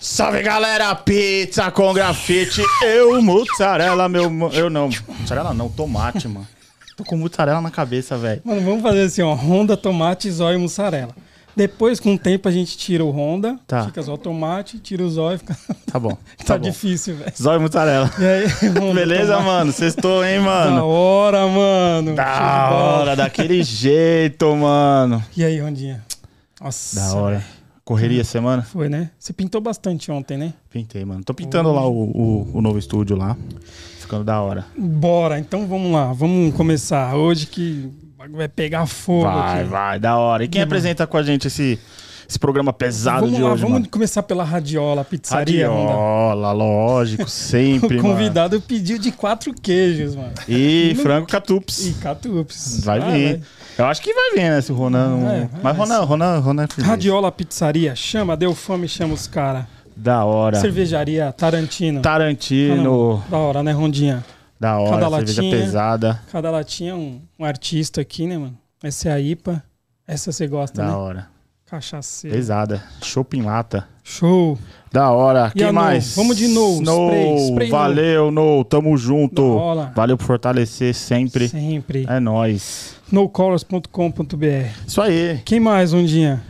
Salve galera, pizza com grafite. Eu, mussarela, meu. Eu não. Mussarela não, tomate, mano. Tô com mussarela na cabeça, velho. Mano, vamos fazer assim, ó. Honda, tomate, zóio e mussarela. Depois, com o tempo, a gente tira o Honda, Tá. fica só o tomate, tira o zóio, fica... Tá bom. tá Tá bom. difícil, velho. Zóio e mussarela. E aí, Honda, Beleza, tomate. mano? Sextou, hein, Da mano? hora, mano. Da hora, daquele jeito, mano. E aí, Rondinha? Nossa. Da hora. velho. Correria essa semana? Foi, né? Você pintou bastante ontem, né? Pintei, mano. Tô pintando lá o, o, o novo estúdio lá. Ficando da hora. Bora, então vamos lá. Vamos começar. Hoje que vai pegar fogo Vai, aqui. vai, da hora. E quem apresenta com a gente esse, esse programa pesado Vamos de lá, hoje, vamos mano? começar pela Radiola Pizzaria. Radiola, lógico, sempre, O mano. convidado pediu de quatro queijos, mano. E frango catups. E catups. Vai Ah, vir. Eu acho que vai vir, né, esse Ronan. não- É, Mas Ronan, Ronan, Ronan é. Radiola Pizzaria, chama, deu fome, chama os caras. Da hora. Cervejaria Tarantino. Tarantino. Da hora, né, Rondinha? Da hora, Cada cerveja latinha. pesada. Cada latinha um, um artista aqui, né, mano? Essa é a IPA. Essa você gosta, Da né? hora. Cachaceira. Pesada. Shopping lata. Show. Da hora. E Quem a No? mais? Vamos de No, No. spray, spray No. Valeu, No. Tamo junto. Da. Valeu por fortalecer sempre. Sempre. É nóis. nocolors.com.br. Isso aí. Quem mais, Rondinha?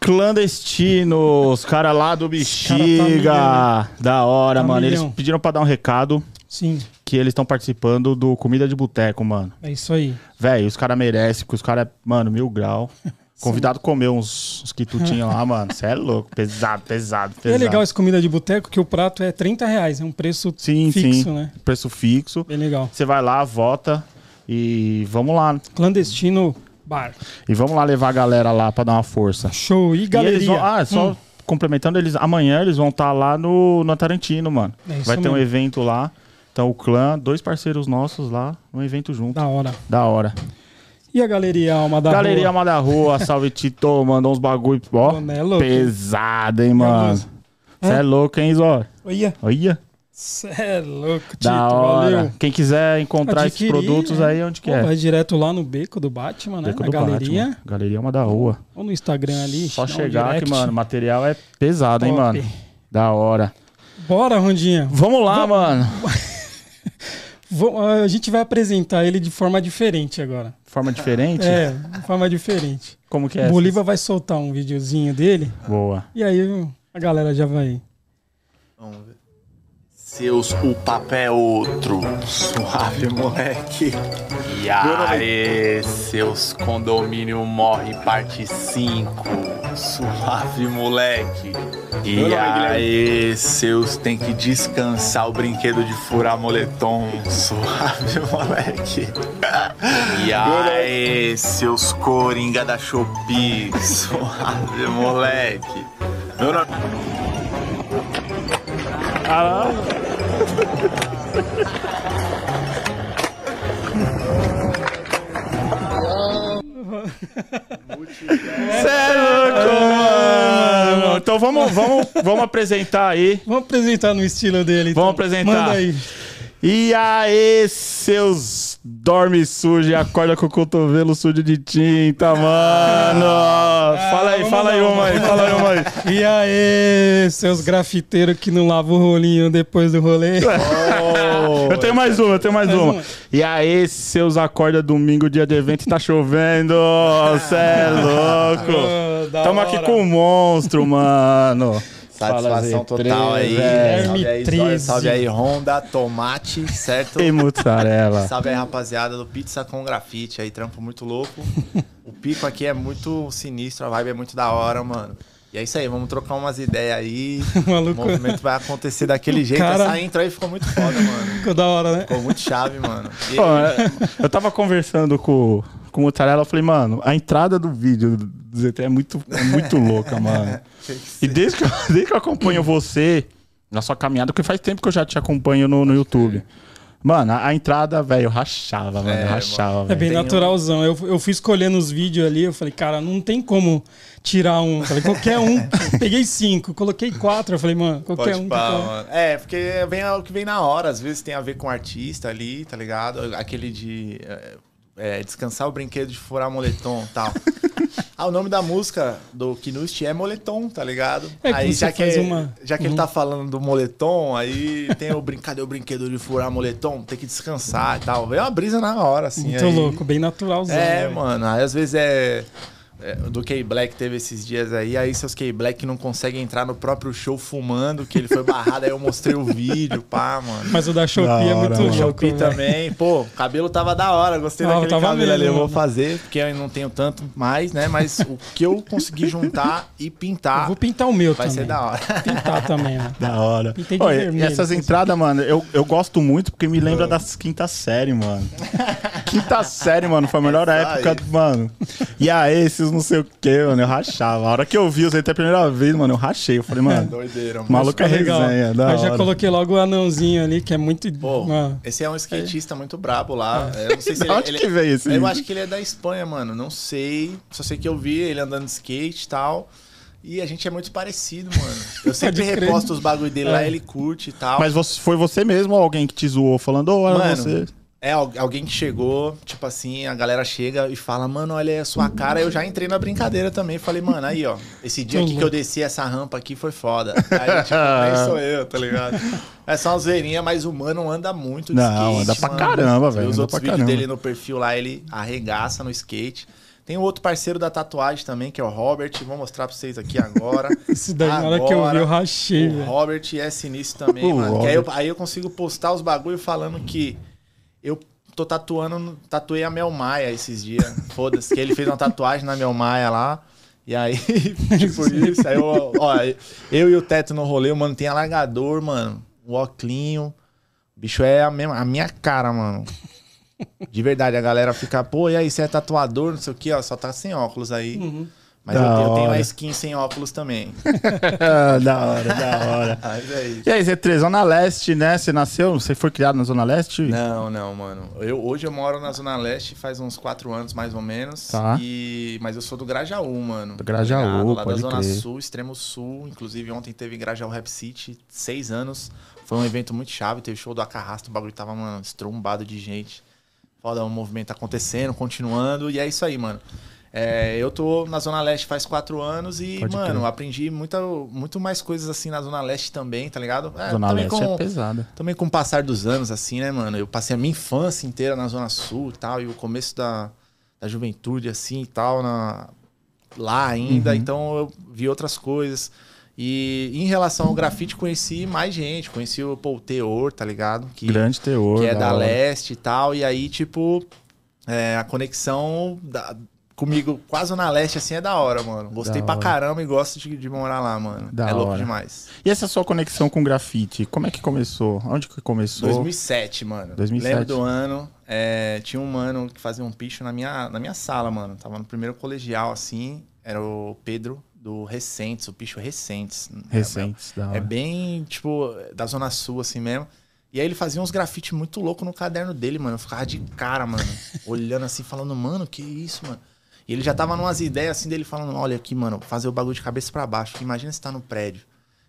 Clandestinos, cara lá do Bexiga. Cara da hora, Tá mano. Eles milhão. pediram pra dar um recado Sim, que eles estão participando do Comida de Boteco, mano. é isso aí. Véi, os caras merecem, porque os caras, mano, mil grau. Convidado comeu uns, uns quitutinhos lá, mano. Cê é louco. Pesado, pesado, E pesado. é legal essa comida de boteco que o prato é 30 reais. É um preço Sim, fixo, sim. né? Preço fixo. Bem legal. Você vai lá, vota e vamos lá. Clandestino Bar. E vamos lá levar a galera lá pra dar uma força. Show. E E galeria? vão, ah, só Hum, complementando, eles amanhã eles vão estar lá no, no Tarantino, mano. É Vai ter um mesmo. evento lá. Então o clã, dois parceiros nossos lá, um evento junto. Da hora. Da hora. E a Galeria Alma da Galeria Rua? Alma da Rua, salve Tito, mandou uns bagulho, ó. Né, louco? Pesado, hein, mano. Você é louco, hein, Zó? Olha, Olha. Cê é louco, Tito. Da hora. Valeu. Quem quiser encontrar Adquirir, esses produtos aí, onde que Pô, é? Vai direto lá no beco do Batman, né? Beco Na galeria. Batman. Galeria Alma da Rua. Ou no Instagram ali. Só chegar que, mano, o material é pesado, hein, Top. mano. Da hora. Bora, Rondinha. Vamos lá, mano. Vamos- a gente vai apresentar ele de forma diferente agora. Forma diferente? É, de forma diferente. Como que é? o Bolívar vai soltar um videozinho dele Boa. e aí a galera já vai. Seus, o papo é outro. Suave, moleque. E aí, seus condomínio morre parte 5. Suave, moleque. E aí, seus tem que descansar o brinquedo de furar moletom. Suave, moleque. E aí, seus coringa da Shopee. Suave, moleque. Meu nome... Cê é louco, mano. Então vamos, vamos, vamos apresentar aí. Vamos apresentar no estilo dele. então. Vamos apresentar. Manda aí. E aí, seus dorme sujo e acorda com o cotovelo sujo de tinta, mano. fala aí, fala aí uma aí, fala aí uma aí. E aí, seus grafiteiros que não lavam o rolinho depois do rolê. Eu tenho mais uma, eu tenho mais, Mais uma. uma. E aí, seus acorda domingo, dia de evento, e tá chovendo. Cê é louco. Ô, da Tamo aqui com o monstro, mano. Satisfação total aí. velho. Salve aí, Zóio, salve 13. aí, Honda, Tomate, certo? E mussarela. Salve aí, rapaziada do Pizza com Grafite aí, trampo muito louco. O pico aqui é muito sinistro, a vibe é muito da hora, mano. E é isso aí, vamos trocar umas ideias aí. O Maluco. movimento vai acontecer daquele jeito. cara- Essa intro aí ficou muito foda, mano. Ficou da hora, né? Ficou muito chave, mano. E é, eu tava conversando com, com o Mussarela, eu falei, mano, a entrada do vídeo do ZT é muito, é muito louca, mano. E desde que, eu, desde que eu acompanho você na sua caminhada, porque faz tempo que eu já te acompanho no, no YouTube. Mano, a, a entrada, velho, eu rachava, mano. É, eu rachava, É bem naturalzão. Eu, eu fui escolhendo os vídeos ali, eu falei, cara, não tem como tirar um. Falei, qualquer um. Peguei cinco, coloquei quatro. Eu falei, mano, qualquer Pode um. pá, mano. É, porque vem o que vem na hora, às vezes tem a ver com o artista ali, tá ligado? Aquele de. É, descansar o brinquedo de furar moletom e tal. Ah, o nome da música do Knust é Moletom, tá ligado? É aí já que, uma- já que ele tá falando do moletom, aí tem o brincadeira, o brinquedo de furar moletom, tem que descansar e tal. Veio uma brisa na hora, assim. Muito aí- louco, bem naturalzão. É, né? mano. Aí às vezes é. É, do K-Black teve esses dias aí, aí seus K-Black não conseguem entrar no próprio show fumando, que ele foi barrado, aí eu mostrei o vídeo, pá, mano. Mas o da Shopee Da é hora, muito mano. louco. Shopee velho. também. Pô, o cabelo tava da hora. Gostei Ah, daquele tava cabelo ali. Eu mesmo, vou mano. fazer, porque eu não tenho tanto mais, né? Mas o que eu consegui juntar e Eu pintar vou pintar o meu vai também. ser da hora. Pintar também, né? Da hora. Pintei de e- e vermelho, essas entradas, mano, eu, eu gosto muito porque me lembra das quinta série, mano. quinta série, mano, foi a melhor É época, isso. mano. E aí, esses não sei o que, mano, eu rachava. A hora que eu vi os ET a primeira vez, mano, eu rachei. Eu falei, mano, Doideira, mano. maluco é resenha, da Mas já hora. coloquei logo o anãozinho ali, que é muito. Pô, Mano, esse é um skatista muito brabo lá. Eu não sei se ele, onde ele- que veio esse Eu acho que ele é da Espanha, mano. Não sei. Só sei que eu vi ele andando de skate e tal. E a gente é muito parecido, mano. Eu sempre reposto os bagulho dele lá, É. ele curte e tal. Mas você, foi você mesmo ou alguém que te zoou falando, ô, era Mano, você? É al- alguém que chegou, tipo assim, a galera chega e fala, mano, olha a sua cara. Eu já entrei na brincadeira também. Falei, mano, aí, ó, esse dia aqui que eu desci essa rampa aqui foi foda. Aí, tipo, nem sou eu, tá ligado? É só uma zoeirinha, mas o mano anda muito de Não, skate. anda pra mano. caramba, velho, Os outros vídeos caramba. dele no perfil lá, ele arregaça no skate. Tem um outro parceiro da tatuagem também, que é o Robert. Vou mostrar pra vocês aqui agora. Isso daí, na hora que eu vi, eu rachei, O velho. Robert é sinistro também, mano. Aí, eu, aí eu consigo postar os bagulho falando que eu tô tatuando, tatuei a Mel Maia esses dias. Foda-se, que ele fez uma tatuagem na Mel Maia lá. E aí, tipo isso, aí eu, ó, eu e o Teto no rolê, mano, tem alargador, mano, o óculinho. O bicho é a, mesma, a minha cara, mano. De verdade, a galera fica, pô, e aí, você é tatuador, não sei o que, ó, só tá sem óculos aí. Mas eu, eu tenho a skin sem óculos também. da hora, da hora. Mas é isso. E aí, Z3, Zona Leste, né? Você nasceu, você foi criado na Zona Leste? Não, não, mano. Eu, hoje eu moro na Zona Leste faz uns quatro anos, mais ou menos. Tá. E, mas eu sou do Grajaú, mano. Do Grajaú, Tá ligado? Lá pode da Zona crer. Sul, extremo sul. Inclusive ontem teve Grajaú Rap City, seis anos. Foi um evento muito chave, teve show do Acarrasta, o bagulho tava, mano, estrombado de gente. Foda, o movimento acontecendo, continuando. E é isso aí, mano. É, eu tô na Zona Leste faz quatro anos e, Pode mano, aprendi muita, muito mais coisas assim na Zona Leste também, tá ligado? É, Zona também Leste com- é pesada. também com o passar dos anos, assim, né, mano? Eu passei a minha infância inteira na Zona Sul e tal, e o começo da, da juventude, assim, e tal, na, lá ainda. Uhum. Então eu vi outras coisas. E em relação ao grafite, conheci mais gente. Conheci o Paul Teor, tá ligado? Que, Grande teor. que é da hora. leste e tal. E aí, tipo, é, a conexão da- comigo com a Zona Leste, assim, é da hora, mano. Gostei Da pra hora. caramba e gosto de, de morar lá, mano. Da é louco hora. demais. E essa sua conexão com grafite, como é que começou? Onde que começou? 2007, mano. 2007. Lembro do ano. é, tinha um mano que fazia um picho na minha, na minha sala, mano. Tava no primeiro colegial, assim. Era o Pedro do Recentes, o picho Recentes. Recentes, da É, hora. é bem, tipo, da Zona Sul, assim mesmo. E aí ele fazia uns grafite muito louco no caderno dele, mano. Eu ficava de cara, mano. olhando assim, falando, mano, que isso, mano. E ele já tava numas ideias assim dele falando, olha aqui, mano, fazer o bagulho de cabeça pra baixo. Imagina você tá no prédio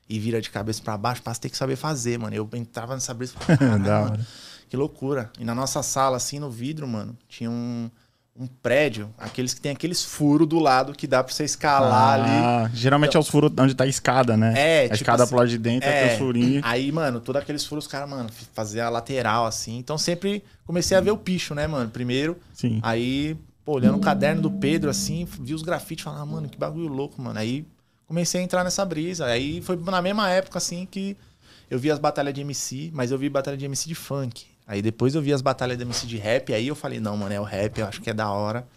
e vira de cabeça pra baixo, você ter que saber fazer, mano. Eu entrava nessa brisa e falava, "Caralho, Da mano, hora. que loucura. E na nossa sala, assim, no vidro, mano, tinha um, um prédio, aqueles que tem aqueles furos do lado que dá pra você escalar ali. Ah, geralmente é os furos onde tá a escada, né? É, a tipo escada assim, pro lado de dentro, é, tem os furinhos. Aí, mano, todos aqueles furos, os caras, mano, fazia a lateral, assim. Então sempre comecei a ver o picho, né, mano? Primeiro. Sim. Aí, pô, olhando o caderno do Pedro, assim, vi os grafites, falava, mano, que bagulho louco, mano. Aí comecei a entrar nessa brisa. Aí foi na mesma época, assim, que eu vi as batalhas de MC, mas eu vi batalha de MC de funk. Aí depois eu vi as batalhas de MC de rap, aí eu falei, não, mano, é o rap, eu acho que é da hora.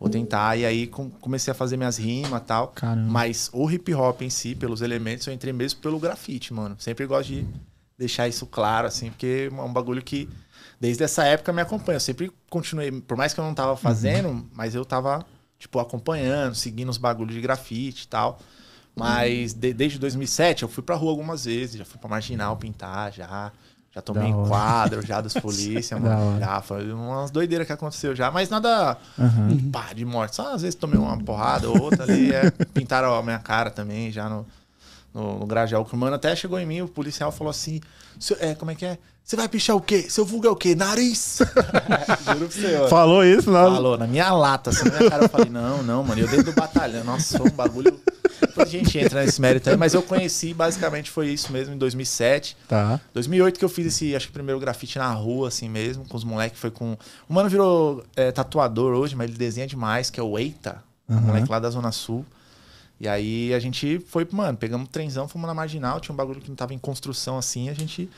Vou tentar. E aí com- comecei a fazer minhas rimas e tal. Caramba. Mas o hip hop em si, pelos elementos, eu entrei mesmo pelo grafite, mano. Sempre gosto de deixar isso claro, assim, porque é um bagulho que desde essa época me acompanha. Eu sempre continuei, por mais que eu não tava fazendo, mas eu tava, tipo, acompanhando, seguindo os bagulhos de grafite e tal. Mas de- desde 2007 eu fui pra rua algumas vezes, já fui pra Marginal pintar, já. Já tomei enquadro já dos polícia, mano. Já, foi umas doideiras que aconteceu já, mas nada Aham. pá, de morte. Só às vezes tomei uma porrada ou outra ali. É, pintaram a minha cara também já no, no, no Grajaú, que o mano até chegou em mim, o policial falou assim: "Seu- é, como é que é? Você vai pichar o quê? Seu vulgo é o quê? Nariz! Juro pra você, ó. Falou isso, não? Falou, na minha lata, assim, na minha cara, eu falei, não, não, mano, eu dentro do batalhão, nossa, foi um bagulho. Depois a gente entra nesse mérito aí, mas eu conheci, basicamente foi isso mesmo, em 2007. Tá. 2008 que eu fiz esse, acho que primeiro grafite na rua, assim mesmo, com os moleques, foi com... O mano virou é, tatuador hoje, mas ele desenha demais, que é o Eita, um moleque lá da Zona Sul. E aí a gente foi, mano, pegamos um trenzão, fomos na Marginal, tinha um bagulho que não tava em construção assim, a gente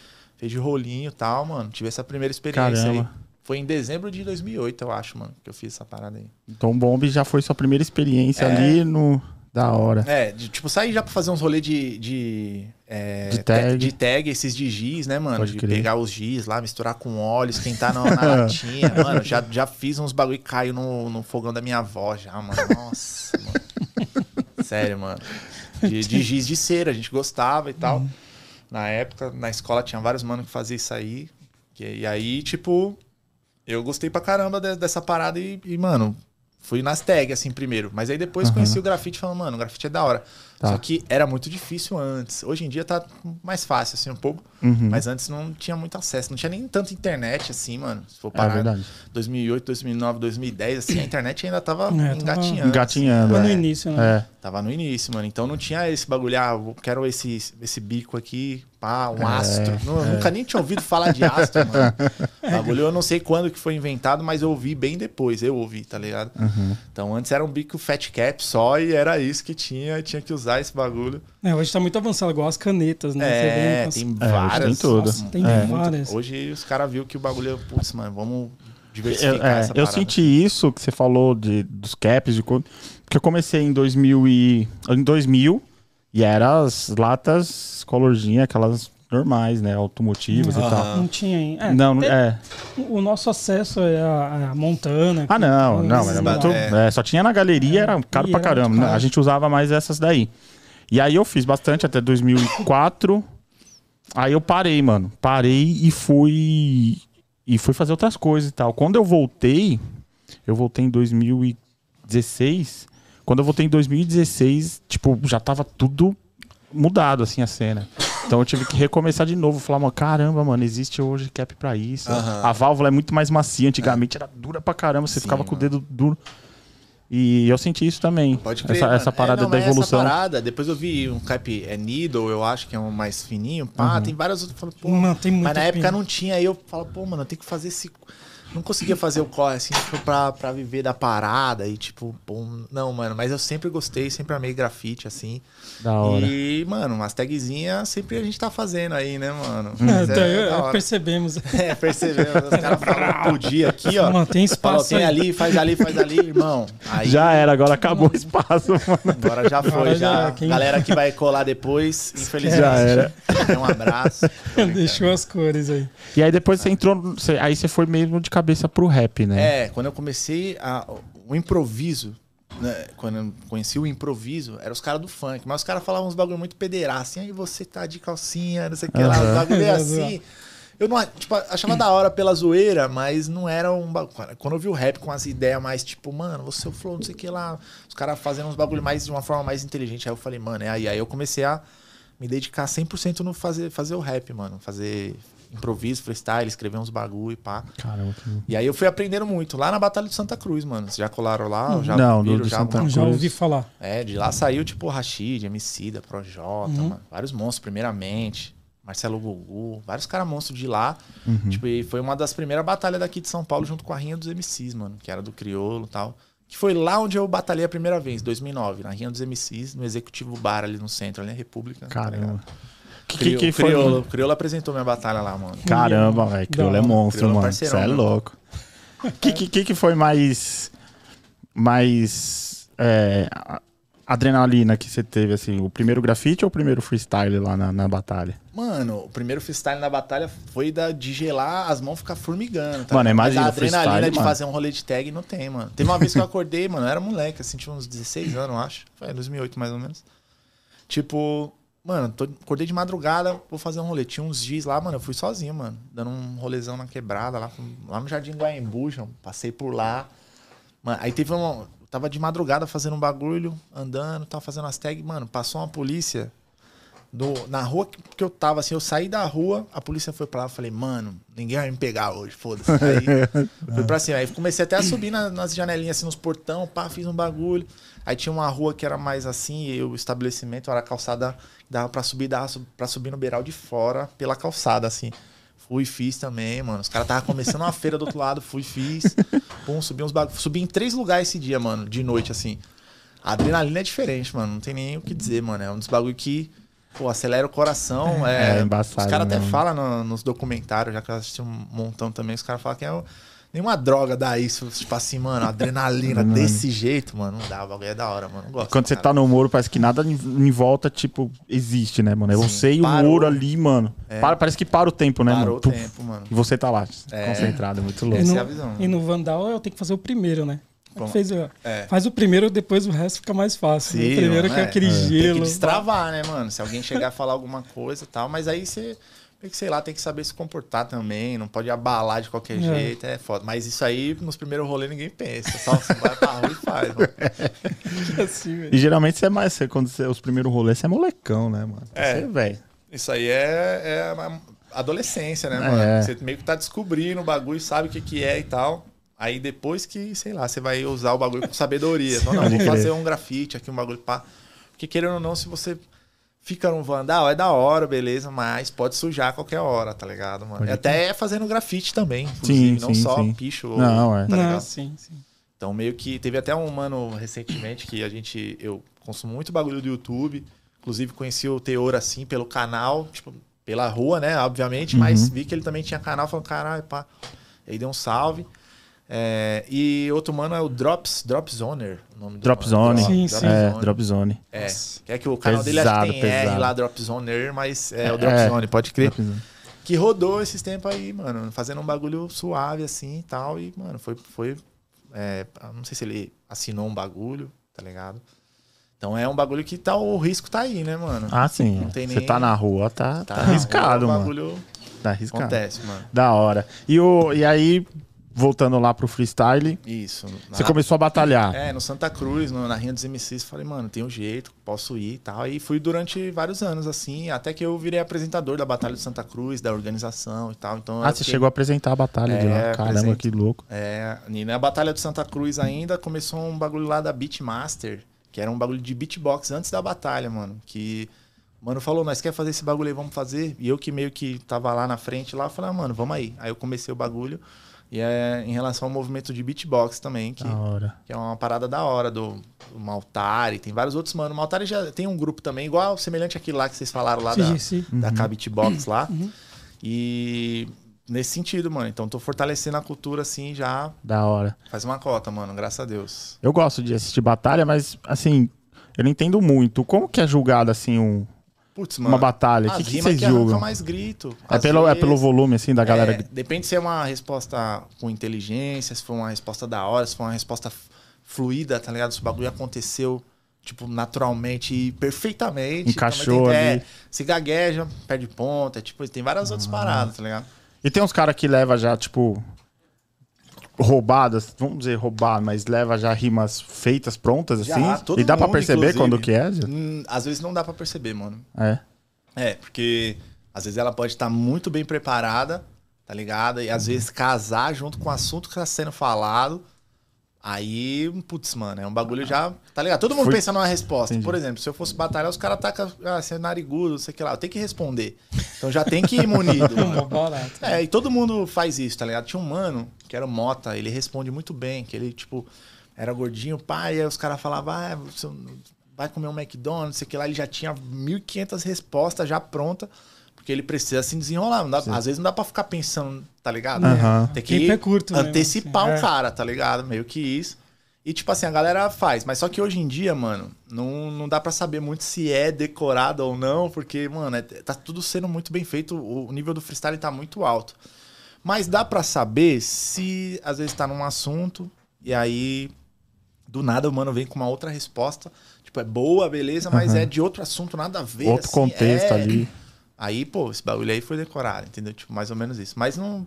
fez de rolinho e tal, mano. Tive essa primeira experiência Caramba. aí. Foi em dezembro de 2008, eu acho, mano, que eu fiz essa parada aí. Então Bomb já foi sua primeira experiência É. ali no. Da hora. É, de, tipo, sair já pra fazer uns rolês de. De, é, De tag. de tag, esses de giz, né, mano? Pode de crer. pegar os giz lá, misturar com óleo, esquentar na, na latinha. Mano, já, já fiz uns bagulho que caiu no, no fogão da minha avó já, mano. Nossa, mano. Sério, mano. De, de giz de cera, a gente gostava e tal. Na época, na escola tinha vários manos que faziam isso aí. E aí, tipo, eu gostei pra caramba de- dessa parada e, e, mano, fui nas tags, assim, primeiro. Mas aí depois Aham. conheci o grafite e falei, mano, o grafite é da hora. Tá. Só que era muito difícil antes. Hoje em dia tá mais fácil, assim, um pouco. Uhum. Mas antes não tinha muito acesso. Não tinha nem tanta internet, assim, mano. Se for É parar verdade. 2008, 2009, 2010, assim, a internet ainda tava É, tava engatinhando. Engatinhando. Mas no é. início, né? É. Tava no início, mano. Então não tinha esse bagulho, ah, quero esse, esse bico aqui, pá, um É, astro. Não- Nunca nem tinha ouvido falar de astro, mano. bagulho eu não sei quando que foi inventado, mas eu ouvi bem depois. Eu ouvi, tá ligado? Uhum. Então antes era um bico fat cap só e era isso que tinha, tinha que usar esse bagulho. É, hoje tá muito avançado, igual as canetas, né? É, Você vê tem É, hoje várias. tem tudo. Nossa, Tem É. várias. Hoje os caras viram que o bagulho, putz, mano, vamos Eu, diversificar é, essa eu senti isso que você falou de, dos caps, de porque eu comecei em 2000 e, em 2000 e eram as latas colorzinha, aquelas normais, né, automotivas e tal. Não tinha ainda. É, não, é. O nosso acesso é a, a Montana. Ah, não, não, era muito, É. é, só tinha na galeria, era caro E pra era caramba. né? caro. A gente usava mais essas daí. E aí eu fiz bastante até 2004. aí eu parei, mano. Parei e fui e fui fazer outras coisas e tal. Quando eu voltei, eu voltei em 2016. Quando eu voltei em 2016, tipo, já tava tudo mudado assim a cena. Então eu tive que recomeçar de novo, falar, mano, caramba, mano, existe hoje cap pra isso. Aham. A válvula é muito mais macia, antigamente era dura pra caramba, você Sim, ficava com o mano. dedo duro. E eu senti isso também. Pode crer, essa, mano. essa parada É, não, da evolução. Essa parada, depois eu vi um cap é Needle, eu acho que é um mais fininho. Pá, Uhum. tem várias outras. eu falo, pô, Mano, tem mas na época não tinha. Aí eu falo, pô, mano, eu tenho que fazer esse. Não conseguia fazer o corre assim, tipo, pra, pra viver da parada. E tipo, pô, não, mano, mas eu sempre gostei, sempre amei grafite, assim. Da hora. E, mano, umas tagzinhas sempre a gente tá fazendo aí, né, mano? É, Mas é hora. percebemos. É, percebemos. Os caras falam por dia aqui, ó. Mano, tem Falou, espaço tem aí. ali, faz ali, faz ali, irmão. Aí, Já era, agora acabou o espaço, mano. Agora já foi, Agora já. já, quem- Galera que vai colar depois, infelizmente. Já era. Um abraço. Deixou as cores aí. E aí depois você entrou. aí você foi mesmo de cabeça pro rap, né? É, quando eu comecei a, o improviso, né, quando eu conheci o improviso, eram os caras do funk. Mas os caras falavam uns bagulho muito pederasta, assim, aí você tá de calcinha, não sei o que lá, os bagulho é assim. Eu não, tipo, achava da hora pela zoeira, mas não era um bagulho. Quando eu vi o rap com as ideias mais, tipo, mano, você é o flow, não sei o que lá, os caras fazendo uns bagulho mais de uma forma mais inteligente. Aí eu falei, mano, é aí. Aí eu comecei a me dedicar 100% no fazer, fazer o rap, mano. Fazer improviso, freestyle, escrever uns bagulho e pá. Caramba. que- E aí eu fui aprendendo muito. Lá na Batalha de Santa Cruz, mano. Vocês já colaram lá? Já Não, viram do- já Santa alguma Já Cruz. ouvi falar. É, de lá saiu tipo Rashid, Emicida, Projota, mano. Vários monstros, primeiramente. Marcelo Gugu, vários caras monstros de lá. Tipo, e foi uma das primeiras batalhas daqui de São Paulo junto com a Rinha dos MCs, mano. Que era do Criolo e tal. Que foi lá onde eu batalhei a primeira vez, 2009. Na Rinha dos MCs, no Executivo Bar ali no centro, ali na República. tá Caramba. ligado? Que, que, foi? Criolo, Criolo apresentou minha batalha lá, mano. Caramba, velho. Criolo é hora. monstro, Criolo é mano. Você é louco. que, que, que que foi mais. Mais. é, adrenalina que você teve, assim? O primeiro grafite ou o primeiro freestyle lá na, na batalha? Mano, o primeiro freestyle na batalha foi da, de gelar as mãos ficar formigando. Tá Mano, imagina Mas a o freestyle, adrenalina de mano. fazer um rolê de tag não tem, mano. Teve uma vez que eu acordei, mano, eu era moleque, assim, tinha uns 16 anos, eu acho. Foi em 2008 mais ou menos. Tipo, mano, tô, acordei de madrugada, vou fazer um rolê. Tinha uns dias lá, mano, eu fui sozinho, mano. Dando um rolezão na quebrada, lá, lá no Jardim Guaembu, João. Passei por lá. Mano, aí teve um. Tava de madrugada fazendo um bagulho, andando, tava fazendo as tags. Mano, passou uma polícia. Do- na rua que, que eu tava, assim, eu saí da rua, a polícia foi pra lá, eu falei, mano, ninguém vai me pegar hoje, foda-se. Aí fui pra cima. Aí comecei até a subir na- nas janelinhas, assim, nos portão, pá, fiz um bagulho. Aí tinha uma rua que era mais assim, e o estabelecimento era a calçada, dava pra subir, dava pra subir no beiral de fora, pela calçada, assim. Fui, fiz também, mano. Os caras estavam começando uma feira do outro lado, fui, fiz. Pum, subi uns bagulhos. Subi em três lugares esse dia, mano, de noite, assim. A adrenalina é diferente, mano. Não tem nem o que dizer, mano. É um dos bagulho que, pô, acelera o coração. É, É embaçado, Os caras até né, mano? falam no- nos documentários, já que eu assisti um montão também, os caras falam que é o- nenhuma droga dá isso. Tipo assim, mano, adrenalina desse jeito, mano. Não dá, o bagulho é da hora, mano. Não gosto. Quando você cara. tá no muro, parece que nada em, em volta, tipo, existe, né, mano? É Sim, você e o muro ali, mano. Para- parece que para o tempo, né, Parou mano? o Puf, tempo, mano. E você tá lá, É. concentrado, é muito E louco. Essa no, é a visão. e no Vandal eu tenho que fazer o primeiro, né? Como? Fez, É. Faz o primeiro, depois o resto fica mais fácil. Sim, o primeiro mano, que é é. aquele Tem gelo. que destravar, né, mano? Se alguém chegar a falar alguma coisa e tal, mas aí você. Tem que, sei lá, tem que saber se comportar também, não pode abalar de qualquer É. jeito, é foda. Mas isso aí, nos primeiros rolês, ninguém pensa. Só você vai pra rua e faz, mano. assim, velho. E geralmente você é mais, você, quando você, os primeiros rolês, você é molecão, né, mano? É. Você, velho. Isso aí é, é uma adolescência, né, É. mano? Você meio que tá descobrindo o bagulho, sabe o que, que é e tal. Aí depois que, sei lá, você vai usar o bagulho com sabedoria. Fala, não, vou fazer um grafite aqui, um bagulho pá. Porque querendo ou não, se você fica no vandal, é da hora, beleza, mas pode sujar a qualquer hora, tá ligado, mano? Pode até fazendo grafite também, inclusive, Sim, não sim, só sim. picho. Não, é. Tá Não, ligado? sim, sim. Então, meio que teve até um mano recentemente que a gente. Eu consumo muito bagulho do YouTube. Inclusive, conheci o Teor assim pelo canal, tipo, pela rua, né? Obviamente, mas vi que ele também tinha canal. Falei, caralho, pá. Aí deu um salve. É, e outro mano é o Drops, Drops Owner, o nome do Drop mano. Zone. Sim, Drop sim. É, Zone. Drop Zone. É, que é que o canal dele acho que tem Pesado, R pesado. lá, Drop Zoner, mas é, o Drop É. Zone, pode crer. Que rodou esses tempos aí, mano, fazendo um bagulho suave assim e tal. E, mano, foi. foi é, não sei se ele assinou um bagulho, tá ligado? Então é um bagulho que tá, o risco tá aí, né, mano? Ah, sim. Não tem Você nem- tá na rua, tá, tá, na arriscado, rua, mano. O bagulho Tá arriscado. acontece, mano. Da hora. E, o, e aí, voltando lá pro freestyle, Isso. você começou a batalhar. É, no Santa Cruz, no- na Rinha dos MCs, falei, mano, tem um jeito, posso ir e tal. E fui durante vários anos, assim, até que eu virei apresentador da Batalha de Santa Cruz, da organização e tal. Então, Ah, você fiquei- chegou a apresentar a batalha de lá. É, Caramba, apresento. que louco. É, e na Batalha de Santa Cruz ainda começou um bagulho lá da Beatmaster, que era um bagulho de beatbox antes da batalha, mano. Que o mano falou, nós quer fazer esse bagulho aí, vamos fazer. E eu que meio que tava lá na frente lá, falei, ah, mano, vamos aí. Aí eu comecei o bagulho. E é em relação ao movimento de beatbox também, que, Da hora. que é uma parada da hora do, do Maltari, tem vários outros, mano. O Maltari já tem um grupo também, igual semelhante àquele lá que vocês falaram lá da, Sim, sim. da K Beatbox lá. E nesse sentido, mano. Então tô fortalecendo a cultura assim já Da hora. Faz uma cota, mano, graças a Deus. Eu gosto de assistir batalha, mas, assim, eu não entendo muito. Como que é julgado, assim, um, Putz, uma batalha? O que, que vocês que julgam? mais grito. É Às pelo, é pelo volume, assim, da galera. é, depende se é uma resposta com inteligência, se for uma resposta da hora, se for uma resposta fluida, tá ligado? Se o bagulho aconteceu, tipo, naturalmente e perfeitamente. Encaixou Também tem- ali. É, se gagueja, perde ponta, tipo, tem várias outras paradas, tá ligado? E tem uns caras que leva já, tipo, roubadas, vamos dizer roubar, mas leva já rimas feitas, prontas, Já, assim. E dá pra mundo, perceber inclusive. quando que é? Hum, às vezes não dá pra perceber, mano. É. É, porque às vezes ela pode estar muito bem preparada, tá ligado? E às Uhum. vezes casar junto com o assunto que tá sendo falado. Aí, putz, mano, é um bagulho já. Tá ligado? Todo mundo Fui- pensa numa resposta. Entendi. Por exemplo, se eu fosse batalhar, os caras tacam, ah, você é narigudo, não sei o que lá. Eu tenho que responder. Então já tem que ir munido. É, e todo mundo faz isso, tá ligado? Tinha um mano, que era o Mota, ele responde muito bem, que ele, tipo, era gordinho, pai, aí os caras falavam, ah, você vai comer um McDonald's, não sei o que lá, ele já tinha 1.500 respostas já pronta, porque ele precisa se desenrolar. Não dá- às vezes não dá pra ficar pensando, tá ligado? Aham. Tem que Tempo é curto mesmo, antecipar assim, o é. cara, tá ligado? Meio que isso. E, tipo assim, a galera faz. Mas só que hoje em dia, mano, não, não dá pra saber muito se é decorado ou não, porque, mano, é- tá tudo sendo muito bem feito. O, o nível do freestyle tá muito alto. Mas dá pra saber se, às vezes, tá num assunto e aí, do nada, o mano vem com uma outra resposta. Tipo, é boa, beleza, mas Aham. é de outro assunto, nada a ver. Outro assim, contexto é- ali. Aí, pô, esse bagulho aí foi decorado, entendeu? Tipo, mais ou menos isso. Mas não.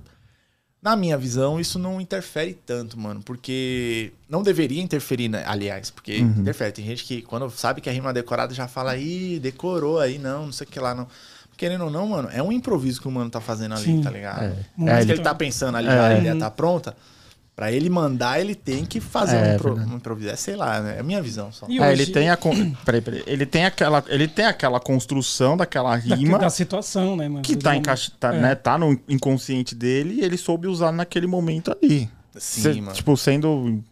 Na minha visão, isso não interfere tanto, mano. Porque. Não deveria interferir, né? aliás, porque Uhum. interfere. Tem gente que, quando sabe que a rima é decorada, já fala, ih, decorou aí, não, não sei o que lá, não. Querendo ou não, mano, é um improviso que o mano tá fazendo ali, Sim. tá ligado? É. Não É, que ele- ele tá pensando ali, É. já, a ideia tá pronta. Pra ele mandar, ele tem que fazer É, um, impro- verdade. um improviso. É, sei lá, né? É a minha visão só. E É, hoje- ele tem a. con- Peraí, peraí. Ele tem aquela, ele tem aquela construção daquela da, rima da situação, né, mano? que tá, encaixa, tá, É. né, tá no inconsciente dele e ele soube usar naquele momento ali. Sim, Se- mano. Tipo, sendo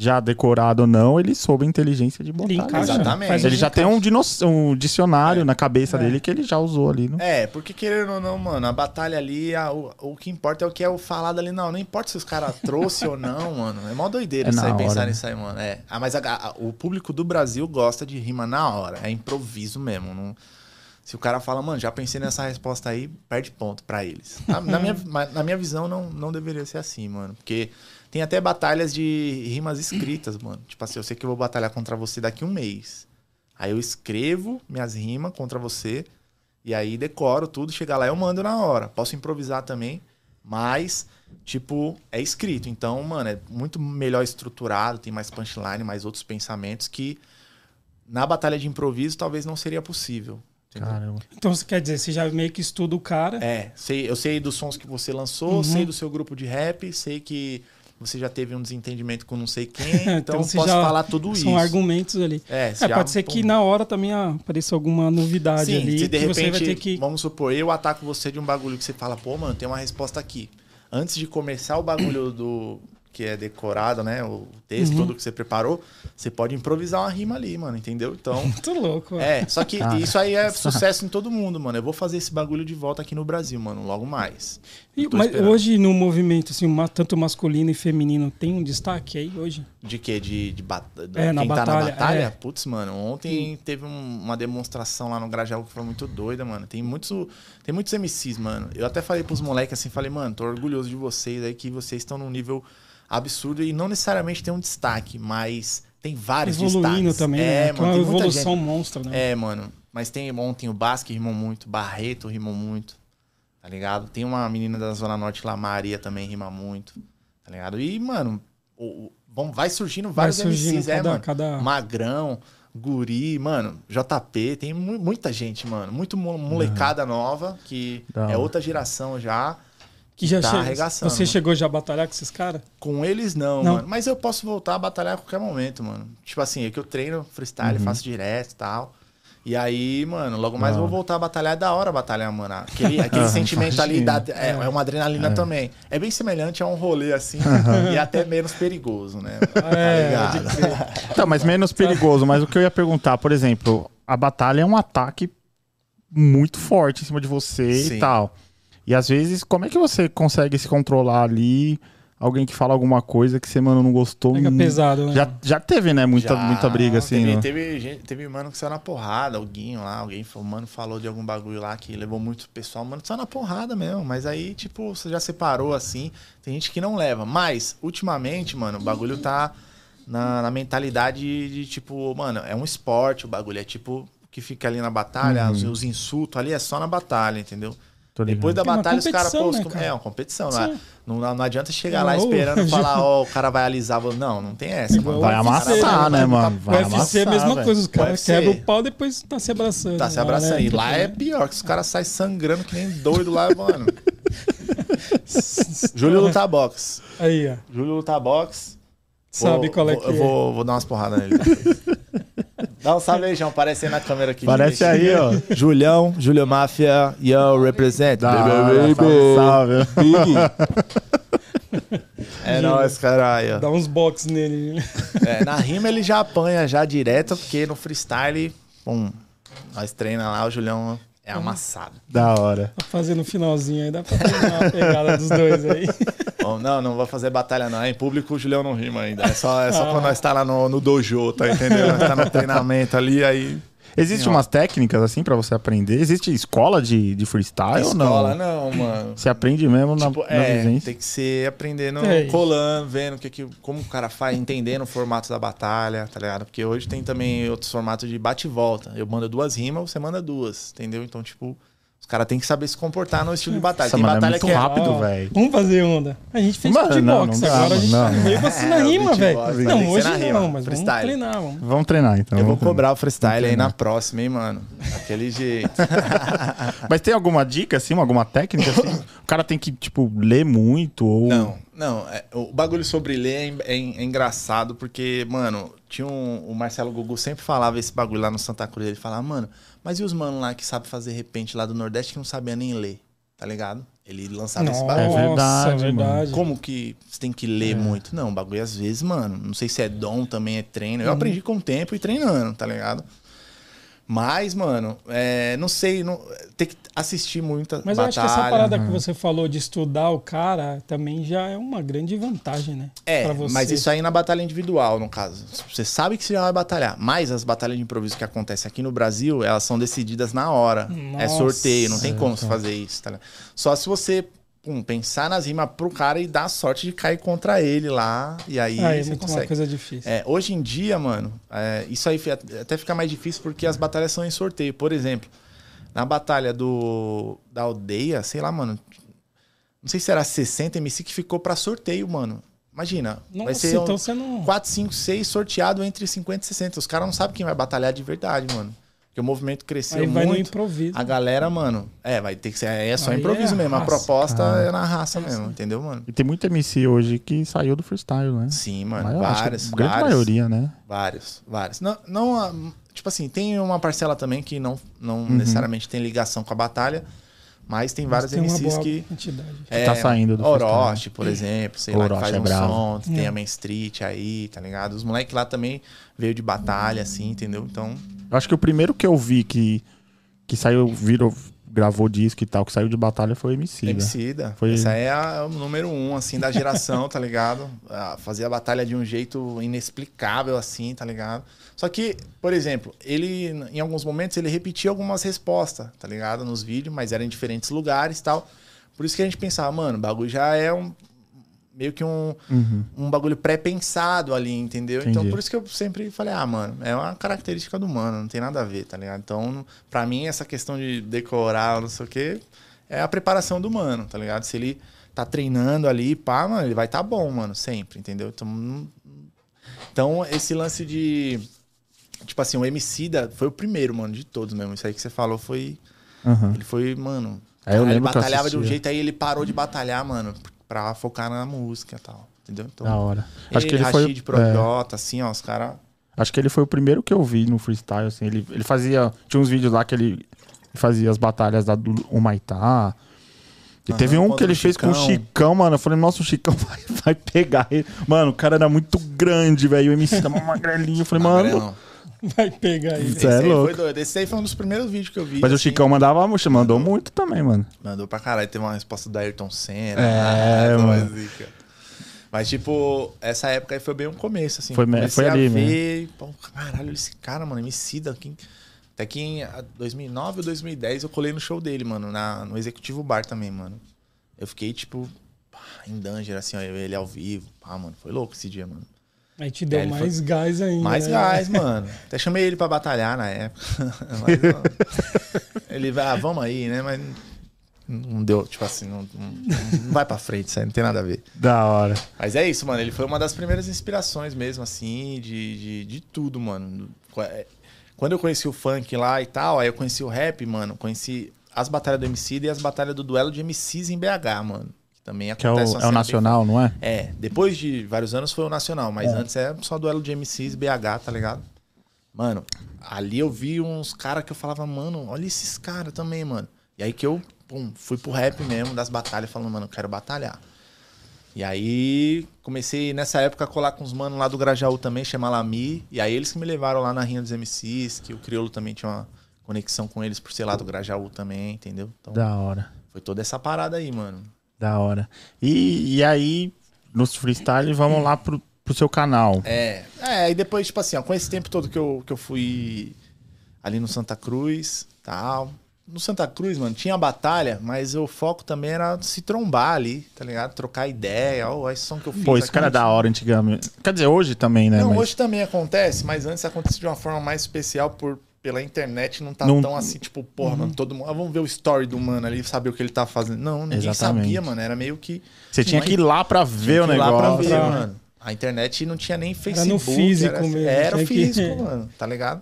já decorado ou não, ele soube a inteligência de botar. Ele ali. encaixa. Exatamente. faz Ele já tem um, um dicionário na cabeça É. dele que ele já usou ali. No... É, porque querendo ou não, mano, a batalha ali, a- o, o que importa é o que é o falado ali. Não, não importa se os caras trouxe ou não, mano. É mó doideira É isso aí, hora, pensar né? nisso aí, mano. É. Ah, mas a- a- o público do Brasil gosta de rima na hora. É improviso mesmo. Não... Se o cara fala, mano, já pensei nessa resposta aí, perde ponto pra eles. Na, na minha, mas na minha visão, não, não deveria ser assim, mano. Porque tem até batalhas de rimas escritas, mano. Tipo assim, eu sei que eu vou batalhar contra você daqui a um mês. Aí eu escrevo minhas rimas contra você. E aí decoro tudo, chega lá eu mando na hora. Posso improvisar também, mas, tipo, é escrito. Então, mano, é muito melhor estruturado, tem mais punchline, mais outros pensamentos que na batalha de improviso talvez não seria possível. Caramba. Então, você quer dizer, você já meio que estuda o cara. É, sei, eu sei dos sons que você lançou, Uhum. sei do seu grupo de rap, sei que você já teve um desentendimento com não sei quem, então, você posso já- falar tudo isso. São argumentos ali. É, É, já- pode ser que na hora também apareça alguma novidade Sim, ali se de que você vai repente, ter que. vamos supor, eu ataco você de um bagulho que você fala, pô, mano, tem uma resposta aqui. Antes de começar o bagulho do que é decorado, né, o texto Uhum. todo que você preparou, você pode improvisar uma rima ali, mano, entendeu? Então, Muito louco. ó. é, só que Ah. isso aí é sucesso em todo mundo, mano. Eu vou fazer esse bagulho de volta aqui no Brasil, mano, logo mais. E- mas esperando. hoje no movimento, assim, tanto masculino e feminino, tem um destaque aí hoje? De quê? De, de bat... É, na quem tá batalha, na batalha? é. Putz, mano, ontem teve um- uma demonstração lá no Grajaú que foi muito doida, mano. Tem muitos, tem muitos MCs, mano. Eu até falei pros moleques assim, falei, mano, tô orgulhoso de vocês aí, que vocês estão num nível absurdo e não necessariamente tem um destaque, mas tem vários Evoluindo destaques. também, é, né? Que é mano, uma tem muita evolução gente. monstra, né? É, mano. Mas tem ontem o Basque rimou muito, Barreto rimou muito, tá ligado? Tem uma menina da Zona Norte lá, Maria, também rima muito, tá ligado? E, mano, o- o- vão, vai surgindo Vai vários surgindo MCs, é, cada, mano. cada... Magrão, Guri, mano, JP, tem mu- muita gente, mano. Muito mo- molecada nova, que Da é outra geração já. Que já tá chega- Você mano. chegou já a batalhar com esses caras? Com eles, não, Não. mano. Mas eu posso voltar a batalhar a qualquer momento, mano. Tipo assim, é que eu treino freestyle, faço direto e tal. E aí, mano, logo mais eu vou voltar a batalhar. É da hora batalhar, mano. Aquele, aquele Aham, sentimento ali dá- é, é uma adrenalina também. É bem semelhante a um rolê assim e até menos perigoso, né? É, tá ligado? Então, mas menos perigoso. Mas o que eu ia perguntar, por exemplo, a batalha é um ataque muito forte em cima de você Sim. e tal. E às vezes, como é que você consegue se controlar ali? Alguém que fala alguma coisa que você, mano, não gostou. Pega hum, pesado, né? Já, já teve, né? Muita, Já, muita briga assim. Teve, né? teve, gente, teve mano que saiu na porrada, alguém lá, alguém falou, mano, falou de algum bagulho lá que levou muito pessoal, mano, saiu na porrada mesmo. Mas aí, tipo, você já separou assim. Tem gente que não leva. Mas, ultimamente, mano, o bagulho tá na, na mentalidade de, tipo, mano, é um esporte o bagulho. É tipo, que fica ali na batalha, Uhum. os, os insultos ali é só na batalha, entendeu? Depois da É batalha, os caras né, postam. cara? é uma competição, não, é? Sim. não, não adianta chegar Não, lá esperando já- falar, ó, o cara vai alisar. Não, não tem essa, Igual mano. Vai UFC, amassar, né? né, mano? O Vai UFC é a amassar, mesma velho. coisa, os caras quebram o pau depois tá se abraçando. Tá se lá, abraçando. né? E lá é pior, que os caras saem sangrando que nem doido lá, mano. Júlio luta box. Aí, ó. Júlio luta box. Sabe Vou- qual é vou- que Eu é. vou, vou dar umas porradas nele. Dá um salve aí, João. Aparece aí na câmera aqui. Parece gente. aí, ó. Julião, Júlio Máfia, yo, represent. Hora, baby. salve, salve. É nóis, caralho. Dá uns box nele. É, na rima ele já apanha já direto, porque no freestyle, pum, nós treina lá, o Julião é amassado. Da hora. Tá fazendo o finalzinho aí, dá pra fazer uma pegada dos dois aí. Bom, não, não vou fazer batalha não. Em público o Julião não rima ainda. É só, é só Ah. quando nós tá lá no, no dojo, tá entendendo? Nós tá no treinamento ali, aí... Existe Sim, umas técnicas assim pra você aprender? Existe escola de, de freestyle Escola ou não? não, mano. Você aprende mesmo na, Tipo, na é, vivência? tem que ser aprendendo, É colando, vendo o que, que, como o cara faz, entendendo o formato da batalha, tá ligado? Porque hoje tem também outros formatos de bate e volta. Eu mando duas rimas, você manda duas, entendeu? Então, tipo, Os caras têm que saber se comportar no estilo de batalha. Nossa, Tem é batalha muito que é rápido, Ó, velho. Vamos fazer onda. A gente fez Mano, não, beatbox, não dá, agora a gente não. veio você na É, rima, velho. Não, hoje rima, não, mas freestyle. vamos treinar, vamos. Vamos treinar, então. Eu vou treinar. cobrar o freestyle aí na próxima, hein, mano. Daquele jeito. Mas tem alguma dica, assim, alguma técnica? Assim? o cara tem que, tipo, ler muito ou... Não, não. é, o bagulho sobre ler é, é é engraçado porque, mano, tinha um. O Marcelo Gugu sempre falava esse bagulho lá no Santa Cruz. Ele falava, mano, mas e os manos lá que sabem fazer repente lá do Nordeste que não sabia nem ler? Tá ligado? Ele lançava esse Nossa, bagulho. É verdade, é verdade. Como que você tem que ler muito? Não, o bagulho às vezes, mano, não sei se é dom também, é treino. Eu aprendi com o tempo e treinando, tá ligado? Mas, mano, é, não sei, não, tem que assistir muita Mas eu batalha. acho que essa parada que você falou de estudar o cara também já é uma grande vantagem, né? É, Pra você. mas isso aí na batalha individual, no caso. Você sabe que você já vai batalhar. Mas as batalhas de improviso que acontecem aqui no Brasil, elas são decididas na hora. É Nossa. sorteio, não tem como você fazer isso, tá ligado? Só se você pum, pensar nas rimas pro cara e dar sorte de cair contra ele lá. E aí Ah, é você muito uma consegue. coisa difícil. É, hoje em dia, mano, é, isso aí até fica mais difícil porque as batalhas são em sorteio. Por exemplo, na batalha do da aldeia, sei lá, mano. Não sei se era 60 MC que ficou pra sorteio, mano. Imagina. vai Nossa, ser um, então você não. 4, 5, 6 sorteado entre 50 e 60. Os caras não sabem quem vai batalhar de verdade, mano. Porque o movimento cresceu Aí vai no muito. improviso. A galera, mano, é, vai ter que ser. É só Aí improviso é mesmo. A raça. proposta Ah. é na raça É mesmo, assim. entendeu, mano? E tem muito MC hoje que saiu do freestyle, né? Sim, mano. Várias. A grande várias. maioria, né? Vários, vários. Não, não, tipo assim, tem uma parcela também que não, não Uhum. necessariamente tem ligação com a batalha, mas tem vários Mas tem uma MCs boa que. quantidade. É, tá saindo do Orochi, por exemplo, sei lá, Orochi que faz é um bravo. som, tem É. a Main Street aí, tá ligado? Os moleques lá também veio de batalha, assim, entendeu? Então, acho que o primeiro que eu vi que, que saiu, virou, gravou disco e tal, que saiu de batalha foi MC. né? Emicida. Foi- Essa é a- o número um, assim, da geração, tá ligado? Fazia a batalha de um jeito inexplicável, assim, tá ligado? Só que, por exemplo, ele, em alguns momentos, ele repetia algumas respostas, tá ligado? Nos vídeos, mas era em diferentes lugares e tal. Por isso que a gente pensava, mano, o bagulho já é um. Meio que um, Uhum. um bagulho pré-pensado ali, entendeu? Então, Entendi. por isso que eu sempre falei, ah, mano, é uma característica do humano, não tem nada a ver, tá ligado? Então, pra mim, essa questão de decorar, não sei o quê, é a preparação do humano, tá ligado? Se ele tá treinando ali, pá, mano, ele vai tá bom, mano, sempre, entendeu? Então, então esse lance de. Tipo assim, o Emicida foi o primeiro, mano, de todos mesmo. Isso aí que você falou foi. Aham. Ele foi, mano. Eu ele lembro batalhava de um jeito, aí ele parou de batalhar, mano, pra focar na música e tal. Entendeu? Então, Da hora. Acho que ele foi. É, Projota, assim, ó, os caras. acho que ele foi o primeiro que eu vi no freestyle, assim. Ele, ele fazia. Tinha uns vídeos lá que ele fazia as batalhas da do Humaitá. E teve um que ele fez com o Chicão. Chicão, mano. Eu falei, nossa, o Chicão vai, vai pegar ele. Mano, o cara era muito grande, velho. O MC tava magrelinho. Eu falei, mano. Vai pegar ele. Isso é Esse aí louco. foi doido. Esse aí foi um dos primeiros vídeos que eu vi. Mas o assim. Chicão mandava, mandou muito também, mano. Mandou pra caralho. Teve uma resposta da Ayrton Senna. É, ah, mano. Mas, tipo, essa época aí foi bem um começo, assim. Foi me- Comecei foi ali a mesmo. ver, pô, caralho, esse cara, mano, Emicida. Quem... Até que em ah, 2009 ou 2010 eu colei no show dele, mano, na, no Executivo Bar também, mano. Eu fiquei, tipo, pá, em danger, assim, ó, ele ao vivo. Pá, mano, foi louco esse dia, mano. Aí te deu É, ele mais gás ainda. Mais né? gás, mano. Até chamei ele pra batalhar na época. Mas, mano, ele vai, ah, vamos aí, né? Mas não deu, tipo assim, não, não, não vai pra frente, isso aí não tem nada a ver. Da hora. Mas é isso, mano. Ele foi uma das primeiras inspirações mesmo, assim, de, de, de tudo, mano. Quando eu conheci o funk lá e tal, aí eu conheci o rap, mano. Conheci as batalhas do MC e as batalhas do duelo de MCs em BH, mano. Também Que é o, é o nacional, não é? é, depois de vários anos foi o Nacional, mas antes é só duelo de MCs BH, tá ligado? Mano, ali eu vi uns caras que eu falava, mano, olha esses caras também, mano. E aí que eu pum, fui pro rap mesmo, das batalhas, falando, mano, eu quero batalhar. E aí comecei nessa época a colar com os manos lá do Grajaú também, chamar Lami. E aí eles que me levaram lá na Rinha dos MCs, que o Criolo também tinha uma conexão com eles por ser lá do Grajaú também, entendeu? Então Da hora. foi toda essa parada aí, mano. Da hora. E, e aí, nos freestyle, vamos lá pro, pro seu canal. É, é, e depois, tipo assim, ó, com esse tempo todo que eu, que eu fui ali no Santa Cruz, tal. No Santa Cruz, mano, tinha batalha, mas o foco também era se trombar ali, tá ligado? Trocar ideia, ó, esse som que eu fiz. Pô, esse cara é da hora antigamente. Quer dizer, hoje também, né? Não, mas... hoje também acontece, mas antes acontecia de uma forma mais especial por pela internet não tá Não- tão assim, tipo, porra, mano, todo mundo. ah, vamos ver o story do mano ali, saber o que ele tá fazendo. Não, ninguém Exatamente. sabia, mano. Era meio que. Você tinha que ir lá pra ver o Tinha que ir lá pra negócio. ver, Pra- mano. A internet não tinha nem Era Facebook. no físico era, mesmo, Era que- físico, mano. Tá ligado?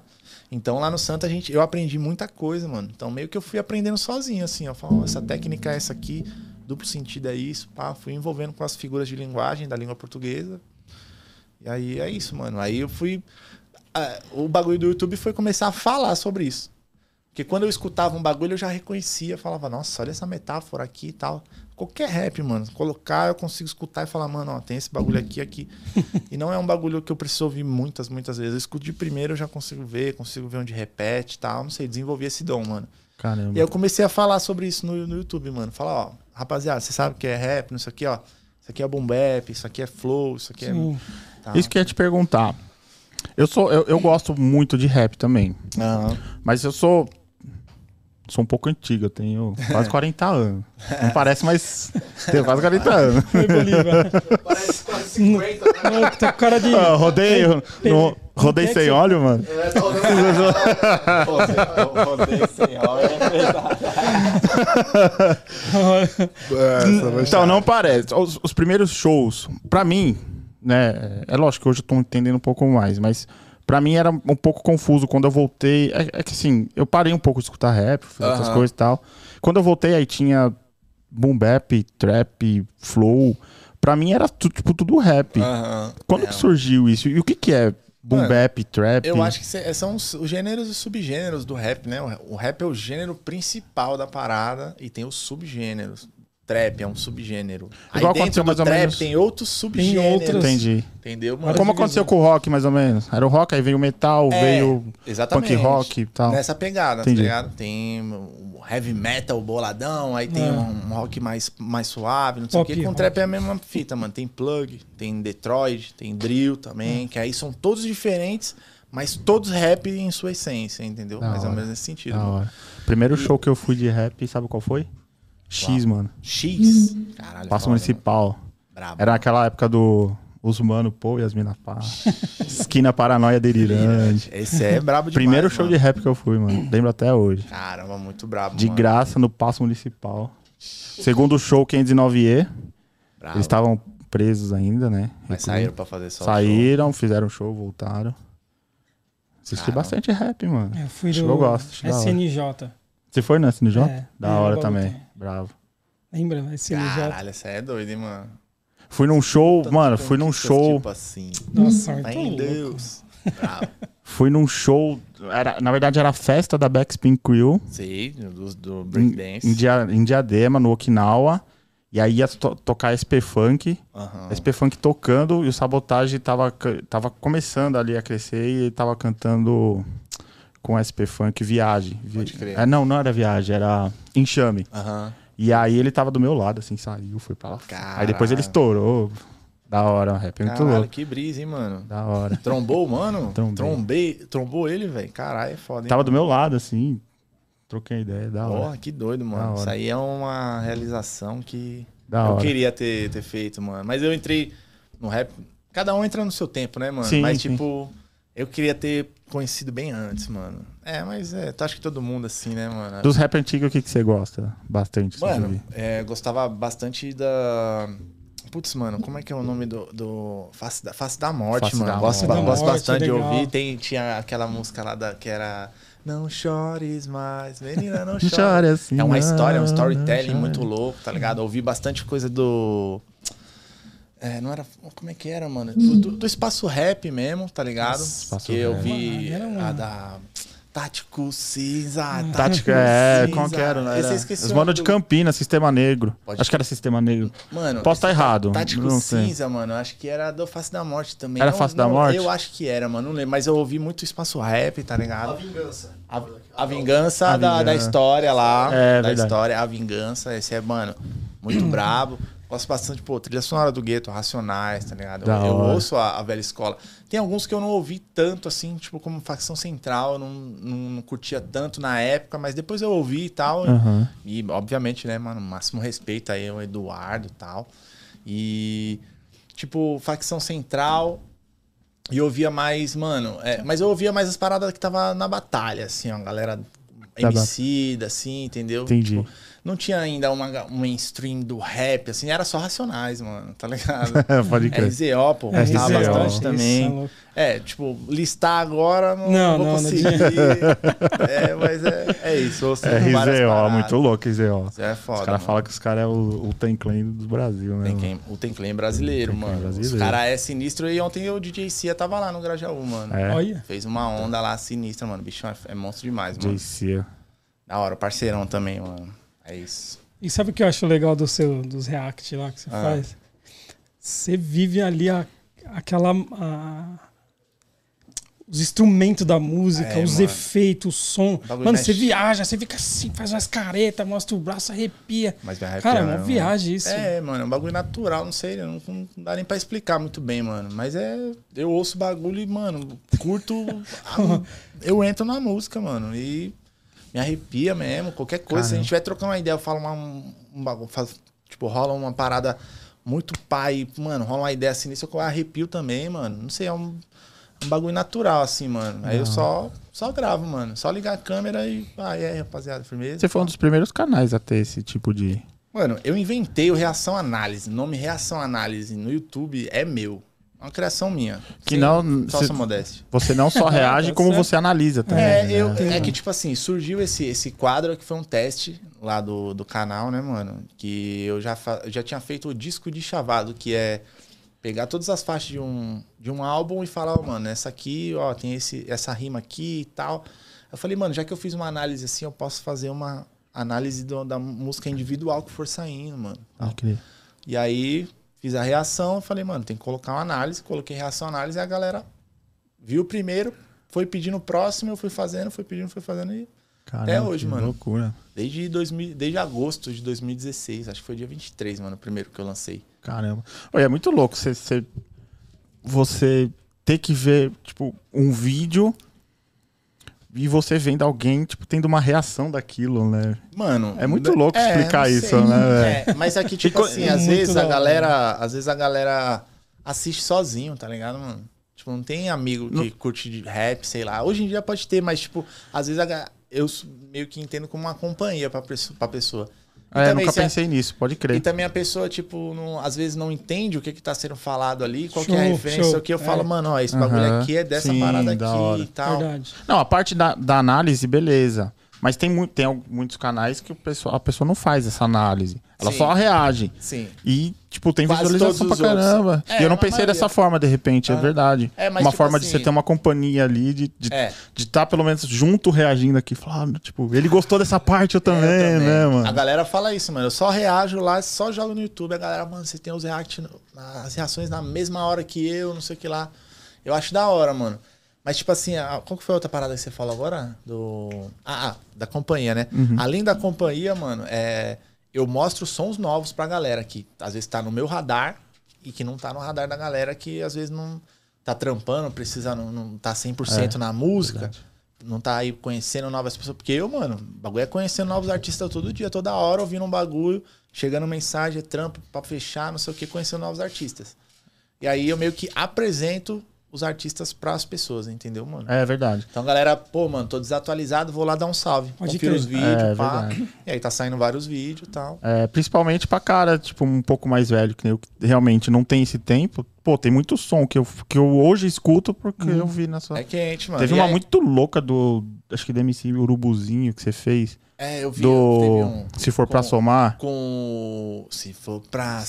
Então lá no Santa a gente, eu aprendi muita coisa, mano. Então meio que eu fui aprendendo sozinho, assim. Ó, essa técnica é essa aqui, duplo sentido é isso, pá. Fui envolvendo com as figuras de linguagem da língua portuguesa. E aí é isso, mano. Aí eu fui. O bagulho do YouTube foi começar a falar sobre isso. Porque quando eu escutava um bagulho, eu já reconhecia, falava, nossa, olha essa metáfora aqui e tal. Qualquer rap, mano, colocar, eu consigo escutar e falar, mano, ó, tem esse bagulho aqui, aqui. e não é um bagulho que eu preciso ouvir muitas, muitas vezes. Eu escuto de primeiro, eu já consigo ver, consigo ver onde repete e tal. Não sei, desenvolvi esse dom, mano. Caramba. E aí eu comecei a falar sobre isso no, no YouTube, mano. Falar, ó, rapaziada, você sabe o que é rap, isso aqui, ó. Isso aqui é boom bap, isso aqui é flow, isso aqui é. Sim. Tá. Isso que eu ia te perguntar. Eu sou, eu, eu gosto muito de rap também. Aham. Mas eu sou. Sou um pouco antigo, eu tenho quase 40 anos. Não parece, mas tenho quase 40 anos. Parece quase 50, né? Tá com cara de. Ah, rodei, no- rodei é sem você- óleo, mano. É, tá rodei sem hora, é verdade. Então, não parece. Os, os primeiros shows, pra mim, né? É lógico que hoje eu tô entendendo um pouco mais, mas pra mim era um pouco confuso quando eu voltei. É, é que assim, eu parei um pouco de escutar rap, fazer outras Aham. coisas e tal. Quando eu voltei, aí tinha boom bap, trap, flow. Pra mim era tu- tipo tudo rap. Aham. Quando É, que surgiu isso? E o que que é boom Mano, bap, trap? Eu acho que cê- são os, os gêneros e subgêneros do rap, né? O, o rap é o gênero principal da parada e tem os subgêneros. Trap é um subgênero. Aí Igual dentro aconteceu do mais ou trap menos- tem outros subgêneros. outras- Entendi. Entendeu? Várias Como aconteceu com o rock, mais ou menos? Era o rock, aí veio o metal, É, veio Exatamente. punk rock e tal. Nessa pegada, Entendi. tá ligado? Tem o heavy metal boladão, aí tem É. um, rock mais, mais suave, não sei Pop o quê. Com rock. trap é a mesma fita, mano. Tem plug, tem Detroit, tem drill também, que aí são todos diferentes, mas todos rap em sua essência, entendeu? Da Mais ou hora. menos nesse sentido. Primeiro show que eu fui de rap, sabe qual foi? X, mano. X. Caralho, Passo Municipal. mano. Brabo. Era naquela época do Os Mano Pô e as Mina Pá. Esquina Paranoia Delirante. Esse é brabo demais. Primeiro show de mano. rap que eu fui, mano. Lembro até hoje. Caramba, muito brabo. De mano. graça no Passo Municipal. Segundo show, 509E. Brabo. Eles estavam presos ainda, né? Mas saíram pra fazer só. Saíram, fizeram show, voltaram. Assisti Caramba. bastante rap, mano. Eu fui Acho do que eu gosto. SNJ. Você foi no SNJ? É, da é, hora também. Bravo. Lembra? SNJ. Caralho, essa é doido, hein, mano. Fui num show, Tanto mano, fui num show. Tipo assim. Nossa, muito Ai. Deus. Bravo. Fui num show. Era, na verdade, era a festa da Backspin Crew Sei, do, do em, breakdance. em, Dia- em Diadema, no Okinawa. E aí ia to- tocar SP Funk. Aham. SP Funk tocando e o Sabotage tava, tava começando ali a crescer e ele tava cantando com SP Funk Viagem. Vi- Pode crer. É, não, não era Viagem, era Enxame. Aham. E aí ele tava do meu lado, assim, saiu, foi pra lá. Aí depois ele Caralho. estourou. Da hora, o rap é muito Caralho, louco. que brisa, hein, mano. Da hora. Trombou, mano? Trombei. Trombei. Trombou ele, velho. Caralho, é foda, hein? Tava do meu lado, assim. Troquei ideia, da hora. Porra, que doido, mano. hora. Isso aí é uma realização que Da eu hora. queria ter, ter feito, mano. Mas eu entrei no rap. Cada um entra no seu tempo, né, mano? Sim, mas, sim. tipo, eu queria ter conhecido bem antes, mano. É, mas é, tu acha que todo mundo assim, né, mano? Dos rap antigos, o que, que você gosta bastante? assim, Mano, é, gostava bastante da. Putz, mano, como é que é o nome do. do... Face, da, Face da Morte, Face mano. da gosto Morte. gosto Morte, bastante de ouvir. Tem, tinha aquela música lá da, que era. Não chores mais, menina, não chores. chore assim. É uma história, é um storytelling muito louco, tá ligado? Ouvi bastante coisa do. É, não era. Como é que era, mano? Do, do- do espaço rap mesmo, tá ligado? Espaço que eu rap. vi Mano, a da. Tático Cinza. Tática, é, Cinza. como que era? Esse era? eu esqueci Os o manos nome de do- Campinas, Sistema Negro. Pode Acho que era Sistema Negro. Mano, Posso estar esse errado. Tático não sei. Cinza, mano. Acho que era do Face da Morte também. Era Não- Face da não- Morte? Eu acho que era, mano. Não lembro. Mas eu ouvi muito espaço rap, tá ligado? A vingança. A, a vingança, A da, da vingança. história lá. É, da verdade. história, a vingança. Esse é, mano, muito brabo. Gosto bastante, pô, trilha sonora do gueto, Racionais, tá ligado? Eu, Da eu ouço a, a velha escola. Tem alguns que eu não ouvi tanto, assim, tipo, como Facção Central, eu não, não, não curtia tanto na época, mas depois eu ouvi e tal. Aham. E, obviamente, né, mano, máximo respeito aí ao Eduardo e tal. E, tipo, Facção Central. E eu ouvia mais, mano. é, mas eu ouvia mais as paradas que tava na batalha, assim, ó, galera Da MC, assim, entendeu? Entendi. Tipo, não tinha ainda uma, um mainstream do rap, assim, era só racionais, mano, tá ligado? Pode crer. RZO, pô, É, gostava RZO. bastante Isso, é também. louco. É, tipo, listar agora não, Não, vou não, não conseguir. é, mas é, é isso. É RZO, muito louco RZO. Isso é foda. Os caras falam que os caras é o, o Ten Clan do Brasil, né? O Tem Clan brasileiro, mano. brasileiro. Os caras é sinistro e ontem o DJ Cia tava lá no Grajaú, mano. É, Olha. Fez uma onda lá sinistra, mano. O bichão é, é monstro demais, mano. JC. Da hora, parceirão também, mano. É isso. E sabe o que eu acho legal do seu, dos react lá que você Ah. faz? Você vive ali a- aquela. a- os instrumentos da música, É, os mano. efeitos, o som. bagulho Mano, mexe. você viaja, você fica assim, faz umas caretas, mostra o braço, arrepia. Mas arrepia, Cara, é né, uma mano? viagem isso. É, mano, é um bagulho natural, não sei, não, não dá nem pra explicar muito bem, mano. Mas é. Eu ouço bagulho e, mano, curto. a- eu entro na música, mano. E me arrepia mesmo. Qualquer coisa. Se a gente estiver trocando uma ideia, eu falo uma, um, bagulho. faz- tipo, rola uma parada muito pai. Mano, rola uma ideia assim, nisso eu arrepio também, mano. Não sei, é um, um bagulho natural, assim, mano. Aí eu só, só gravo, mano. Só ligar a câmera e. Ah, e aí, rapaziada, firmeza. Você foi um dos primeiros canais a ter esse tipo de. Mano, eu inventei o Reação Análise. O nome Reação Análise no YouTube é meu. Uma criação minha. Que Sem não- Falsa modéstia. Você não só reage, como você analisa também. É, né? eu, é que, tipo assim, surgiu esse, esse quadro que foi um teste lá do, do canal, né, mano? Que eu já, eu já tinha feito o disco de chavado, que é pegar todas as faixas de um, de um álbum e falar, ó, mano, essa aqui, ó, tem esse, essa rima aqui e tal. Eu falei, mano, já que eu fiz uma análise assim, eu posso fazer uma análise do- da música individual que for saindo, mano. crer. E aí fiz a reação, falei, mano, tem que colocar uma análise, coloquei reação, análise, e a galera viu o primeiro, foi pedindo o próximo, eu fui fazendo, fui pedindo, fui fazendo, e Caramba, hoje, que mano. loucura. desde, 2000, desde agosto de 2016, acho que foi dia 23, mano, o primeiro que eu lancei. Caramba. Olha, é muito louco você, você, você ter que ver, tipo, um vídeo e você vendo alguém, tipo, tendo uma reação daquilo, né? Mano, É muito louco explicar não isso, sei. né, É, mas aqui, tipo Ficou- assim, às vezes a galera. Às vezes a galera assiste sozinho, tá ligado, mano? Tipo, não tem amigo que curte de rap, sei lá. Hoje em dia pode ter, mas, tipo, às vezes a eu meio que entendo como uma companhia pra, pra pessoa. E É, também nunca pensei nisso, pode E crer. também a pessoa, tipo, não- às vezes não entende o que que tá sendo falado ali, qual que é a Show, referência, show. o que eu É. falo, mano, ó, esse bagulho Aham. aqui é dessa Sim, parada da aqui hora. e tal. Verdade. Não, a parte da, da análise, beleza. Mas tem, muito, tem muitos canais que o pessoal, a pessoa não faz essa análise. Ela Sim. só reage. Sim. E, tipo, tem Quase visualização pra caramba. É, e eu não pensei maioria. dessa forma, de repente, é Ah. verdade. É, mas, Uma tipo forma de assim- você ter uma companhia ali, de estar de, É. de tá, pelo menos junto reagindo aqui. Falar, ah, tipo, ele gostou dessa parte, eu também, É, eu também. né, mano? A galera fala isso, mano. Eu só reajo lá, só jogo no YouTube. A galera, mano, você tem os react, as reações na mesma hora que eu, não sei o que lá. Eu acho da hora, mano. Mas, tipo assim, a- qual que foi a outra parada que você falou agora? Do. Ah, ah, da companhia, né? Uhum. Além da companhia, mano, é. Eu mostro sons novos pra galera que às vezes tá no meu radar e que não tá no radar da galera que às vezes não tá trampando, precisa, não, não tá 100% É, na música não tá aí conhecendo novas pessoas. Porque eu, mano, o bagulho é conhecendo novos artistas todo dia, toda hora, ouvindo um bagulho, chegando mensagem, trampo pra fechar, não sei o que, conhecendo novos artistas. E aí eu meio que apresento os artistas pras pessoas, entendeu, mano? É verdade. Então, galera, pô, mano, tô desatualizado, vou lá dar um salve. Pode Confiro crer. os vídeos, É, pá. verdade. E aí tá saindo vários vídeos e tal. É, principalmente pra cara, tipo, um pouco mais velho, que eu que realmente não tem esse tempo. Pô, tem muito som que eu, que eu hoje escuto porque eu vi na sua. É quente, mano. Teve E uma aí- muito louca do. Acho que da MC Urubuzinho que você fez. É, eu vi. Do. teve um Se for pra com- somar. Com. Se for pra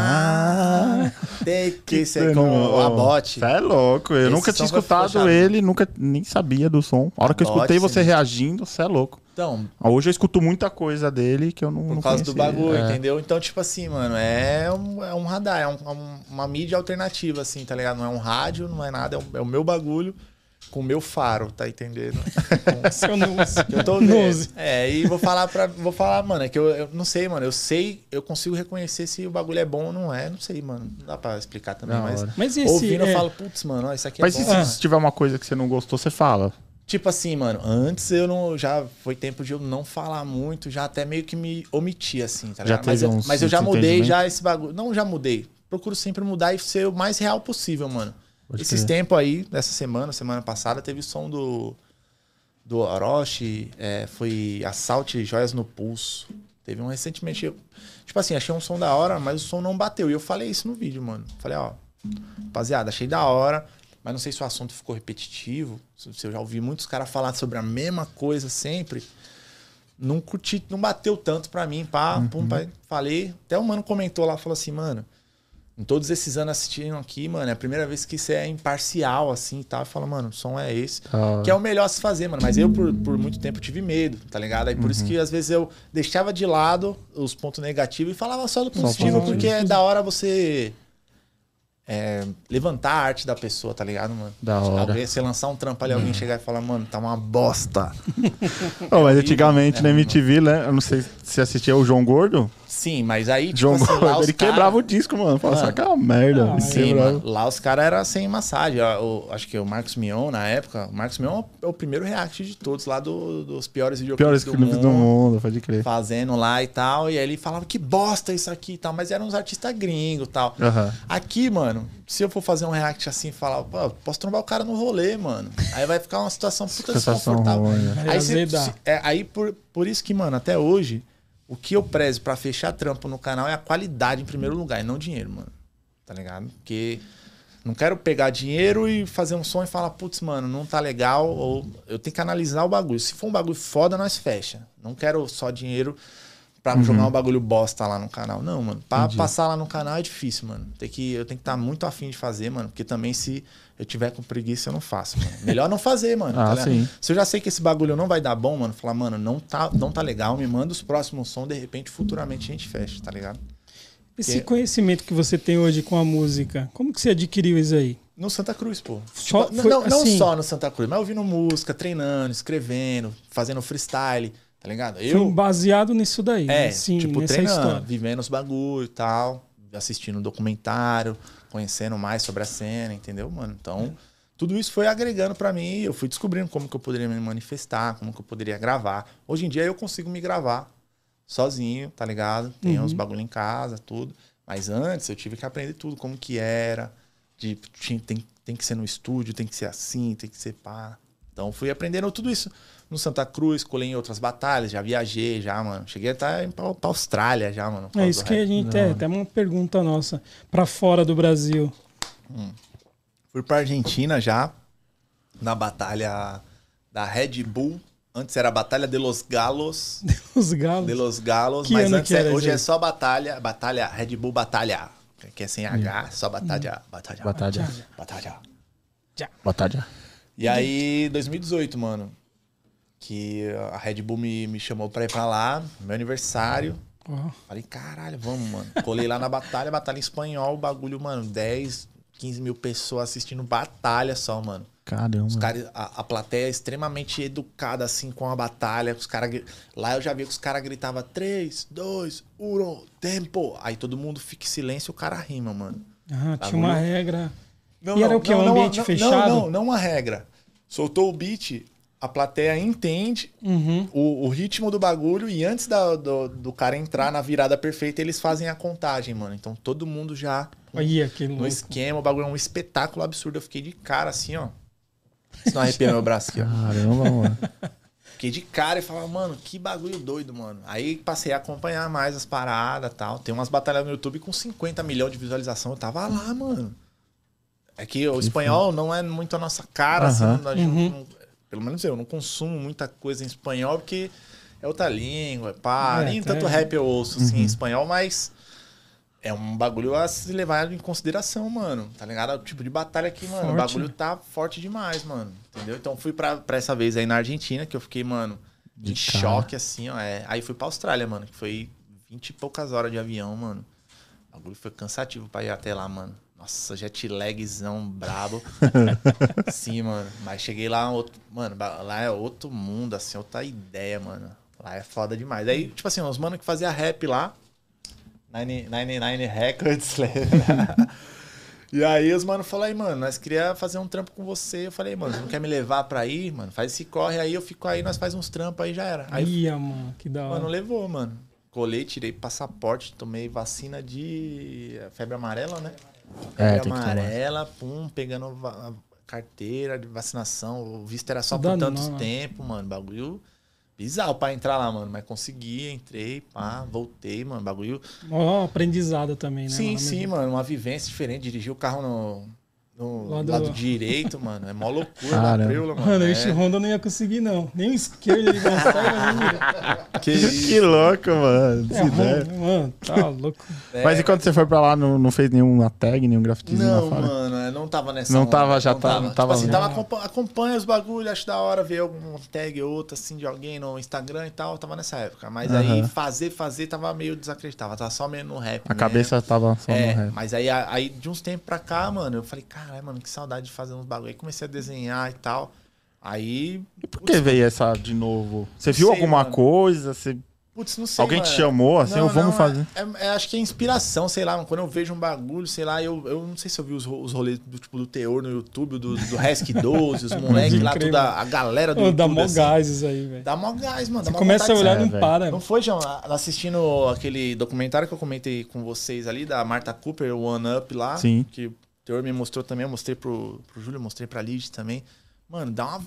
somar, tem que ser com a bote. Você é louco. Eu Esse nunca tinha escutado fechado. ele, nunca nem sabia do som. A hora que eu escutei você sinistro. reagindo, você é louco. Então, Hoje eu escuto muita coisa dele que eu não. por não causa do bagulho, É. entendeu? Então, tipo assim, mano, é um, é um radar, é é um- uma mídia alternativa, assim, tá ligado? Não é um rádio, não é nada, é, um- é o meu bagulho com o meu faro, tá entendendo? Com- Seu nose. Eu tô Nose. vendo. É, e vou falar pra. Vou falar, mano, é que eu, eu não sei, mano. Eu sei, eu consigo reconhecer se o bagulho é bom ou não é. Não sei, mano. Não dá pra explicar também, mas. Mas esse. Ouvindo, é, eu falo, putz, mano, ó, isso aqui é Mas bom. se, Ah. se tiver uma coisa que você não gostou, você fala. Tipo assim, mano, antes eu não. Já foi tempo de eu não falar muito, já até meio que me omitir, assim, tá Já ligado? Mas eu, mas eu já mudei já esse bagulho. Não, já mudei. Procuro sempre mudar e ser o mais real possível, mano. Pode Esses crer. tempos aí, dessa semana, semana passada, teve som do, do Orochi, é, foi Assalte Joias no Pulso. Teve um recentemente. tipo assim, achei um som da hora, mas o som não bateu. E eu falei isso no vídeo, mano. Falei, ó, rapaziada, achei da hora, mas não sei se o assunto ficou repetitivo. Se eu já ouvi muitos caras falar sobre a mesma coisa sempre. Não curti, não bateu tanto pra mim, pá, pum, pá, falei. Até o mano comentou lá, falou assim, mano, em todos esses anos assistindo aqui, mano, é a primeira vez que você é imparcial, assim, e tal. E fala, mano, o som é esse. Hora. Que é o melhor a se fazer, mano. Mas eu, por, por muito tempo, tive medo, tá ligado? Aí por isso que, às vezes, eu deixava de lado os pontos negativos e falava só do positivo, positivo. porque é da hora você é, levantar a arte da pessoa, tá ligado, mano? Da hora. Alguém, você lançar um trampo ali, alguém chegar e falar, mano, tá uma bosta. Ô, mas antigamente É, na MTV, né? Eu não sei se assistia o João Gordo. Sim, mas aí, tipo João assim, lá ele cara- quebrava o disco, mano. Falava, Mano. saca uma merda. Ah, Sim, quebrava. mano. Lá os caras eram sem massagem. O- o- acho que o Marcos Mion, na época, o Marcos Mion é o primeiro react de todos lá do- dos piores videoclipes Piores clipes do mundo, pode crer. Fazendo lá e tal. E aí ele falava que bosta isso aqui e tal. Mas eram uns artistas gringos e tal. Aham. Aqui, mano, se eu for fazer um react assim e falar, pô, posso trombar o cara no rolê, mano. Aí vai ficar uma situação puta desconfortável. né? Aí, é, aí por, por isso que, mano, até hoje, o que eu prezo pra fechar trampo no canal é a qualidade em primeiro lugar, e não dinheiro, mano. Tá ligado? Porque não quero pegar dinheiro e fazer um som e falar, putz, mano, não tá legal, ou eu tenho que analisar o bagulho. Se for um bagulho foda, nós fecha. Não quero só dinheiro pra jogar um bagulho bosta lá no canal. Não, mano. Pra Entendi. passar lá no canal é difícil, mano. Tem que, eu tenho que estar muito afim de fazer, mano. Porque também se eu tiver com preguiça, eu não faço, mano. Melhor não fazer, mano. Ah, tá sim. Se eu já sei que esse bagulho não vai dar bom, mano, falar, mano, não tá, não tá legal, me manda os próximos sons, de repente, futuramente a gente fecha, tá ligado? Esse Que- conhecimento que você tem hoje com a música, como que você adquiriu isso aí? No Santa Cruz, pô. Só Tipo, foi não, não assim? só no Santa Cruz, mas ouvindo música, treinando, escrevendo, fazendo freestyle, tá ligado? Foi Eu, baseado nisso daí, é, né? Sim, tipo, nessa treinando, história. vivendo os bagulho e tal, assistindo um documentário, conhecendo mais sobre a cena, entendeu, mano? Então, tudo isso foi agregando pra mim, eu fui descobrindo como que eu poderia me manifestar, como que eu poderia gravar. Hoje em dia eu consigo me gravar sozinho, tá ligado? Tenho Uhum. uns bagulho em casa, tudo. Mas antes eu tive que aprender tudo, como que era, de tem, tem que ser no estúdio, tem que ser assim, tem que ser pá. Então fui aprendendo tudo isso no Santa Cruz, colei em outras batalhas, já viajei já, mano. Cheguei até pra, pra Austrália já, mano. É isso que a gente é, até uma pergunta nossa pra fora do Brasil. Fui pra Argentina já, na batalha da Red Bull. Antes era a Batalha de los Galos. Os galos. De los Galos, Que mas antes é- hoje isso é só batalha, batalha, Red Bull Batalha. Que é sem H, só batalha, batalha. Batalha. Batalha. Batalha. E aí, 2018, mano, que a Red Bull me, me chamou pra ir pra lá, meu aniversário. Ó, Falei, caralho, vamos, mano. Colei lá na batalha, batalha em espanhol, o bagulho, mano, 10, 15 mil pessoas assistindo batalha só, mano. Caramba. Os cara, a, a plateia é extremamente educada, assim, com a batalha. Os cara, lá eu já vi que os caras gritavam 3, 2, 1, tempo. Aí todo mundo fica em silêncio e o cara rima, mano. ah, tinha uma regra. Não, E era o quê? Um ambiente não, fechado? Não, não, não uma regra. Soltou o beat, a plateia entende Uhum. o, o ritmo do bagulho e antes da- do, do cara entrar na virada perfeita, eles fazem a contagem, mano. Então todo mundo já Olha que no louco. esquema, o bagulho é um espetáculo absurdo. Eu fiquei de cara assim, ó. Se não arrepia meu braço aqui, ó. Caramba, mano. Fiquei de cara e falava, mano, que bagulho doido, mano. Aí passei a acompanhar mais as paradas e tal. Tem umas batalhas no YouTube com 50 milhões de visualização. Eu tava lá, mano. É que o espanhol não é muito a nossa cara, assim. Aham. a gente Uhum. não- pelo menos eu não consumo muita coisa em espanhol, porque é outra língua, pá. É, Nem tanto rap eu ouço, assim, em espanhol, mas... É um bagulho a se levar em consideração, mano. Tá ligado? É o tipo de batalha que, mano, o Forte, bagulho né? tá forte demais, mano. Entendeu? Então fui pra, pra essa vez aí na Argentina, que eu fiquei, mano, De em cara. choque, assim, ó. É. Aí fui pra Austrália, mano, que foi 20 e poucas horas de avião, mano. O bagulho foi cansativo pra ir até lá, mano. Nossa, jet lagzão brabo. Sim, mano. Mas cheguei lá, outro, mano, lá é outro mundo, assim, outra ideia, mano. Lá é foda demais. Aí, tipo assim, os mano que fazia rap lá, 99 Records? E aí os mano falaram aí, mano, nós queria fazer um trampo com você. Eu falei, mano, você não quer me levar pra ir, mano? Faz esse corre aí, eu fico aí, nós faz uns trampos aí, já era. Aí, Ia, mano, que da hora. mano, levou, mano. Colei, tirei passaporte, tomei vacina de febre amarela, né? É, É, amarela, pum, pegando carteira de vacinação. O visto era só Dá por tanto não. tempo, mano. Bagulho bizarro pra entrar lá, mano. Mas consegui, entrei, pá, voltei, mano. Bagulho. Ó, aprendizado também, né? sim, mano? sim, mano. Uma vivência diferente. Dirigir o carro no, no Lado- lado... direito, mano. É mó loucura da preula, mano. Mano, é... esse Honda eu não ia conseguir, não. Nem o esquerdo ele gostava. Que isso. Que louco, mano. É. Honda, mano, tá louco. É, Mas e quando você foi pra lá, não, não fez nenhuma tag, nenhum grafitezinho Não, mano, eu não tava nessa. Não onda, tava, já tá- não tava Tipo assim, tava acompa- acompanha os bagulhos, acho da hora ver algum tag ou outro assim de alguém no Instagram e tal, tava nessa época. Mas aí Aham. fazer, fazer, tava meio desacreditava, tava só meio no rap. A mesmo. cabeça tava só É, no rap. mas aí, aí de uns tempos pra cá, mano, eu falei, caralho, mano, que saudade de fazer uns bagulho. Aí comecei a desenhar e tal. Aí. E por que veio essa de novo? Você viu sei, alguma mano. coisa? Você... Putz, não sei. Alguém te mano. chamou assim? Não, ou vamos não, fazer? É, é- é- acho que é inspiração, sei lá, mano. Quando eu vejo um bagulho, sei lá, eu, eu não sei se eu vi os, os rolês do tipo do Teor no YouTube, do, do Resk 12, os moleques lá, toda a galera do Ô, YouTube. dá mó assim. gás isso aí, velho. Dá mó gás, mano. Você começa a olhar e É, não velho. para. não foi, João? Assistindo aquele documentário que eu comentei com vocês ali, da Marta Cooper, o One Up lá. Sim. Que Teor me mostrou também, eu mostrei pro, pro Júlio, mostrei pra Lid também. Mano, dá uma.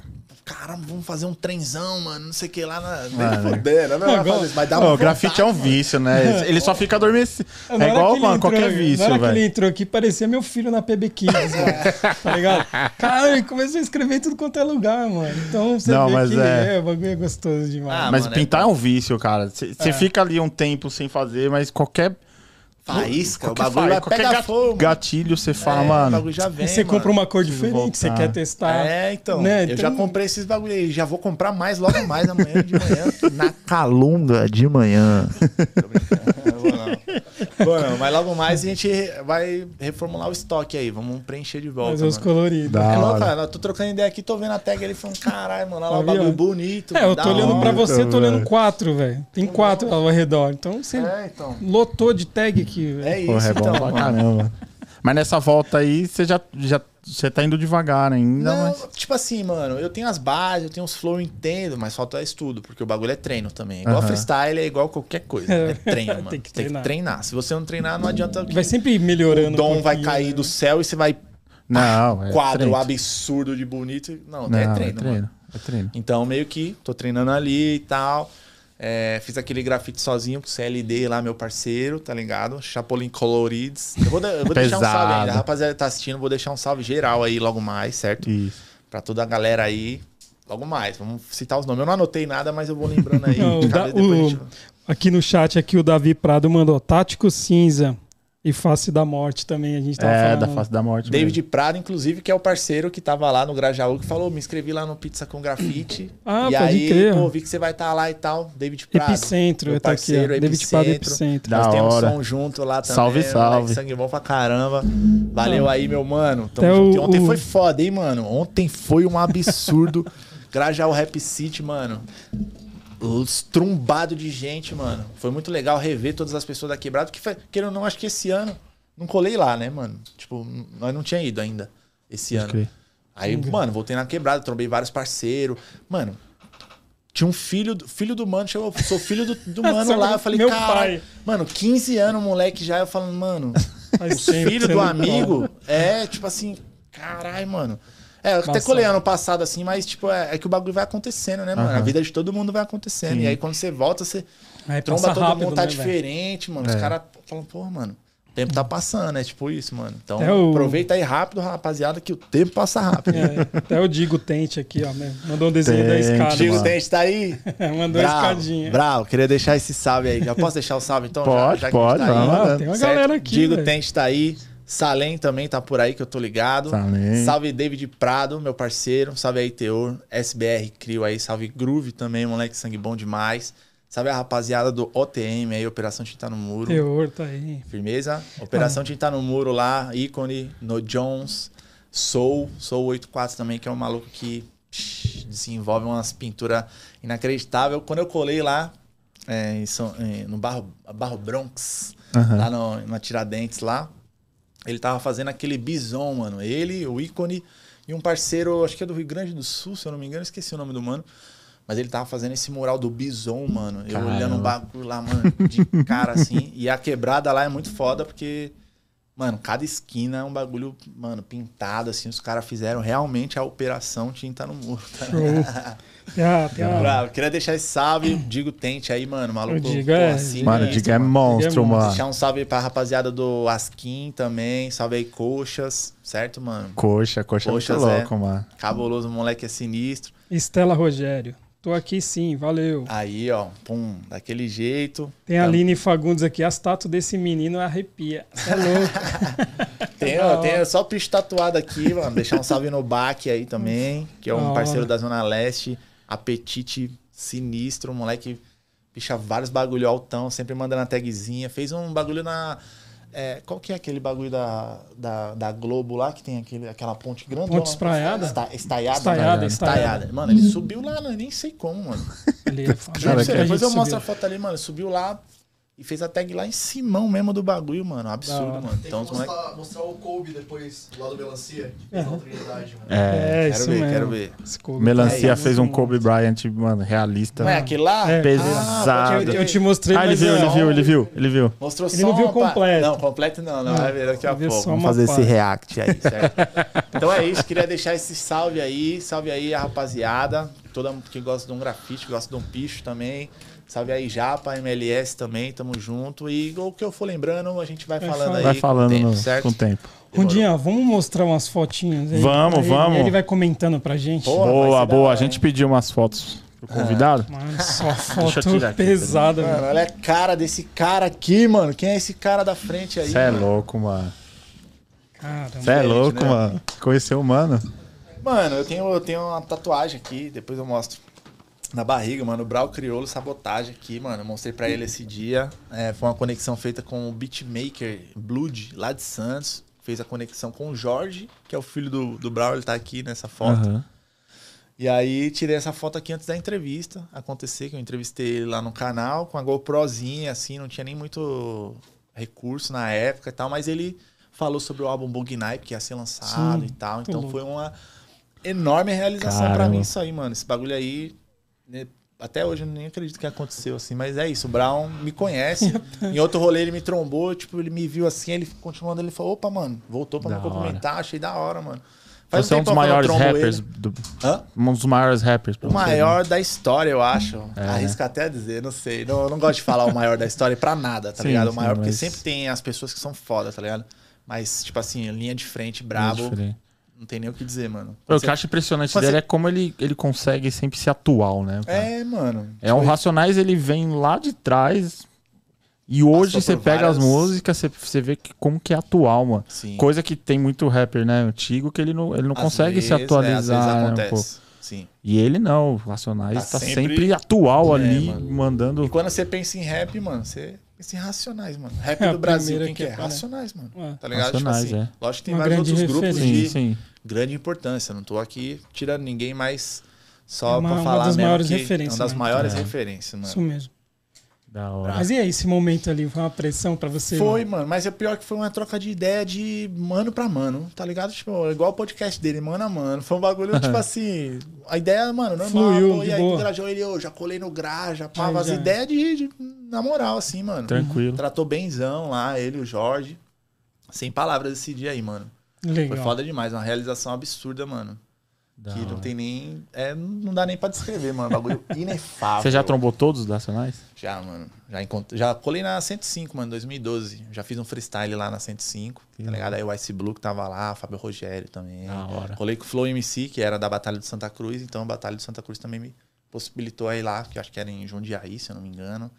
Caramba, vamos fazer um trenzão, mano. Não sei o que lá. Na... Nem fudendo, não vai Igual- isso, mas dá Não, uma o grafite é um vício, né? Ele só fica adormecido. Na É hora igual, ele mano, entrou- qualquer Na vício, hora que ele velho. entrou aqui, parecia meu filho na PB Kids, mano. Tá ligado? Cara, ele começou a escrever tudo quanto é lugar, mano. Então você Não, vê mas que é. é. o bagulho é gostoso demais. Ah, Mas mano, pintar é é, um vício, cara. Você É. fica ali um tempo sem fazer, mas qualquer. Faísca, o bagulho vai pegar gat- fogo. gatilho, você fala, É, O mano. bagulho já vem. E você mano. compra uma cor diferente, você quer testar. É, então. Né? Eu já Então- comprei esses bagulho aí. Já vou comprar mais logo mais amanhã de manhã. na Calunga de manhã. Tô brincando, não vou não. Vou não, mas logo mais a gente vai reformular o estoque aí. Vamos preencher de volta. Fazer os coloridos. É louco, cara. Eu tô trocando ideia aqui, tô vendo a tag ali falando, caralho, mano, olha lá o bagulho bonito. É, eu tô olhando hora. pra você, tô olhando quatro, velho. Tem quatro ao redor. Então você É, então. lotou de tag aqui, É isso, Porra, é bom então. pra caramba. Mas nessa volta aí, você já, já você tá indo devagar ainda, Não, mas. tipo assim, mano, eu tenho as bases, eu tenho os flow, eu entendo, mas falta estudo, porque o bagulho é treino também. Igual freestyle, é igual qualquer coisa. É treino, mano. Tem que Tem que treinar. Se você não treinar, não adianta Vai sempre melhorando. o dom um vai cair né? do céu e você vai Não, é quadro treino. absurdo de bonito. Não, Não, é é treino, treino. mano. É treino. Então, meio que tô treinando ali e tal. É, fiz aquele grafite sozinho com o CLD lá, meu parceiro, tá ligado? Chapolin Colorides. Eu vou, de- eu vou deixar um salve ainda. A rapaziada tá assistindo, vou deixar um salve geral aí logo mais, certo? Isso. Pra toda a galera aí. Logo mais, vamos citar os nomes. Eu não anotei nada, mas eu vou lembrando aí. Não, da- o- gente- Aqui no chat, aqui o Davi Prado mandou Tático Cinza e Face da Morte também. A gente tava É, falando. da face da morte. David Prado, inclusive, que é o parceiro que tava lá no Grajaú, que falou: me inscrevi lá no Pizza com Grafite. Ah, e pode aí, crer. pô, vi que você vai estar lá e tal. David Prado. Epicentro, meu tá aqui, ó. parceiro, David Prado Epicentro. Epicentro. Da Nós temos hora. som junto lá também. Salve, salve. Sangue bom pra caramba. Valeu aí, meu mano. Tamo Até junto. O- ontem o- foi foda, hein, mano? Ontem foi um absurdo. Grajaú Rap City, mano. Trumbado de gente, mano. Foi muito legal rever todas as pessoas da quebrada. Que, foi- queira ou não, acho que esse ano. Não colei lá, né, mano? Tipo, nós não tinha ido ainda. Esse Pode ano. crer. Aí, mano, voltei na quebrada, trombei vários parceiros. Mano, tinha um filho, do- filho do mano, chegou, sou filho do, do mano lá. Eu falei, meu cara, pai. mano, 15 anos, moleque já. Eu falando, mano, filhos que do amigo é tipo assim, caralho, mano. É, eu até colei ano passado assim, mas tipo, é, é que o bagulho vai acontecendo, né, mano? A Aham. vida de todo mundo vai acontecendo. Sim. E aí quando você volta, você Aí tromba todo rápido, mundo, tá né, diferente, mano. É. Os caras falam, pô, mano, o tempo tá passando, é tipo isso, mano. Então É o- aproveita aí rápido, rapaziada, que o tempo passa rápido. É, até o Digo Tente aqui, ó. Mandou um desenho da Tente, escada. Digo, mano. Dente tá aí? Mandou a Bravo, escadinha. bravo, queria deixar esse salve aí. Já posso deixar o salve então? Pode, já, já que a gente pode, tá aí? Ah, tem uma Certo? galera aqui. Digo velho. Tente tá aí. Salem também tá por aí, que eu tô ligado. Salem. Salve David Prado, meu parceiro. Salve aí, Teor. SBR Crio aí. Salve Groove também, moleque sangue bom demais. Salve a rapaziada do OTM aí, Operação Tinta no Muro. Teor tá aí. Firmeza? Operação Tinta no Muro lá, ícone, no Jones, Soul, Soul 84 também, que é um maluco que psh, desenvolve umas pinturas inacreditáveis. Quando eu colei lá, é, em São- em- no Barro, Barro Bronx, Aham. lá no, na Tiradentes lá, ele tava fazendo aquele bison, mano. Ele, o ícone e um parceiro, acho que é do Rio Grande do Sul, se eu não me engano, esqueci o nome do mano. Mas ele tava fazendo esse mural do bison, mano. Eu Caramba. olhando o bagulho lá, mano, de cara assim. E a quebrada lá é muito foda porque, Mano, cada esquina é um bagulho, mano, pintado, assim. Os caras fizeram realmente a operação tinta no muro. Tá? Show. Tem a- tem a- Bravo. Queria deixar esse salve. Digo Tente aí, mano. Maluco. O Digo é- assim, Mano, o Diga é monstro, monstro. mano. Deixar um salve pra rapaziada do Askin também. Salve aí, Coxas. Certo, mano? Coxa, coxa é Coxas, é. louco, mano. Cabuloso, o moleque é sinistro. Estela Rogério. Tô aqui sim, valeu. Aí, ó, pum, daquele jeito. Tem a Aline Fagundes aqui, as tatu desse menino arrepia. Cê é louco. Tem, ó, tem só picho tatuado aqui, mano. Deixar um salve no Baque aí também, que é um parceiro da Zona Leste. Apetite sinistro, moleque picha vários bagulho altão, sempre mandando a tagzinha. Fez um bagulho na. é, qual que é aquele bagulho da, da, da Globo lá, que tem aquele, aquela ponte grande? Ponte espraiada? Esta, estaiada? Estaiada, né? estaiada. Mano, ele subiu lá, né? nem sei como, mano. Ele é. Cara, gente Depois eu subiu. mostro a foto ali, mano. Subiu lá e fez a tag lá em cima mesmo do bagulho, mano. Absurdo, hora. mano. Tem Então, que mostrar, mostrar o Kobe depois, lá do Melancia, que fez na Trinidade, mano. É. É, Quero isso ver, mesmo. quero ver. Melancia é fez um muito Kobe Bryant, mano, realista. Não é aquele lá? É. Pesado. pode Eu, eu te mostrei, Ah, ele viu, é- ele viu, ele viu, ele viu. Mostrou Ele só não viu uma pa- completo. Não, completo não, não. Vai ver daqui a pouco. Vamos fazer parte. esse react aí, certo? então é isso, queria deixar esse salve aí. Salve aí a rapaziada. Todo mundo que gosta de um grafite, que gosta de um picho também. Salve aí Japa, MLS também, tamo junto. E o que eu for lembrando, a gente vai Vai falando aí. Vai com falando o tempo, no- certo? com o tempo. Rundinha, vamos mostrar umas fotinhas aí? Vamos, Aí- vamos. Ele vai comentando pra gente. Boa, boa. hora, A gente pediu umas fotos pro convidado. Mano, só foto tirar aqui, pesada, Mano, velho. olha a cara desse cara aqui, mano. Quem é esse cara da frente aí? Você é louco, mano. Caramba. Você é louco, né? mano. Conheceu o mano? Mano, eu tenho, eu tenho uma tatuagem aqui, depois eu mostro. Na barriga, mano, o Brau Criolo Sabotagem aqui, mano. Eu mostrei pra ele esse dia. É, foi uma conexão feita com o beatmaker Blood, lá de Santos. Fez a conexão com o Jorge, que é o filho do, do Brau, ele tá aqui nessa foto. Aham. E aí tirei essa foto aqui antes da entrevista acontecer, que eu entrevistei ele lá no canal, com a GoProzinha, assim, não tinha nem muito recurso na época e tal, mas ele falou sobre o álbum Bug Night, que ia ser lançado Sim, e tal. Então foi uma enorme realização pra Caramba. mim isso aí, mano. Esse bagulho aí. Né, Até hoje eu nem acredito que aconteceu assim, mas é isso. O Brown me conhece. em outro rolê ele me trombou, tipo, ele me viu assim, ele continuando, ele falou: opa, mano, voltou pra Da me cumprimentar, achei da hora, mano. Faz Você é um dos maiores rappers. Do, Hã? um dos maiores rappers. O né? maior da história, eu acho. É. Arrisco até dizer, não sei. Não, eu não gosto de falar o maior da história pra nada, tá Sim, ligado? O sim, maior, porque mas- sempre tem as pessoas que são foda, tá ligado? Mas, tipo assim, linha de frente, brabo. Não tem nem o que dizer, mano. O que eu acho impressionante Você- dele é como ele, ele consegue sempre ser atual, né? cara? É, mano. É um Racionais, ele vem lá de trás. E hoje você pega as várias- músicas, você, você vê que, como que é atual, mano. Sim. Coisa que tem muito rapper, né? Antigo, que ele não, ele não Às consegue se vezes, é, às atualizar. né, acontece. Sim. E ele não, o Racionais Tá tá, sempre- sempre... atual É, ali, mano. mandando. E quando você pensa em rap, mano, você pensa em Racionais, mano. Rap É, do Brasil, quem que que é? aparece. Racionais, mano. É. Tá ligado? Racionais, tipo assim, é. lógico que tem Uma vários outros grupos referência. de Sim, sim. Grande importância. Não tô aqui tirando ninguém, mas só É uma- pra uma falar das mesmo maiores referências, É uma das né? maiores É. referências, mano. Isso mesmo. Da hora. Mas e aí, esse momento ali? Foi uma pressão pra você? Foi, mano? mano, mas é pior que foi uma troca de ideia de mano pra mano, tá ligado? Tipo, igual o podcast dele, mano a mano. Foi um bagulho, tipo assim, a ideia, mano, normal. Fluiu, pô, e aí, boa. tu grajou ele, eu já colei no graja, Aí as já. ideias de, de- na moral, assim, mano. Tranquilo. Tratou benzão lá, ele o Jorge. Sem palavras esse dia aí, mano. Legal. Foi foda demais, uma realização absurda, mano. Da que não hora. tem nem. É, não dá nem pra descrever, mano. Bagulho inefável. Você já trombou todos os Nacionais? Já, mano. Já, encont... já colei na 105, mano, 2012. Já fiz um freestyle lá na 105, tá ligado? Aí o Ice Blue que tava lá, Fábio Rogério também. Da hora. Colei com o Flow MC, que era da Batalha de Santa Cruz, então a Batalha de Santa Cruz também me possibilitou aí lá, que eu acho que era em Jundiaí, se eu não me engano.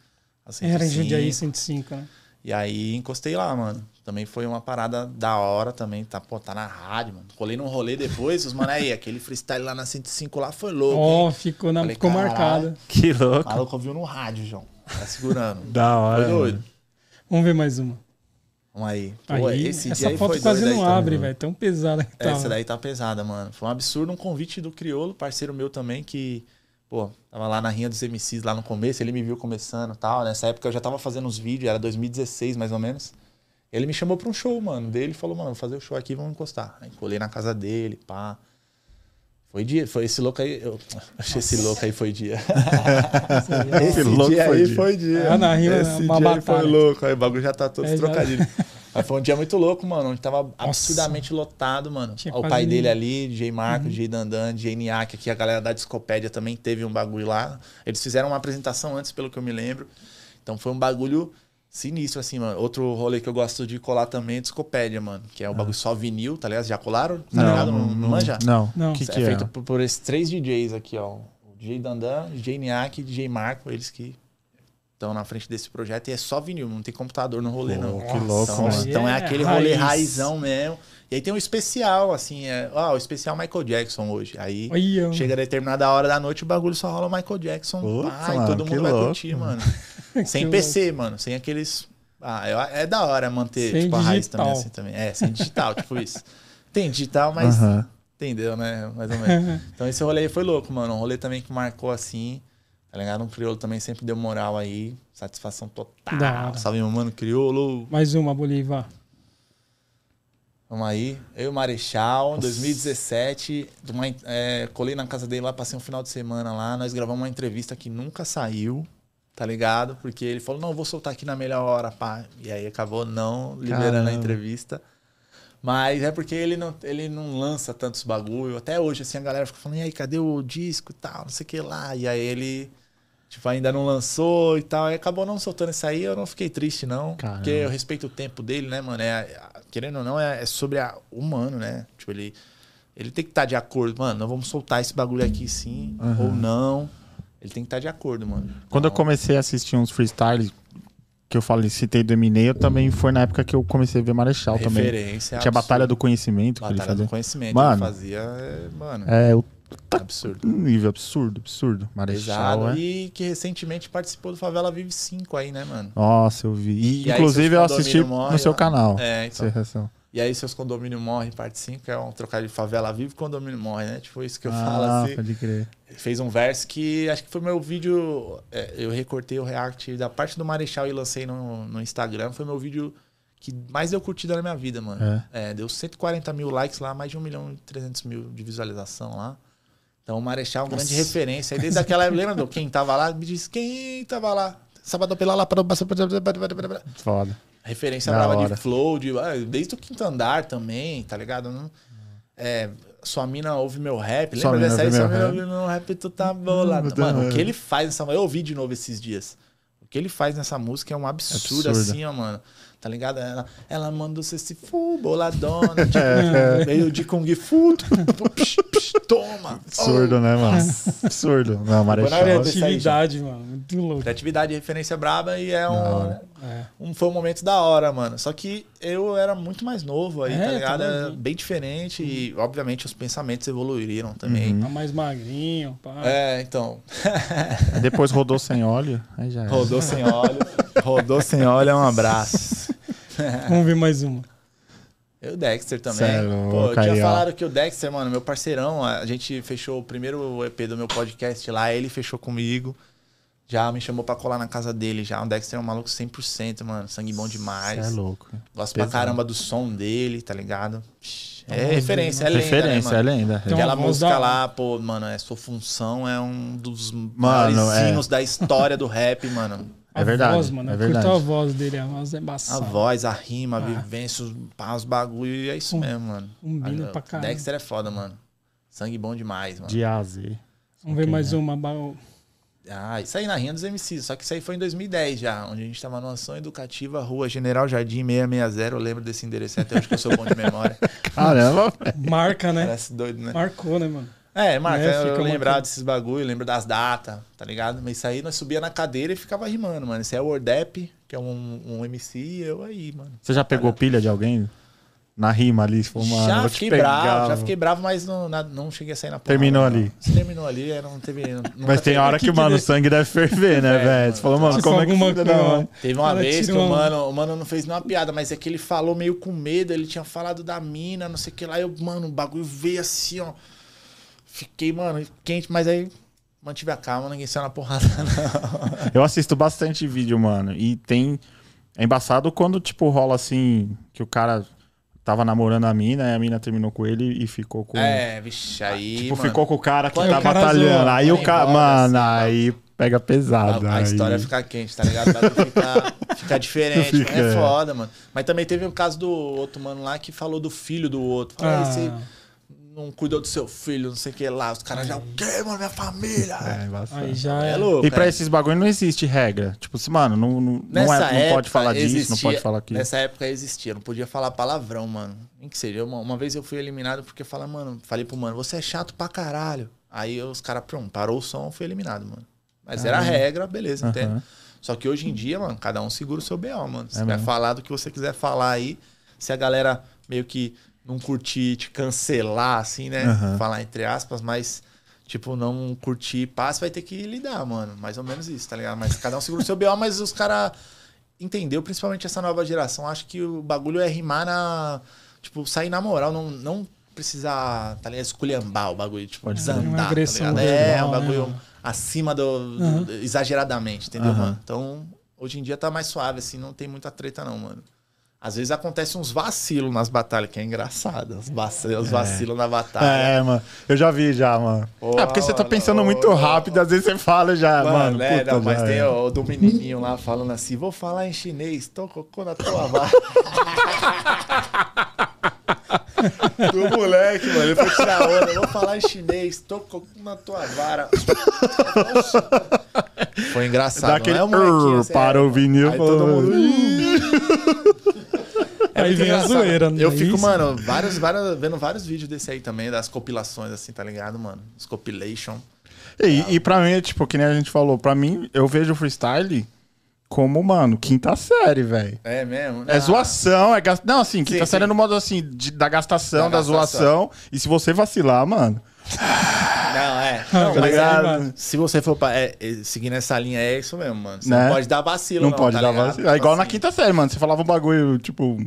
a Era em 105. Jundiaí 105, né? E aí encostei lá, mano. Também foi uma parada da hora também, tá, pô, tá na rádio, mano. Colei num rolê depois, os mano aí, aquele freestyle lá na 105 lá foi louco, Ó, hein? ficou, na, Falei, ficou marcado. Que O louco. maluco ouviu no rádio, João. Tá segurando. Da hora. Foi doido. mano. Vamos ver mais uma. Vamos aí. Pô, Aí, esse essa dia aí foto foi quase não abre, velho. Tão pesada que tá. Essa daí tá pesada, mano. Foi um absurdo um convite do Criolo, parceiro meu também, que, pô, tava lá na rinha dos MCs lá no começo, ele me viu começando e tal. Nessa época eu já tava fazendo uns vídeos, era 2016 mais ou menos. Ele me chamou pra um show, mano. Dele falou, mano, vou fazer o show aqui, vamos encostar. Aí colei na casa dele, pá. Foi dia, foi esse louco aí. Eu achei esse louco aí foi dia. Esse louco dia foi aí dia. foi dia. É, na rima, esse uma dia aí batalha. foi louco. Aí o bagulho já tá todo É, já- trocadilho. Mas foi um dia muito louco, mano. Onde tava absurdamente lotado, mano. Tinha o pai dele ali, DJ Marco, DJ Dandan, DJ Niak, aqui a galera da Discopédia também teve um bagulho lá. Eles fizeram uma apresentação antes, pelo que eu me lembro. Então foi um bagulho sinistro, assim, mano. Outro rolê que eu gosto de colar também é Discopédia, mano. Que é o bagulho só vinil, tá ligado? Já colaram? Tá ligado? Não, não manja? Não. Não. Que, é que é? feito por, por esses três DJs aqui, ó. O DJ Dandan, DJ Niak e DJ Marco, eles que estão na frente desse projeto. E é só vinil, não tem computador no rolê, Pô, não. que louco, Então, mano. então é É aquele rolê raiz. raizão mesmo. E aí tem um especial, assim, é, ó, o especial Michael Jackson hoje. Aí Olha, chega a determinada hora da noite, o bagulho só rola Michael Jackson. E mano, todo mundo vai louco. curtir, mano. sem PC, mano. Sem aqueles. Ah, eu- é da hora manter Sem tipo, a raiz digital. também, assim também. É, sem digital, tipo isso. Tem digital, mas Aham. entendeu, né? Mais ou menos. Então esse rolê aí foi louco, mano. Um rolê também que marcou assim. Tá ligado? Um crioulo também sempre deu moral aí. Satisfação total. Da. Salve, meu mano, crioulo. Mais uma, Bolívar. Vamos aí. Eu e o Marechal, 2017. de uma- é, colei na casa dele lá, passei um final de semana lá. Nós gravamos uma entrevista que nunca saiu, tá ligado? Porque ele falou, não, eu vou soltar aqui na melhor hora, pá. E aí acabou não liberando a Caramba. entrevista. Mas é porque ele não, ele não lança tantos bagulho. Até hoje, assim, a galera fica falando, e aí, cadê o disco e tal, não sei o que lá. E aí ele, tipo, ainda não lançou e tal. E acabou não soltando isso aí, eu não fiquei triste, não. Caramba. Porque eu respeito o tempo dele, né, mano? É, querendo ou não, é, é sobre a, o humano, né? Tipo, ele, ele tem que estar de acordo. Mano, nós vamos soltar esse bagulho aqui sim, Aham. ou não. Ele tem que estar de acordo, mano. Quando eu Então, comecei a assistir uns freestyles, que eu falei, citei do Eminei, eu também foi na época que eu comecei a ver Marechal também. referência Tinha a Batalha do. Conhecimento que ele Batalha do conhecimento. Mano. ele fazia, é, mano, É, o absurdo. um nível absurdo, absurdo. Marechal, Pesado. é. E que recentemente participou do Favela Vive 5 aí, né, mano? Nossa, eu vi. E, E inclusive eu assisti morre no seu canal. É, então. E aí seus condomínio morrem, parte 5, é um trocadilho de favela vive, condomínio morre, né? Tipo isso que eu falo ah, assim. pode crer. Fez um verso que acho que foi meu vídeo. é, eu recortei o react da parte do Marechal e lancei no, no Instagram. Foi meu vídeo que mais deu curtida na minha vida, mano. É, deu 140 mil likes lá, mais de 1 milhão e 300 mil de visualização lá. Então o Marechal é uma grande referência. Aí desde aquela época, lembra do quem tava lá? Me disse quem tava lá. Sábado pela lá para Foda. Referência brava hora. de flow, de, ah, desde o quinto andar também, tá ligado? Não- é, sua mina ouve meu rap. Sua Lembra mina dessa aí? Sua mina ouve meu rap, tu tá bolado. Hum, Mano, o que ele faz nessa música. Eu ouvi de novo esses dias. O que ele faz nessa música é um absurdo, Absurdo. assim, ó, mano. Tá ligado? Ela, ela manda você se fu, boladona. Tipo, É. meio de Kung Fu. psh, psh, toma. Absurdo, né, mano? Absurdo. Não, Marechal. Agora é- Atividade, mano. Muito louco. Criatividade referência braba e é um. É. um. Foi um momento da hora, mano. Só que eu era muito mais novo aí, É, tá ligado? Era bem diferente e, obviamente, os pensamentos evoluíram também. Tá mais magrinho, pá. É, então. Depois rodou sem óleo. Aí já. Rodou sem óleo. Rodou sem óleo, é um abraço. Vamos ver mais uma. E o Dexter também. É Pô, eu tinha falado que o Dexter, mano, meu parceirão, a gente fechou o primeiro EP do meu podcast lá, ele fechou comigo. Já me chamou pra colar na casa dele já. O Dexter é um maluco 100%, mano. Sangue bom demais. Cê é louco. Gosto Pesado. pra caramba do som dele, tá ligado? A É voz referência, é lenda, Referência, né, é mano? lenda. Então, Aquela a música lá, pô, mano, é Sua Função é um dos maiores é. hinos da história do rap, mano. É verdade, Voz, mano. é verdade. a voz dele, a voz é A embaçada. voz, a rima, a vivência, os, os bagulho, e é isso Um- mesmo, mano. combina Ah, pra caramba. Dexter é foda, mano. Sangue bom demais, mano. De A a Z. Vamos ver Ok, mais né? uma. Ah, isso aí na Rinha dos MCs. Só que isso aí foi em 2010 já, onde a gente tava numa ação educativa, Rua General Jardim 660. Eu lembro desse endereço até hoje que eu sou bom de memória. Caramba, Marca, né? Parece doido, né? Marcou, né, mano? É, Marca, É, eu lembrar marcando. desses bagulho, lembro das datas, tá ligado? Mas isso aí nós subia na cadeira e ficava rimando, mano. Esse é o Ordep, que é um, um MC, e eu aí, mano. Você já pegou pilha de alguém? Na rima ali, se for, mano, já fiquei bravo, já fiquei bravo, mas não, na- não cheguei a sair na porrada. Terminou não. ali. Se terminou ali, não teve. Mas tem hora que, mano, o sangue deve ferver, né, É, velho? Você falou, mano, como é que alguma filho coisa- da mãe? Teve uma Cara, vez que o mano, o mano não fez nenhuma piada, mas é que ele falou meio com medo, ele tinha falado da mina, não sei o que lá. Eu, mano, o bagulho veio assim, ó. Fiquei, mano, quente, mas aí mantive a calma, ninguém saiu na porrada, não. Eu assisto bastante vídeo, mano. E tem. É embaçado quando, tipo, rola assim, que o cara tava namorando a mina, aí a mina terminou com ele e ficou com. É, vixe, aí. tipo, mano. ficou com o cara que Quando tá batalhando. Aí o cara. Mano, assim, aí pega pesado. A, a aí. história fica quente, tá ligado? Vai ficar, ficar diferente. Fica, é é. foda, mano. Mas também teve o caso do outro mano lá que falou do filho do outro. Falou, Ah. "Ei, você não cuidou do seu filho, não sei o que lá. Os caras já, o quê, mano? Minha família. É, embaçado. Aí já É é. louco. E pra é. esses bagulho não existe regra. Tipo assim, mano, não, não, não, é- não época, pode falar disso, não existia- pode falar aquilo. Nessa época existia, não podia falar palavrão, mano. Nem que seja. Uma, uma vez eu fui eliminado porque fala, mano, falei pro mano, você é chato pra caralho. Aí os caras, pronto, parou o som, fui eliminado, mano. Mas era a regra, beleza, Aham. entende? Só que hoje em dia, mano, cada um segura o seu BO, mano. Se É vai mesmo. falar do que você quiser falar aí, se a galera meio que não curtir, te cancelar, assim, né? Aham. Falar entre aspas, mas, tipo, não curtir, você vai ter que lidar, mano. Mais ou menos isso, tá ligado? Mas cada um segura o seu BO, mas os caras entendeu, principalmente essa nova geração. Acho que o bagulho é rimar na. Tipo, sair na moral, não, não precisar, tá ligado? Esculhambar o bagulho, tipo, desandar, tá ligado? É, um né, bagulho mano? acima do. do- Aham. exageradamente, entendeu, Aham. mano? Então, hoje em dia tá mais suave, assim, não tem muita treta, não, mano. Às vezes acontece uns vacilos nas batalhas, que é engraçado. Os vacilos, os vacilos na batalha. É, mano. Eu já vi já, mano. É porque você tá pensando muito rápido, às vezes você fala já, mano. Mano, é, puta, não, mas tem é. o do menininho lá falando assim, vou falar em chinês, tô cocô na tua vara. do moleque, mano, ele foi tirar onda, vou falar em chinês, tô cocô na tua vara. Foi engraçado, Dá aquele não é, "Urr", assim, para é, o vinil Aí todo mundo... É Aí vem a zoeira, né? Eu fico, Isso. mano, vários, vários, vendo vários vídeos desse aí também, das compilações, assim, tá ligado, mano? Os compilation. E, e pra mim, tipo, que nem a gente falou, pra mim, eu vejo o freestyle como, mano, quinta série, velho. É mesmo? É Ah, zoação, é gast... Não, assim, quinta Sim, série sim. no modo assim, de- da gastação, Da da, gastação. zoação. E se você vacilar, mano, Não, é. Não, Não, tá mas é, se você for pra, é, é, seguindo essa linha, é isso mesmo, mano. Você Né? não pode dar vacilo, não, não. pode tá dar ligado? vacilo. É igual na Assim, quinta série, mano. Você falava um bagulho, tipo,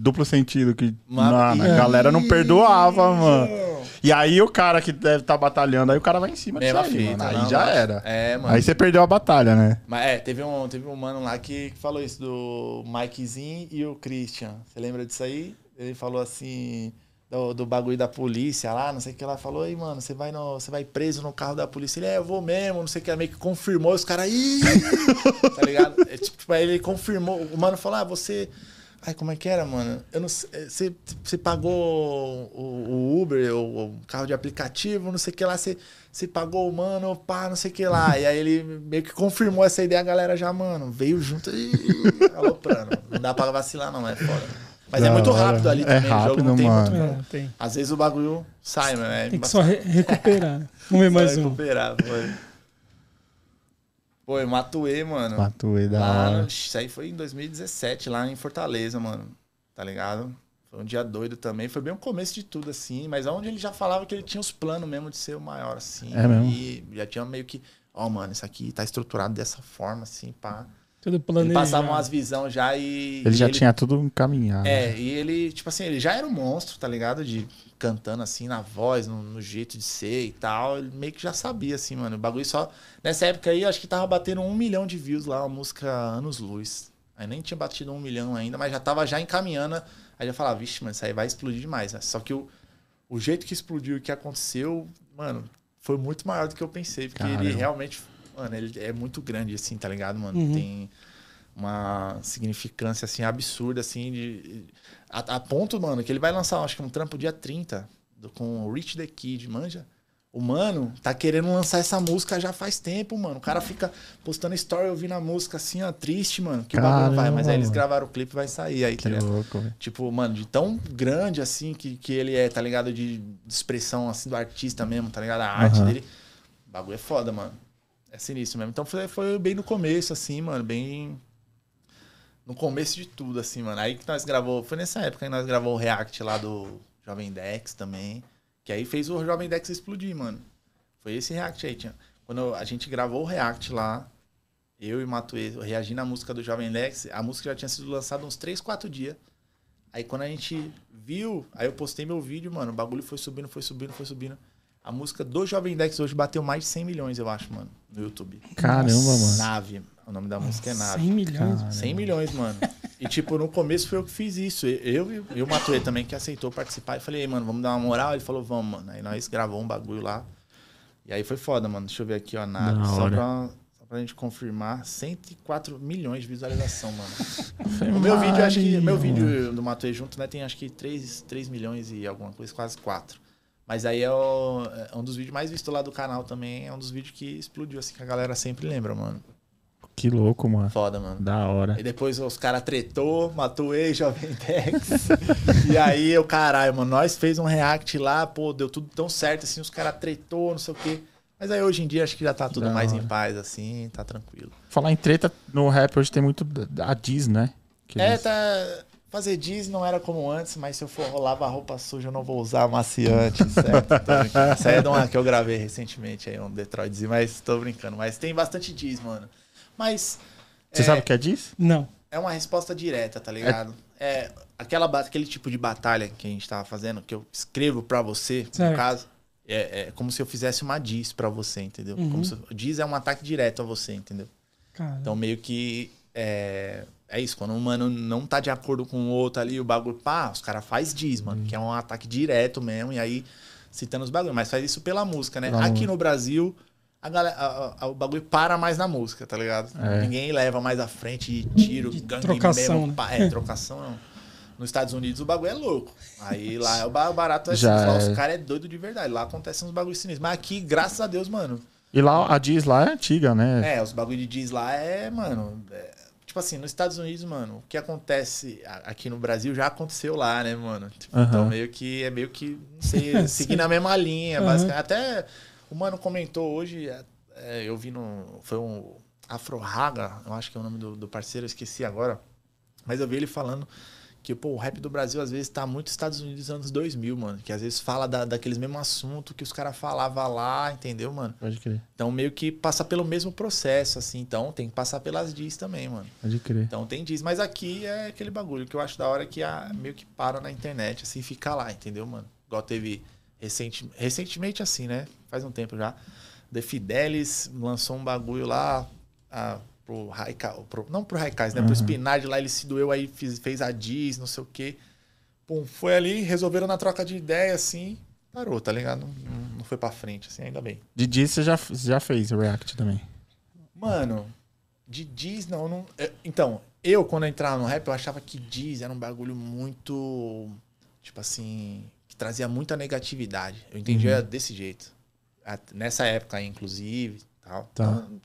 duplo sentido, que mano, a galera não perdoava, mano. E aí o cara que deve estar batalhando, aí o cara vai em cima disso Mesma aí, fita, mano. Aí não, já era. É, mano. Aí você perdeu a batalha, né? Mas é, teve um, teve um mano lá que falou isso do Mikezinho e o Christian. Você lembra disso aí? Ele falou assim. Do, do bagulho da polícia lá, não sei o que lá. Falou, aí, mano, você vai, no, você vai preso no carro da polícia. Ele, é, eu vou mesmo, não sei o que. Meio que confirmou. Os caras, ih! tá ligado? É, tipo, aí ele confirmou. O mano falou, ah, você. Ai, como é que era, mano? Eu não sei. é, Você, você pagou o, o Uber, o, o carro de aplicativo, não sei o que lá. Você, você pagou o mano, pá, não sei o que lá. E aí ele meio que confirmou essa ideia, a galera já, mano, veio junto e aloprando. Não dá pra vacilar, não, é foda. Mas é Da muito rápido ali É também. o jogo rápido, não tem mano. muito. É, tem. Às vezes o bagulho sai, mano. É Tem que só re- recuperar. Vamos ver mais Só um. recuperar, foi. Matuei, mano. Matuei da Lá hora. isso aí foi em 2017, lá em Fortaleza, mano. Tá ligado? Foi um dia doido também. Foi bem o começo de tudo, assim. Mas onde ele já falava que ele tinha os planos mesmo de ser o maior, assim. É mesmo? E já tinha meio que. Ó, mano, isso aqui tá estruturado dessa forma, assim, pá. Tudo Ele planejado. passava umas visões já e. Ele já e tinha tudo encaminhado. É, e ele, tipo assim, ele já era um monstro, tá ligado? De cantando assim na voz, no, no jeito de ser e tal. Ele meio que já sabia, assim, mano. O bagulho só. Nessa época aí, acho que tava batendo um milhão de views lá, a música Anos Luz. Aí nem tinha batido um milhão ainda, mas já tava já encaminhando. Aí já falava, vixe, mano, isso aí vai explodir demais. né? Só que o, o jeito que explodiu e que aconteceu, mano, foi muito maior do que eu pensei. Porque ele Caramba. realmente, mano, ele é muito grande, assim, tá ligado, mano? Uhum. Tem uma significância, assim, absurda, assim, de... A, a ponto, mano, que ele vai lançar, acho que um trampo dia 30, do- com o Rich the Kid, manja? O mano tá querendo lançar essa música já faz tempo, mano. O cara fica postando story ouvindo a música assim, ó, triste, mano. Que o bagulho vai. Caramba, Mas aí eles gravaram o clipe e vai sair aí, tá ligado? louco. Tipo, mano, de tão grande assim que, que ele é, tá ligado? De, de expressão assim do artista mesmo, tá ligado? A arte Aham. dele. O bagulho é foda, mano. É sinistro mesmo. Então foi, foi bem no começo, assim, mano. Bem. No começo de tudo, assim, mano. Aí que nós gravou. Foi nessa época que nós gravou o React lá do Jovem Dex também. Que aí fez o Jovem Dex explodir, mano. Foi esse React aí, tinha. Quando a gente gravou o React lá, eu e Matuê reagindo à música do Jovem Dex, a música já tinha sido lançada uns 3, 4 dias. Aí quando a gente viu, aí eu postei meu vídeo, mano, o bagulho foi subindo, foi subindo, foi subindo. A música do Jovem Dex hoje bateu mais de 100 milhões, eu acho, mano, no YouTube. Caramba, mano. Nave, o nome da música é Nave. 100 milhões. Caramba. 100 milhões, mano. E, tipo, no começo foi eu que fiz isso. Eu e e o Matuê também, que aceitou participar. E falei, "Ei, mano, vamos dar uma moral? Ele falou, vamos, mano. Aí nós gravamos um bagulho lá. E aí foi foda, mano. Deixa eu ver aqui, ó. Da Só hora. pra, só pra gente confirmar. 104 milhões de visualização, mano. O meu vídeo, acho que. Meu vídeo do Matuei Junto, né, tem acho que 3, 3 milhões e alguma coisa, quase 4. Mas aí é, o- é um dos vídeos mais vistos lá do canal também. É um dos vídeos que explodiu, assim, que a galera sempre lembra, mano. Que louco, mano. Foda, mano. Da hora. E depois os caras tretou, matou o ex-Jovem Tex. e aí eu, caralho, mano, nós fez um react lá, pô, deu tudo tão certo, assim, os caras tretou, não sei o quê. Mas aí hoje em dia acho que já tá tudo Da mais hora. em paz, assim, tá tranquilo. Falar em treta, no rap hoje tem muito a Diz, né? Que É, eles- tá. Fazer jeans não era como antes, mas se eu for lavar roupa suja, eu não vou usar amaciante, certo? Essa aí é de uma que eu gravei recentemente aí, um Detroitzinho, mas tô brincando. Mas tem bastante jeans, mano. Mas. Você é, sabe o que é Diz? Não. É uma resposta direta, tá ligado? É, aquela, ba- aquele tipo de batalha que a gente tava fazendo, que eu escrevo pra você, Certo. no caso, é, é como se eu fizesse uma diz pra você, entendeu? Uhum. Como se, diz é um ataque direto a você, entendeu? Cara. Então meio que é, é isso, quando um mano não tá de acordo com o outro ali, o bagulho, pá, os caras faz diz, mano, que é um ataque direto mesmo, e aí citando os bagulhos, mas faz isso pela música, né? Pela Aqui no Brasil, a galera, a- a- o bagulho para mais na música, tá ligado? É. Ninguém leva mais à frente e tiro, De gangue trocação, mesmo, né? pá, é, trocação não. Nos Estados Unidos o bagulho é louco. Aí lá é o ba- barato, é assim, Já lá é. os caras é doido de verdade. Lá acontecem uns bagulhos sinistros. Mas aqui, graças a Deus, mano, E lá, a Diz lá é antiga, né? é, os bagulho de diz lá é, mano. é, tipo assim, nos Estados Unidos, mano, o que acontece aqui no Brasil já aconteceu lá, né, mano? Tipo. Então meio que é meio que, não sei, seguir na mesma linha, basicamente. Até o mano comentou hoje, é, é, eu vi no. Foi um Afro Raga, eu acho que é o nome do, do parceiro, eu esqueci agora. Mas eu vi ele falando que, pô, o rap do Brasil às vezes tá muito Estados Unidos dos anos 2000, mano. Que às vezes fala da, daqueles mesmos assuntos que os caras falavam lá, entendeu, mano? Pode crer, Então, meio que passa pelo mesmo processo, assim. Então, tem que passar pelas DIS também, mano. pode crer. Então, tem DIS. Mas aqui é aquele bagulho que eu acho da hora que a, meio que para na internet, assim, fica lá, entendeu, mano? Igual teve recente, recentemente, assim, né? Faz um tempo já. The Fidelis lançou um bagulho lá ah, pro Raika, pro, não pro Raikais, né? Pro Spinard lá, ele se doeu aí, fiz- fez a DIS, não sei o quê. Pum, foi ali, resolveram na troca de ideia, assim, parou, tá ligado? Não, não- foi pra frente, assim, ainda bem. De Diz você já, já fez React também. Mano, de Diz não, não. é, Então, eu quando eu entrava no rap, eu achava que Diz era um bagulho muito. Tipo assim. Que trazia muita negatividade. Eu entendia desse jeito. Nessa época aí, inclusive. Tal. Tá. Então,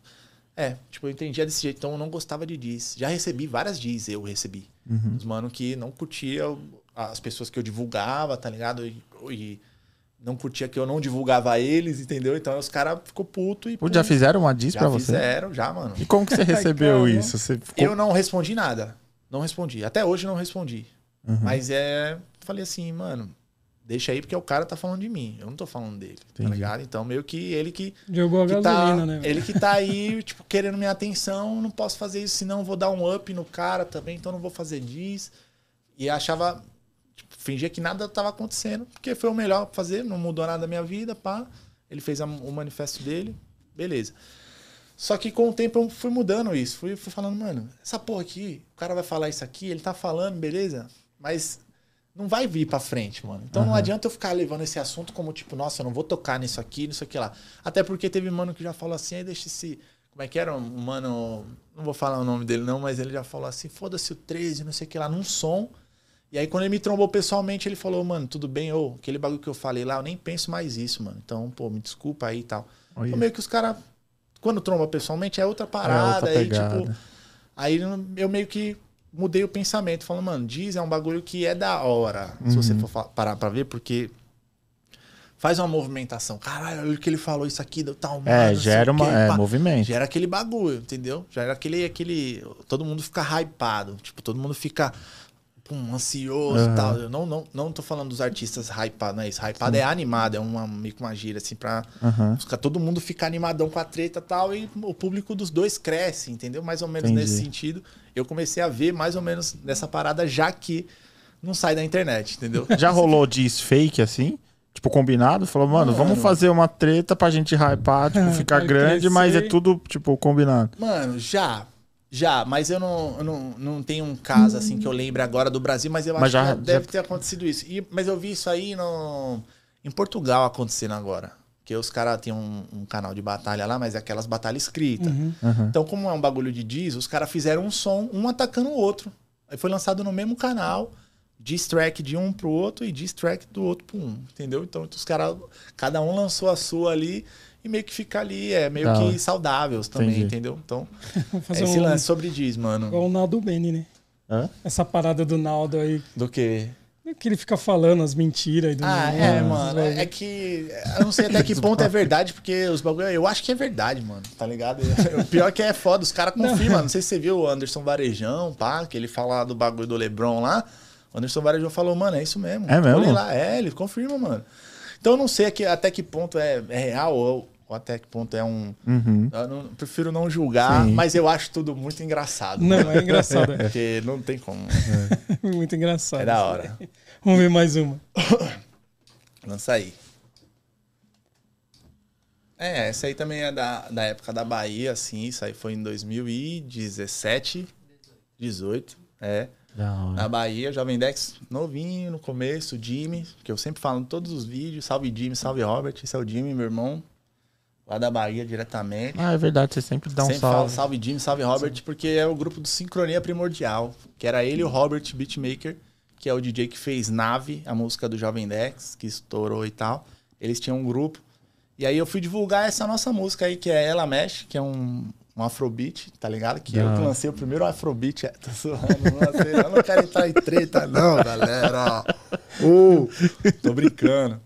é, tipo, eu entendia desse jeito. Então eu não gostava de Diz. Já recebi várias Diz, eu recebi. Uhum. Os mano que não curtia as pessoas que eu divulgava, tá ligado? E, e não curtia que eu não divulgava eles, entendeu? Então os caras ficou puto e. Pô, já fizeram uma Diz já pra você? fizeram, já, mano. E como que você recebeu isso? Você ficou... Eu não respondi nada. Não respondi. Até hoje não respondi. Uhum. Mas é. Falei assim, mano, deixa aí porque o cara tá falando de mim. Eu não tô falando dele. Entendi. Tá ligado? Então, meio que ele que. Jogou a que gasolina, tá, né? ele que tá aí, tipo, querendo minha atenção. Não posso fazer isso, senão eu vou dar um up no cara também. Então não vou fazer disso. E achava. Tipo, fingia que nada tava acontecendo. Porque foi o melhor pra fazer. Não mudou nada da minha vida, pá. Ele fez a- o manifesto dele. Beleza. Só que com o tempo eu fui mudando isso. Fui, fui falando, mano, essa porra aqui, o cara vai falar isso aqui, ele tá falando, beleza? Mas não vai vir pra frente, mano. Então não Aham. adianta eu ficar levando esse assunto como tipo, nossa, eu não vou tocar nisso aqui, nisso aqui lá. Até porque teve mano que já falou assim, aí deixa esse. Como é que era? Um mano. Não vou falar o nome dele, não, mas ele já falou assim, foda-se o 13, não sei o que lá, num som. E aí, quando ele me trombou pessoalmente, ele falou, mano, tudo bem, ô, aquele bagulho que eu falei lá, eu nem penso mais isso, mano. Então, pô, me desculpa aí e tal. Olha. Então, meio que os caras, quando tromba pessoalmente, é outra parada. outra aí, tipo. Aí eu meio que mudei o pensamento, falando, mano, diz é um bagulho que é da hora. Se você Uhum. for parar pra ver, porque faz uma movimentação. Caralho, olha o que ele falou isso aqui, deu tal. É, mano, gera uma, é, movimento. Gera aquele bagulho, entendeu? Gera aquele, aquele. Todo mundo fica hypado. Tipo, todo mundo fica pum, ansioso Aham. e tal. Eu não, não, não tô falando dos artistas hypados, não é isso. Hypado é animado, é uma, meio que uma gíria, assim, pra. Aham. ficar- Todo mundo fica animadão com a treta e tal, e o público dos dois cresce, entendeu? Mais ou menos Entendi. nesse sentido. Eu comecei a ver mais ou menos nessa parada, já que não sai da internet, entendeu? Já rolou Diz fake assim? Tipo, combinado? Falou, mano, vamos Mano. fazer uma treta pra gente hypar, tipo, ficar grande, mas é crescer. tudo, tipo, combinado. Mano, já. Já, mas eu não, eu não, não tenho um caso assim que eu lembre agora do Brasil, mas eu Mas acho já- que deve já- ter acontecido isso. E, mas eu vi isso aí no, em Portugal acontecendo agora. Porque os caras têm um, um canal de batalha lá, mas é aquelas batalhas escritas. Uhum. Então, como é um bagulho de diss, os caras fizeram um som, um atacando o outro. Aí foi lançado no mesmo canal, diss track de um pro outro e diss track do outro pro um, entendeu? Então, os caras, cada um lançou a sua ali e meio que fica ali, é meio que hora. saudável também, Entendi. entendeu? Então, é esse um, lance sobre diss, mano. igual o Naldo Beni, né? Hã? Essa parada do Naldo aí. Do que? Que ele fica falando as mentiras aí do Ah, é, os mano. bagulho. É que eu não sei até que ponto é verdade, porque os bagulho. Eu acho que é verdade, mano. Tá ligado? O pior é que é foda, os caras confirmam. Não sei se você viu o Anderson Varejão, pá, que ele fala do bagulho do Lebron lá. O Anderson Varejão falou, mano, é isso mesmo. É mesmo? Olha lá, é, ele confirma, mano. Então eu não sei até que ponto é, é real ou até que ponto é um. Uhum. Eu não- prefiro não julgar, Sim. mas eu acho tudo muito engraçado. Não, é engraçado. é Porque não tem como. Muito engraçado. É da hora. Vamos ver mais uma. Lança aí. É, essa aí também é da, da época da Bahia, assim. Isso aí foi em 2017, 18. É. Da hora. Na Bahia, Jovem Dex novinho no começo, Jimmy, que eu sempre falo em todos os vídeos. Salve Jimmy, salve Robert. Esse é o Jimmy, meu irmão. Lá da Bahia diretamente. Ah, é verdade, você sempre dá um Sempre falo salve. salve Jimmy, salve Robert, porque é o grupo do Sincronia Primordial. Que era ele e o Robert Beatmaker, que é o DJ que fez Nave, a música do Jovem Dex, que estourou e tal. Eles tinham um grupo. E aí eu fui divulgar essa nossa música aí, que é Ela Mexe, que é um, um afrobeat, tá ligado? Que eu Da que lancei o primeiro afrobeat. É, tô zoando, não lancei, eu não quero entrar em treta não, galera. Uh, tô brincando.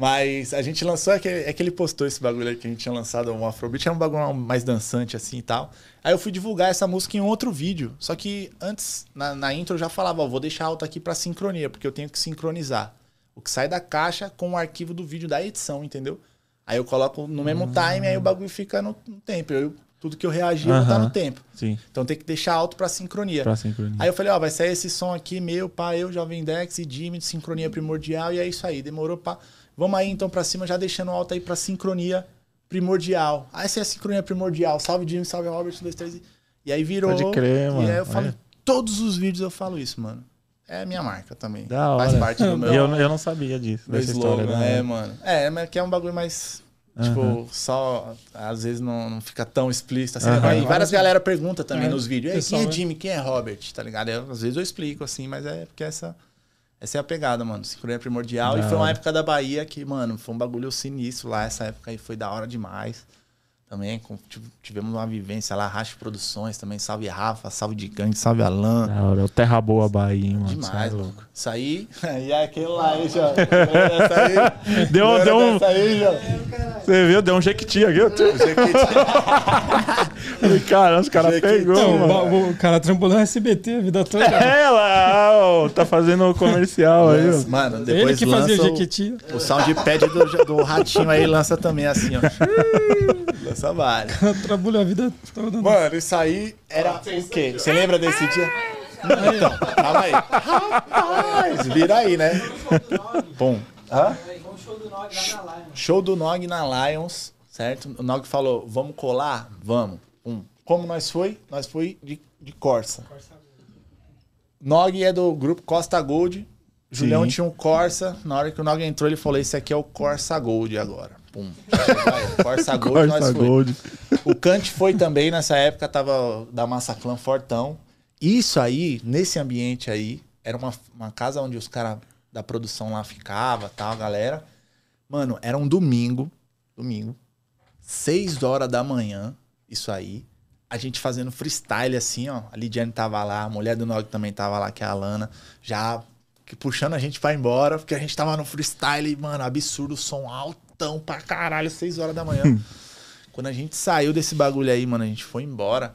Mas a gente lançou, é que, é que ele postou esse bagulho aí que a gente tinha lançado, um Afrobeat, era um bagulho mais dançante assim e tal. Aí eu fui divulgar essa música em outro vídeo. Só que antes, na, na intro, eu já falava, ó, vou deixar alto aqui pra sincronia, porque eu tenho que sincronizar o que sai da caixa com o arquivo do vídeo da edição, entendeu? Aí eu coloco no mesmo time, aí o bagulho fica no, no tempo. Eu, tudo que eu vou estar Aham. no tempo. Sim, Então tem que deixar alto pra sincronia. pra sincronia. Aí eu falei, ó, vai sair esse som aqui, meu, pá, eu, Jovem Dex e Jimmy de sincronia primordial, e é isso aí, demorou pá. Vamos aí então pra cima, já deixando alto aí pra sincronia primordial. Aí essa é a sincronia primordial. Salve Jimmy, salve Robert, um, dois, três. e- E aí virou. Pode crer, mano. E aí eu falo, em todos os vídeos eu falo isso, mano. É a minha marca também. Da Faz hora. parte do meu, E eu, eu não sabia disso. meu dessa história. slogan, da é, mano. É, mas que é um bagulho mais. Tipo, só. Às vezes não, não fica tão explícito assim. Aí várias galera perguntam também É, nos vídeos. "Ei, pessoal, quem é né? Jimmy? Quem é Robert? Tá ligado? Eu, às vezes eu explico assim, mas é porque essa. Essa é a pegada, mano. Sincronia primordial. Da e foi uma época da Bahia que, mano, foi um bagulho sinistro lá. Essa época aí foi da hora demais. Também tivemos uma vivência lá, Racha Produções também. Salve Rafa, salve Digante, salve Alan. Da hora. O Terra Boa Bahia, hein, mano. Demais, é louco. Isso aí. E é aquele lá aí, já. Deu, deu um. aí, já. Você viu? Deu um jequiti aqui. ó. Falei, Caramba, os caras Jequiti. pegou, Então, o, o cara trampou no SBT a vida toda. É, lá, ó, tá fazendo o comercial aí, ó. Mano, Ele depois que lança fazia o- Jequiti. O soundpad do, do ratinho aí lança também assim, ó. lança vários. Trabalhou a vida toda. Mano, isso aí era o quê? Você lembra desse dia? Não, então, calma aí. Rapaz, vira aí, né? Bom. Hã? Show do Nog na Lions, certo? O Nog falou, vamos colar? Vamos. Um. Como nós foi? Nós foi de, de Corsa. Nog é do grupo Costa Gold. Julião tinha um Corsa. Na hora que o Nog entrou, ele falou: Esse aqui é o Corsa Gold agora. Pum. Corsa Gold, nós Corsa foi. Gold. O Kant foi também nessa época, tava da Massa Clã Fortão. Isso aí, nesse ambiente aí, era uma, uma casa onde os caras da produção lá ficava, tal, a galera. Mano, era um domingo, domingo, seis horas da manhã, isso aí. A gente fazendo freestyle assim, ó. A Lidiane tava lá, a mulher do Nog também tava lá, que é a Alana, já que puxando a gente pra ir embora, porque a gente tava no freestyle, mano, absurdo, som altão pra caralho, seis horas da manhã. Quando a gente saiu desse bagulho aí, mano, a gente foi embora.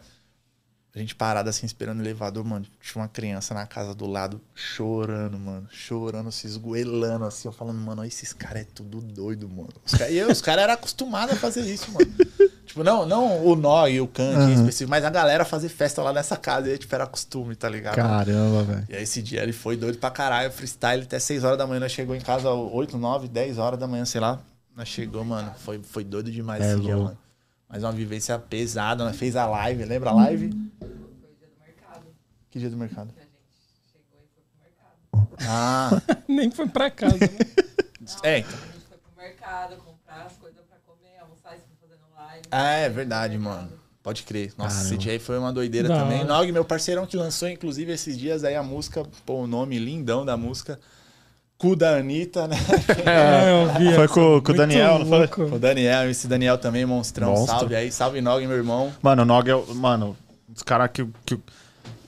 A gente parado assim, esperando o elevador, mano. Tinha uma criança na casa do lado chorando, mano. Chorando, se esgoelando, assim. Eu falando, mano, esses caras é tudo doido, mano. Os caras e eu, os caras eram acostumados a fazer isso, mano. tipo, não, não o Nó e o Kant em específico, mas a galera fazer festa lá nessa casa. E tipo, era costume, tá ligado? Caramba, velho. E aí esse dia ele foi doido pra caralho, freestyle até 6 horas da manhã. Nós chegou em casa 8, 9, 10 horas da manhã, sei lá. Nós chegou, mano. Foi, foi doido demais É esse dia, louco. mano. Mas uma vivência pesada. Nós fez a live, lembra a live? Foi o dia do mercado. Que dia do mercado? Que a gente chegou e foi pro mercado. Ah, Nem foi pra casa. né? Não, É, a então. gente foi pro mercado comprar as coisas Ah, é verdade, mano. Pode crer. Nossa, Caramba. esse dia aí foi uma doideira Da também. Nog, meu parceirão que lançou, inclusive, esses dias aí a música, pô, o nome lindão da música. Cu da Anitta, né? É, eu vi Foi com, com o Daniel, não foi? louco. o Daniel, esse Daniel também, monstrão. Monstro. Salve aí, salve Nog, meu irmão. Mano, o Nog é. Mano, os caras que, que,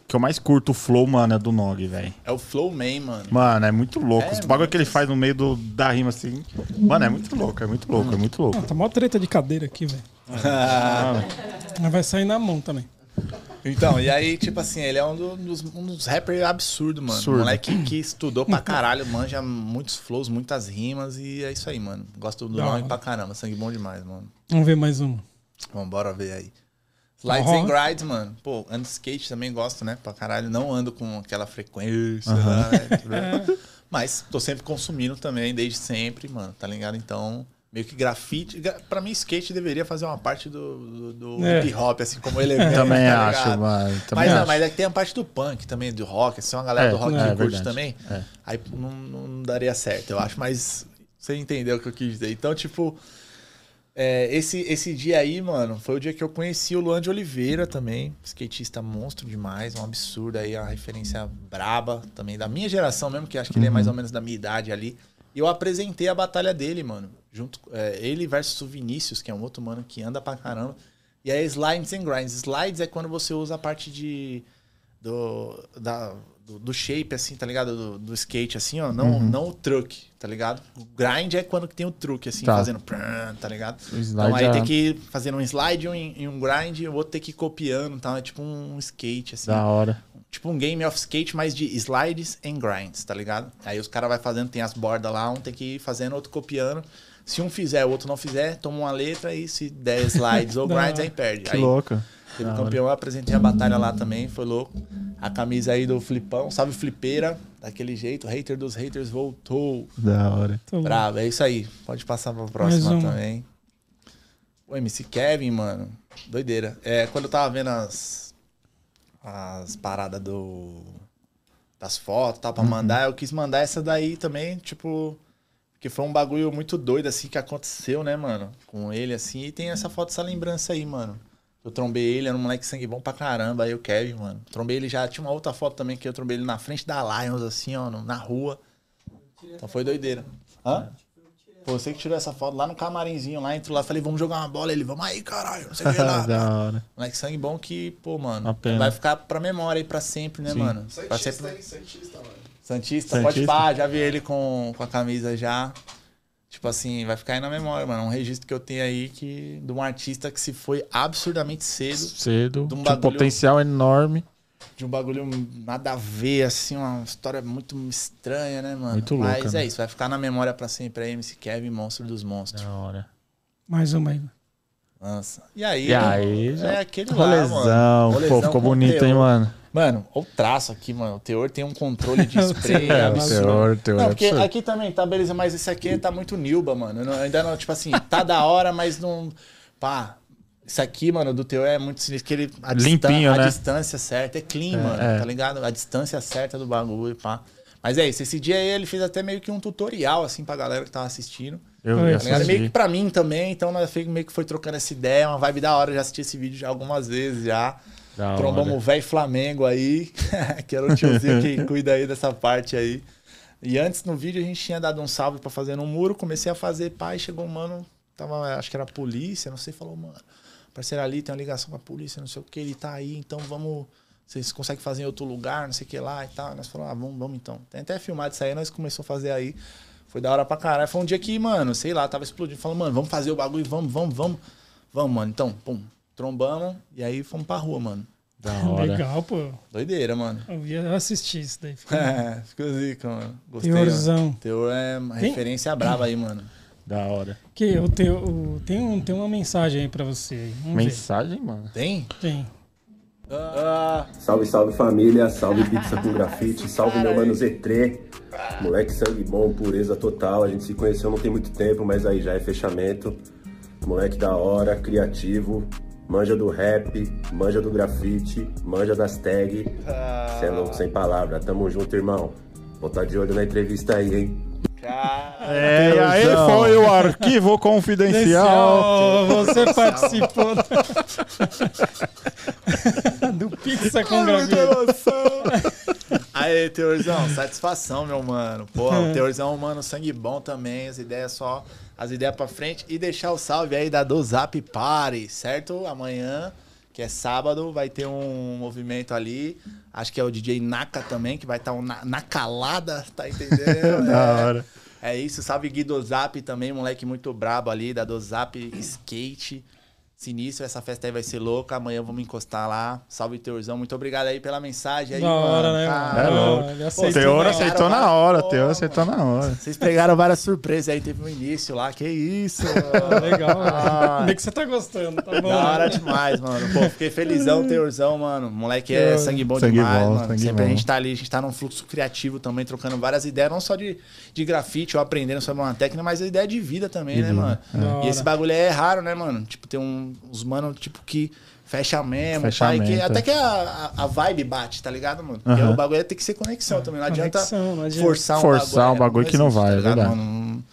que eu mais curto o flow, mano, é do Nog, velho. É o Flow Man, mano. Mano, é muito louco. É, Os bagulho que ele faz no meio do, da rima assim. Mano, é muito louco, é muito louco, é muito louco. Ah, tá mó treta de cadeira aqui, velho. Mas vai sair na mão também. Então, e aí, tipo assim, ele é um do- dos, um dos rappers absurdo, mano. Absurdo. Moleque que estudou pra caralho, manja muitos flows, muitas rimas e é isso aí, mano. Gosto do Da nome pra caramba, sangue bom demais, mano. Vamos ver mais um. Vamos, bora ver aí. Slides Uhum. and Grides, mano. Pô, ando skate também gosto, né? Pra caralho. Não ando com aquela frequência, lá, né? Mas tô sempre consumindo também, desde sempre, mano. Tá ligado? Então, meio que grafite. gra- Pra mim, skate deveria fazer uma parte do, do, do É. hip hop, assim, como elemento. Também tá acho, mano. Também Mas, não, acho. mas é que tem a parte do punk também, do rock. Se é uma galera É, do rock é, que curte verdade. também, É. aí não, não daria certo, eu acho. Mas você entendeu o que eu quis dizer. Então, tipo, é, esse, esse dia aí, mano, foi o dia que eu conheci o Luan de Oliveira também. Skatista monstro demais, um absurdo aí, uma referência braba também da minha geração mesmo, que acho que ele é mais ou menos da minha idade ali. E eu apresentei a batalha dele, mano. Junto, é, ele versus o Vinícius, que é um outro mano que anda pra caramba. E aí, slides and grinds. Slides é quando você usa a parte de. Do, da, do, do shape, assim, tá ligado? Do, do skate, assim, ó. Não, não o truque, tá ligado? O grind é quando tem o truque, assim, Tá. fazendo. Tá ligado? Então aí é- tem que ir fazendo um slide um, em um grind e o outro tem que ir copiando, tá? É tipo um skate, assim. Da hora. Tipo um game of skate, mas de slides and grinds, tá ligado? Aí os caras vai fazendo, tem as bordas lá, um tem que ir fazendo, outro copiando. Se um fizer, o outro não fizer, toma uma letra e se der slides ou grinds, aí perde. Que aí louca. teve campeão, eu apresentei a batalha lá também, foi louco. A camisa aí do Flipão, salve Flipeira, daquele jeito, hater dos haters voltou. Da hora. Bravo, é isso aí. Pode passar pra próxima uma. também. O MC Kevin, mano, doideira. É, quando eu tava vendo as, as paradas do das fotos, tal, pra Uhum. mandar, eu quis mandar essa daí também, tipo, porque foi um bagulho muito doido assim que aconteceu, né, mano, com ele assim, e tem essa foto, essa lembrança aí, mano. Eu trombei ele, era um moleque sangue bom pra caramba, aí o Kevin, mano. Trombei ele já, tinha uma outra foto também que eu trombei ele na frente da Lions, assim, ó, no- na rua. Então foi doideira. Hã? Pô, você que tirou essa foto lá no camarinzinho, lá, entrou lá, falei, vamos jogar uma bola. Ele, vamos aí, caralho, não sei o que lá. da hora. Moleque sangue bom que, pô, mano, vai ficar pra memória aí pra sempre, né, Sim. mano? Pra Santista, sempre... hein? Santista, mano. Santista, pode Santista. pá, já vi ele com, com a camisa já. Tipo assim, vai ficar aí na memória, mano. Um registro que eu tenho aí que, de um artista que se foi absurdamente cedo, Cedo. De um Tinha um bagulho- potencial enorme. de um bagulho nada a ver, assim, uma história muito estranha, né, mano? Muito louca, Mas né? é isso, vai ficar na memória pra sempre aí, MC Kevin, monstro dos monstros. Da hora. Mais uma aí. Nossa. E aí, E aí, é já- aquele lá, rolezão. mano. Pô, Rolezão ficou com bonito, hein, mano? Mano, olha o traço aqui, mano. O teor tem um controle de spray. É, É, o teor, teor Não, é porque absurdo. aqui também tá beleza, mas esse aqui tá muito Nilba, mano. Não- ainda não, tipo assim, tá da hora, mas não. Pá. Isso aqui, mano, do teu é muito sinistro. Que ele, a, Limpinho, distan- né? a distância certa é clean, mano. é. Tá ligado? A distância certa do bagulho, pá. Mas é isso. Esse dia aí ele fez até meio que um tutorial, assim, pra galera que tava assistindo. Eu, Tá Tá? Meio que pra mim também. Então nós meio que foi trocando essa ideia. Uma vibe da hora. Eu já assisti esse vídeo já algumas vezes já. Da Trombamos o velho Flamengo aí, que era o tiozinho que cuida aí dessa parte aí. E antes no vídeo a gente tinha dado um salve pra fazer no muro, comecei a fazer, pai, chegou um mano, tava, acho que era a polícia, não sei, falou, mano, parceiro ali tem uma ligação com a polícia, não sei o que, ele tá aí, então vamos, vocês conseguem fazer em outro lugar, não sei o que lá e tal. Nós falamos, ah, vamos, vamos então. Tem até filmado isso aí, nós começamos a fazer aí. Foi da hora pra caralho. Foi um dia que, mano, sei lá, tava explodindo. Falando, mano, vamos fazer o bagulho, vamos, vamos, vamos. Vamos, mano. Então, pum, trombamos e aí fomos pra rua, mano. Da hora. Legal, pô. Doideira, mano. Eu ia assistir isso daí. Ficou É, ficou zica, mano. Gostei. Teorzão. mano. Teor é uma Tem- referência brava aí, mano. Da hora. Que o teu, o- tem, um, tem uma mensagem aí pra você. aí. Mensagem, mano. Tem? ver. Tem. Ah, Salve, salve família, salve pizza com grafite, salve meu mano Z3, moleque sangue bom, pureza total. A gente se conheceu não tem muito tempo, mas aí já é fechamento. Moleque da hora, criativo, manja do rap, manja do grafite, manja das tags. Cê é louco sem palavra, tamo junto, irmão. Vou tá de olho na entrevista aí, hein? É, e aí foi o arquivo confidencial. Você participou do Pizza com Gravina. Aí, Teorzão, satisfação, meu mano. Porra, É. o Teorzão, mano, sangue bom também, as ideias só, as ideias pra frente. E deixar o salve aí da do Zap Party, certo? Amanhã, que é sábado, vai ter um movimento ali. Acho que é o DJ Naka também, que vai estar um na, na calada, tá entendendo? Da É. hora. É isso, salve Gui do Zap também, moleque muito brabo ali, da do Zap Skate. Sinistro, essa festa aí vai ser louca. Amanhã vamos encostar lá. Salve, Teorzão. Muito obrigado aí pela mensagem aí, Da hora, mano. né, Cara? É louco. O aceitou Teor na aceitou hora. na hora, o Pô, Teor mano. aceitou na hora. Vocês pegaram várias surpresas aí, teve um início lá. Que isso, Ah, mano. Legal, Ah. mano. Vê que você tá gostando, tá bom? Da hora né? demais, mano. Pô, fiquei felizão, Teorzão, mano. Moleque é sangue bom Sangue demais, bom, mano. sangue Sempre a bom. gente tá ali, a gente tá num fluxo criativo também, trocando várias ideias, não só de, de grafite ou aprendendo sobre uma técnica, mas a ideia de vida também, né, mano? Da E hora. esse bagulho é raro, né, mano? Tipo, tem um, uns mano, tipo, que fecha mesmo, pai, que, Fechamento, até é. que a, a, a vibe bate, tá ligado, mano? Porque o bagulho é ter que ser conexão também. Não adianta Conexão, não adianta. forçar um Forçar bagulho. um bagulho que não existe, vai, é ligado, verdade. mano?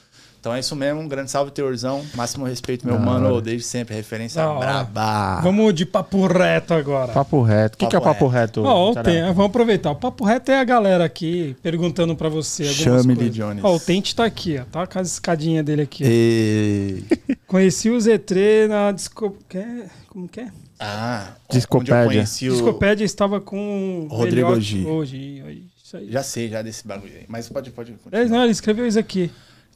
Então é isso mesmo, um grande salve, Teorzão. Máximo respeito, meu Da mano, desde sempre, referência braba. Vamos de papo reto agora. Papo reto. O que, que é Papo papo reto? Ó, o Tarek? tem- vamos aproveitar. O papo reto é a galera aqui perguntando pra você algumas Chame-lhe, coisas. Jones. Ó, o Tente tá aqui, ó. Tá com a escadinha dele aqui. E... Conheci o Z3 na disco... que é? Como que é? Ah, Discopédia. o... Discopédia estava com o Rodrigo G. Hoje, hoje, isso aí. Já sei, já desse bagulho aí. Mas pode, pode continuar. É, não, ele escreveu isso aqui.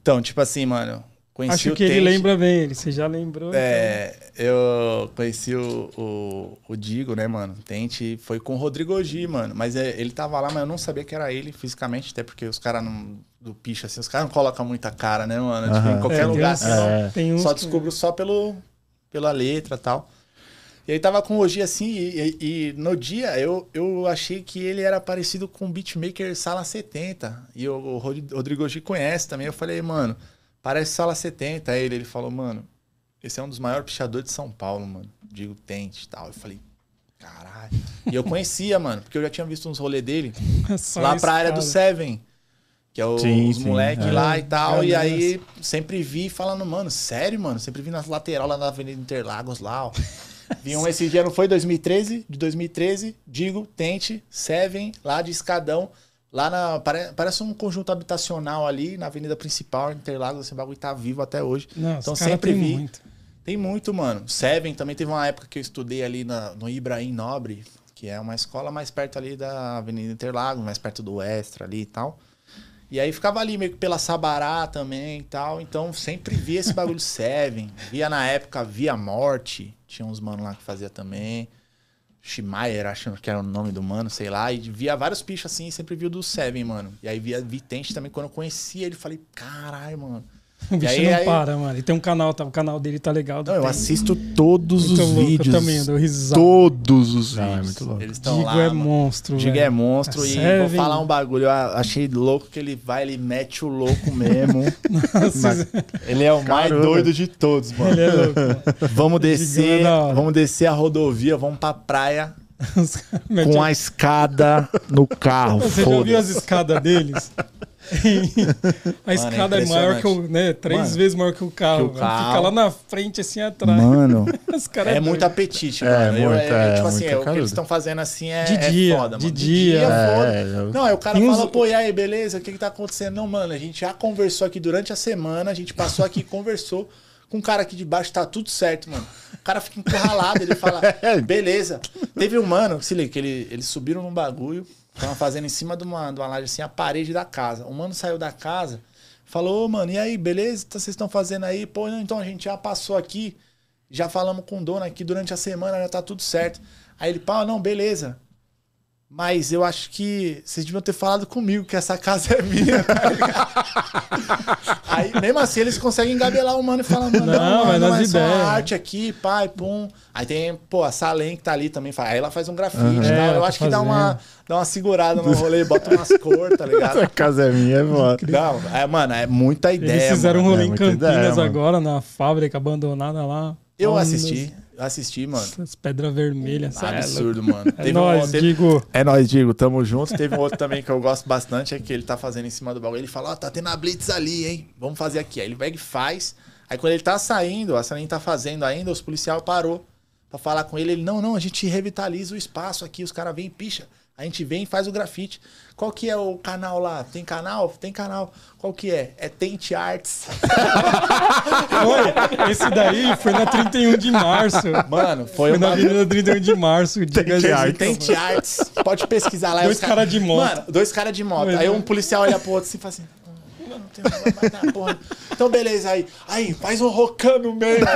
Então, tipo assim, mano, conheci Acho o que ele Tente- lembra bem, ele. Você já lembrou? então. É, eu conheci o, o, o Digo, né, mano? Tente foi com o Rodrigo Ogi, mano. Mas é, ele tava lá, mas eu não sabia que era ele fisicamente, até porque os caras não. Do picho, assim, os caras não colocam muita cara, né, mano? Tipo, em qualquer É, lugar, tem assim, É. tem uns só que- descubro só pelo, pela letra e tal. E aí tava com o Ogi assim, e, e- e no dia eu, eu achei que ele era parecido com o beatmaker Sala 70. E o, o Rod- Rodrigo Ogi conhece também. Eu falei, mano, parece Sala 70. Aí ele, ele falou, mano, esse é um dos maiores pichadores de São Paulo, mano. Digo, tente e tal. Eu falei, caralho. E eu conhecia, mano, porque eu já tinha visto uns rolês dele Só lá esse pra área do. Seven. Que é o- Sim, os moleques é. lá e tal. E aí sempre vi falando, mano, sério, mano? Sempre vi na lateral lá na Avenida Interlagos lá, ó. Vi um esse dia, não foi 2013? De 2013, digo, tente, Seven, lá de escadão. Lá na. pare- Parece um conjunto habitacional ali na avenida principal, Interlagos, esse bagulho tá vivo até hoje. Não, Então sempre tem vi. muito. Tem muito, mano. Seven também teve uma época que eu estudei ali na- no Ibrahim Nobre, que é uma escola mais perto ali da Avenida Interlagos, mais perto do Extra ali e tal. E aí ficava ali meio que pela Sabará também e tal. Então sempre via esse bagulho Seven. Via na época Via Morte. Tinha uns manos lá que fazia também. Schmeier, acho que era o nome do mano, sei lá. E via vários pichos assim, e sempre via o do Seven, mano. E aí via Vitente também. Quando eu conhecia ele, falei, caralho, mano. O bicho aí- não aí- para, mano. Ele tem um canal, tá? O canal dele tá legal. Não, eu tem- assisto todos Muito os louco, vídeos. Eu também, dou risada. Todos os Não, é vídeos. muito louco. Eles Digo lá. é mano. monstro, Digo velho. é monstro. É e vou falar um bagulho. Eu achei louco que ele vai, ele mete o louco mesmo. Nossa, ele é o mais Caramba. doido de todos, mano. ele é louco, mano. Vamos descer, é vamos descer a rodovia, vamos pra praia com a escada no carro. Você já ouviu as escadas deles? a escada é maior que o, né? Três Mano, vezes maior que o carro. que o mano. Fica carro. lá na frente, assim, atrás. Mano, Os caras é muito apetite, É, mano. Eu- muito, é, tipo assim, é, o que eles estão fazendo assim é, De é dia, foda, de mano. dia. foda. É, eu- Não, aí o cara fala, pô, e aí, beleza? O que que tá acontecendo? Não, mano, a gente já conversou aqui durante a semana, a gente passou aqui e conversou com o cara aqui de baixo, tá tudo certo, mano. O cara fica encurralado, ele fala, beleza. Teve um mano, se liga, que ele, eles subiram num bagulho, estavam fazendo em cima de uma, de uma laje assim, a parede da casa. O mano saiu da casa, falou, ô, mano, e aí, beleza? Então, Vocês estão fazendo aí? Pô, então a gente já passou aqui, já falamos com o dono aqui durante a semana, já tá tudo certo. Aí ele, pá, não, beleza. Mas eu acho que vocês deviam ter falado comigo que essa casa é minha. tá ligado? Aí, mesmo assim, eles conseguem engabelar o mano e falar, mano, não, Não, mano, nas é só ideias. arte aqui, pai, pum. Aí tem, pô, a Salem que tá ali também. faz- Aí ela faz um grafite Uhum. e É, Eu tá acho que dá uma, dá uma segurada no rolê, bota umas cores, tá ligado? Essa casa é minha, é foda. Não, é, mano, é muita ideia. Eles fizeram um mano. rolê é em Campinas ideia, mano. agora, na fábrica abandonada lá. Eu Mano, assisti. Assisti, mano. Essas pedras vermelhas. cê é. Absurdo, mano. É Teve um- teve- digo. É nóis, Digo, tamo junto. Teve um outro também que eu gosto bastante, é que ele tá fazendo em cima do bagulho. Ele fala, ó, tá tendo a blitz ali, hein? Vamos fazer aqui. Aí ele pega e faz. Aí quando ele tá saindo, a Sanin tá fazendo ainda, os policiais parou pra falar com ele. Ele, não, não, a gente revitaliza o espaço aqui. Os caras vêm, picha. A gente vem e faz o grafite. Qual que é o canal lá? Tem canal? Tem canal. Qual que é? É Tente Arts. Oi, esse daí foi na 31 de março. Mano, foi, Foi uma na Avenida 31 de março. Tente aí, Arts. Tente Arts. Pode pesquisar lá. Dois Os ca- cara de moto. Mano, dois caras de moto. Mas aí um policial olha pro outro assim e fala assim. "Hum, Não tem dar, porra. Então, beleza, aí. Aí, faz um rocão no meio.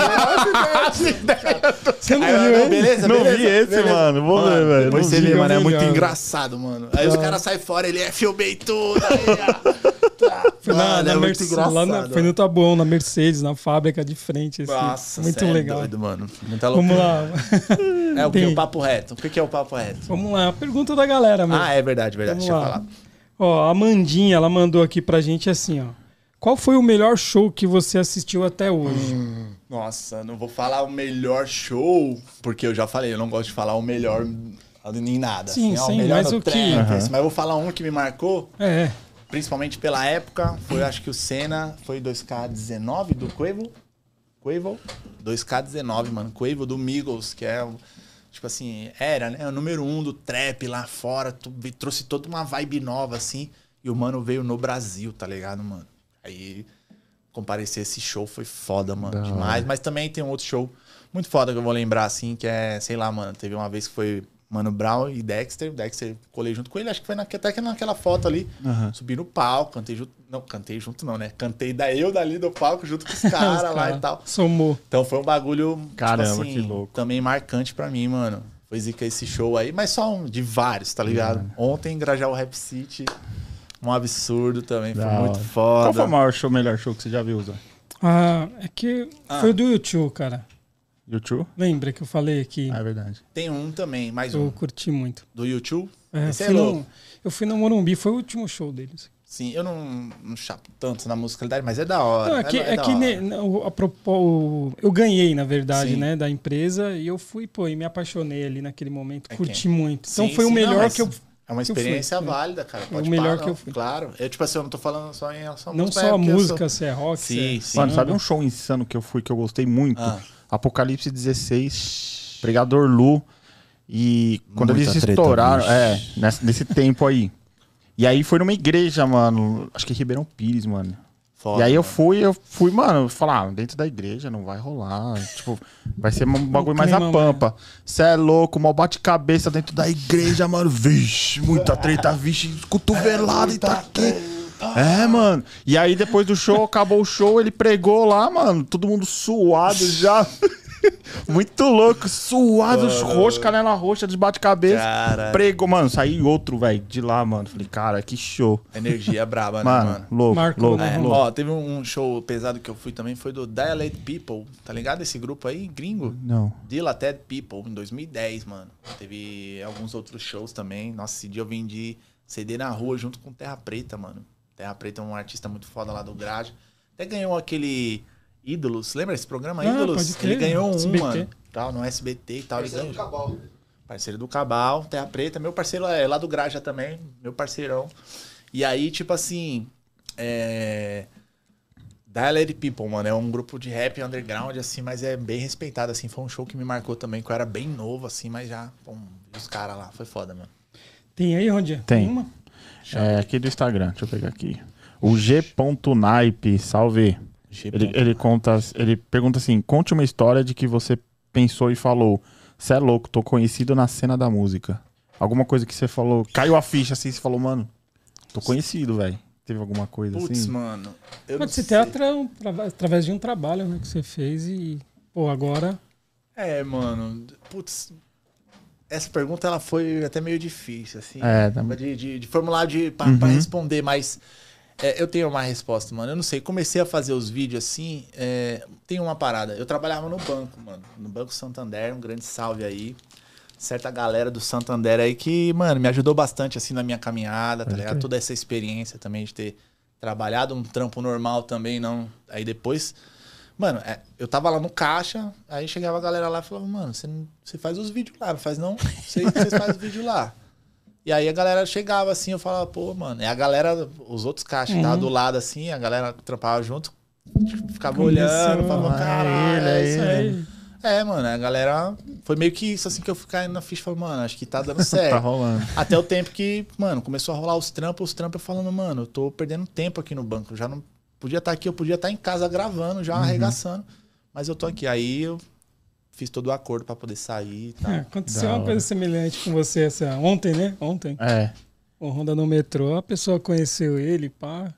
Você não viu, hein? beleza, Não beleza, vi esse, beleza. mano. Vou ver, velho. Depois Não você vi. vê, mano. É muito engraçado, mano. Aí os caras saem fora, ele é filmei tudo. Aí, ó. Tá. Foi, na, Mano, na é muito Mercedes, lá na- engraçado, foi no Taboão, na Mercedes, na fábrica de frente. Assim. Nossa, Muito é legal. doido, mano. Muita loucura. Vamos lá. É o que? O papo reto. O que é o papo reto? Vamos lá. Pergunta da galera, mesmo. Ah, é verdade, verdade. Vamos Deixa eu falar. Ó, a Amandinha, ela mandou aqui pra gente assim, ó. Qual foi o melhor show que você assistiu até hoje? Nossa, não vou falar o melhor show, porque eu já falei, eu não gosto de falar o melhor em nada. Sim, assim, ó, sim, o melhor mas o que- assim, Mas eu vou falar um que me marcou, É, principalmente pela época, foi acho que o Senna, foi 2K19 do Quavo. Quavo? 2K19, mano. Quavo do Migos, que é, o- tipo assim, era, né? O número um do trap lá fora, tu- trouxe toda uma vibe nova, assim. E o mano veio no Brasil, tá ligado, mano? Aí comparecer esse show foi foda, mano. Da demais. Mas também tem um outro show muito foda que eu vou lembrar, assim, que é, sei lá, mano. Teve uma vez que foi Mano Brown e Dexter. Dexter colei junto com ele, acho que foi naque- até que naquela foto ali. Aham. Subi no palco, cantei junto. Não, cantei junto não, né? Cantei da eu dali do palco junto com os caras lá cara, e tal. Somou. Então foi um bagulho, tipo Caramba, assim, que louco. também marcante pra mim, mano. Foi zica esse show aí, mas só um de vários, tá ligado? Ontem em Grajaú Rap City, um absurdo também, foi muito foda. Qual foi o maior show, melhor show que você já viu, Zé? Ah, é que Ah. foi o do YouTube, cara. YouTube? Lembra que eu falei aqui? Ah, é verdade. Tem um também, mais eu um, curti muito. do YouTube. É, Esse é fui no- louco. eu fui no Morumbi, foi o último show deles. Sim, eu não, não chapo tanto na musicalidade, mas é da hora. Não, é que, é da que hora. ne- não, a propó- eu ganhei, na verdade, Sim. né, da empresa e eu fui, pô, e me apaixonei ali naquele momento, É curti quem? muito. Então Sim, foi o sim, melhor não, que eu. É uma que eu fui, experiência né? válido, cara. Pode o melhor parar, que eu fui. Claro. Eu, tipo assim, eu não tô falando só em relação Não só é a eu música, sou- se é rock, se Sim, é- sim. Mano, sabe um show insano que eu fui que eu gostei muito? Ah. Apocalipse 16, Pregador Lu. E quando Muita eles estouraram, é, nesse, nesse tempo aí. E aí foi numa igreja, mano. Acho que Ribeirão Pires, mano. Foda, e aí eu fui, eu fui, mano, falar, ah, dentro da igreja não vai rolar. Tipo, vai ser um bagulho mais a pampa. Cê é louco, mal bate-cabeça dentro da igreja, mano. Vixe, muita treta, vixe, cotovelada e tá aqui. É, mano. E aí depois do show, acabou o show, ele pregou lá, mano. Todo mundo suado já. Muito louco, suados, roxo, canela roxa, de bate-cabeça. Cara, Pregou, mano. Saí outro, velho, de lá, mano. Falei, cara, que show. energia braba, né, Mano, mano? louco, Marcou, louco, né? É, louco. ó, teve um show pesado que eu fui também, foi do Dilated People, tá ligado? Esse grupo aí, gringo. Não. Dilated People, em 2010, mano. Teve alguns outros shows também. Nossa, esse dia eu vendi CD na rua junto com Terra Preta, mano. Terra Preta é um artista muito foda lá do Grade. Até ganhou aquele Ídolos, lembra esse programa Ah, Ídolos? pode crer, Ele ganhou um, SBT. mano. Tal, no SBT e tal. Ele Parceiro do. Cabal. Parceiro do Cabal, Terra Preta. Meu parceiro é lá do Graja também, meu parceirão. E aí, tipo assim, é... Dilated People, mano, é um grupo de rap underground, assim, mas é bem respeitado, assim. Foi um show que me marcou também, que eu era bem novo, assim, mas já, pô, vi os caras lá, foi foda, mano. Tem aí, Rondia? Tem. Uma? É aqui do Instagram, deixa eu pegar aqui. O G.Naipe, salve. Ele, ele conta, ele pergunta assim: conte uma história de que você pensou e falou. Você é louco, tô conhecido na cena da música. Alguma coisa que você falou, caiu a ficha assim, você falou, mano, tô conhecido, velho. Teve alguma coisa Putz, assim? mano. Eu ser sei. teatro um trava- através de um trabalho né, que você fez e, pô, agora. É, mano. Putz. Essa pergunta ela foi até meio difícil, assim. É, tá- de, de, de formular de, pra, pra responder, mas é, eu tenho uma resposta, mano. Eu não sei. Comecei a fazer os vídeos assim. é, tem uma parada. Eu trabalhava no banco, mano. No Banco Santander. Um grande salve aí. Certa galera do Santander aí que, mano, me ajudou bastante assim na minha caminhada, tá ligado? Toda essa experiência também de ter trabalhado um trampo normal também, não. Aí depois. Mano, é, eu tava lá no caixa, aí chegava a galera lá e falava, mano, você, não- você faz os vídeos lá, não faz não? Sei que você faz os vídeos lá. E aí a galera chegava assim, eu falava, pô, mano. E a galera, os outros caixas tava do lado assim, a galera trampava junto, ficava Começou, olhando, falava, caralho, é isso aí. É, mano, a galera. Foi meio que isso assim que eu caindo na ficha. Falei, mano, acho que tá dando Tá certo. rolando. Até o tempo que, mano, começou a rolar os trampos, os trampos eu falando, mano, eu tô perdendo tempo aqui no banco. Já não podia estar aqui, eu podia estar em casa gravando, já arregaçando. Mas eu tô aqui. Aí eu fiz todo o acordo pra poder sair e tal. é, aconteceu Da uma hora. coisa semelhante com você essa ontem, né? Ontem. É. O Honda no metrô, a pessoa conheceu ele, pá.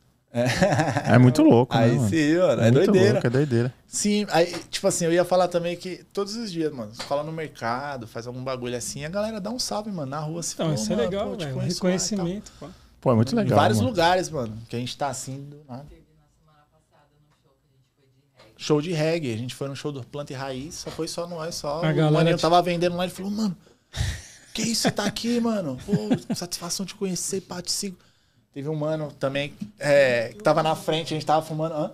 É muito louco, né, Aí mano? sim, mano, é, muito doideira. louco, é doideira. Sim, aí, tipo assim, eu ia falar também que todos os dias, mano, você fala no mercado, faz algum bagulho assim, a galera dá um salve, mano, na rua. Se Então, for, isso é legal, pô, velho. Reconhecimento, pá. Pô, é muito Em legal. vários mano. lugares, mano, que a gente tá assim do nada. Show de reggae. A gente foi no show do Planta e Raiz, só foi só nós, só. A o maninho te- tava vendendo lá, ele falou, mano, que isso, você tá aqui, mano? Pô, satisfação de conhecer, pá, te sigo. Teve um mano também é, que tava na frente, a gente tava fumando. Hã?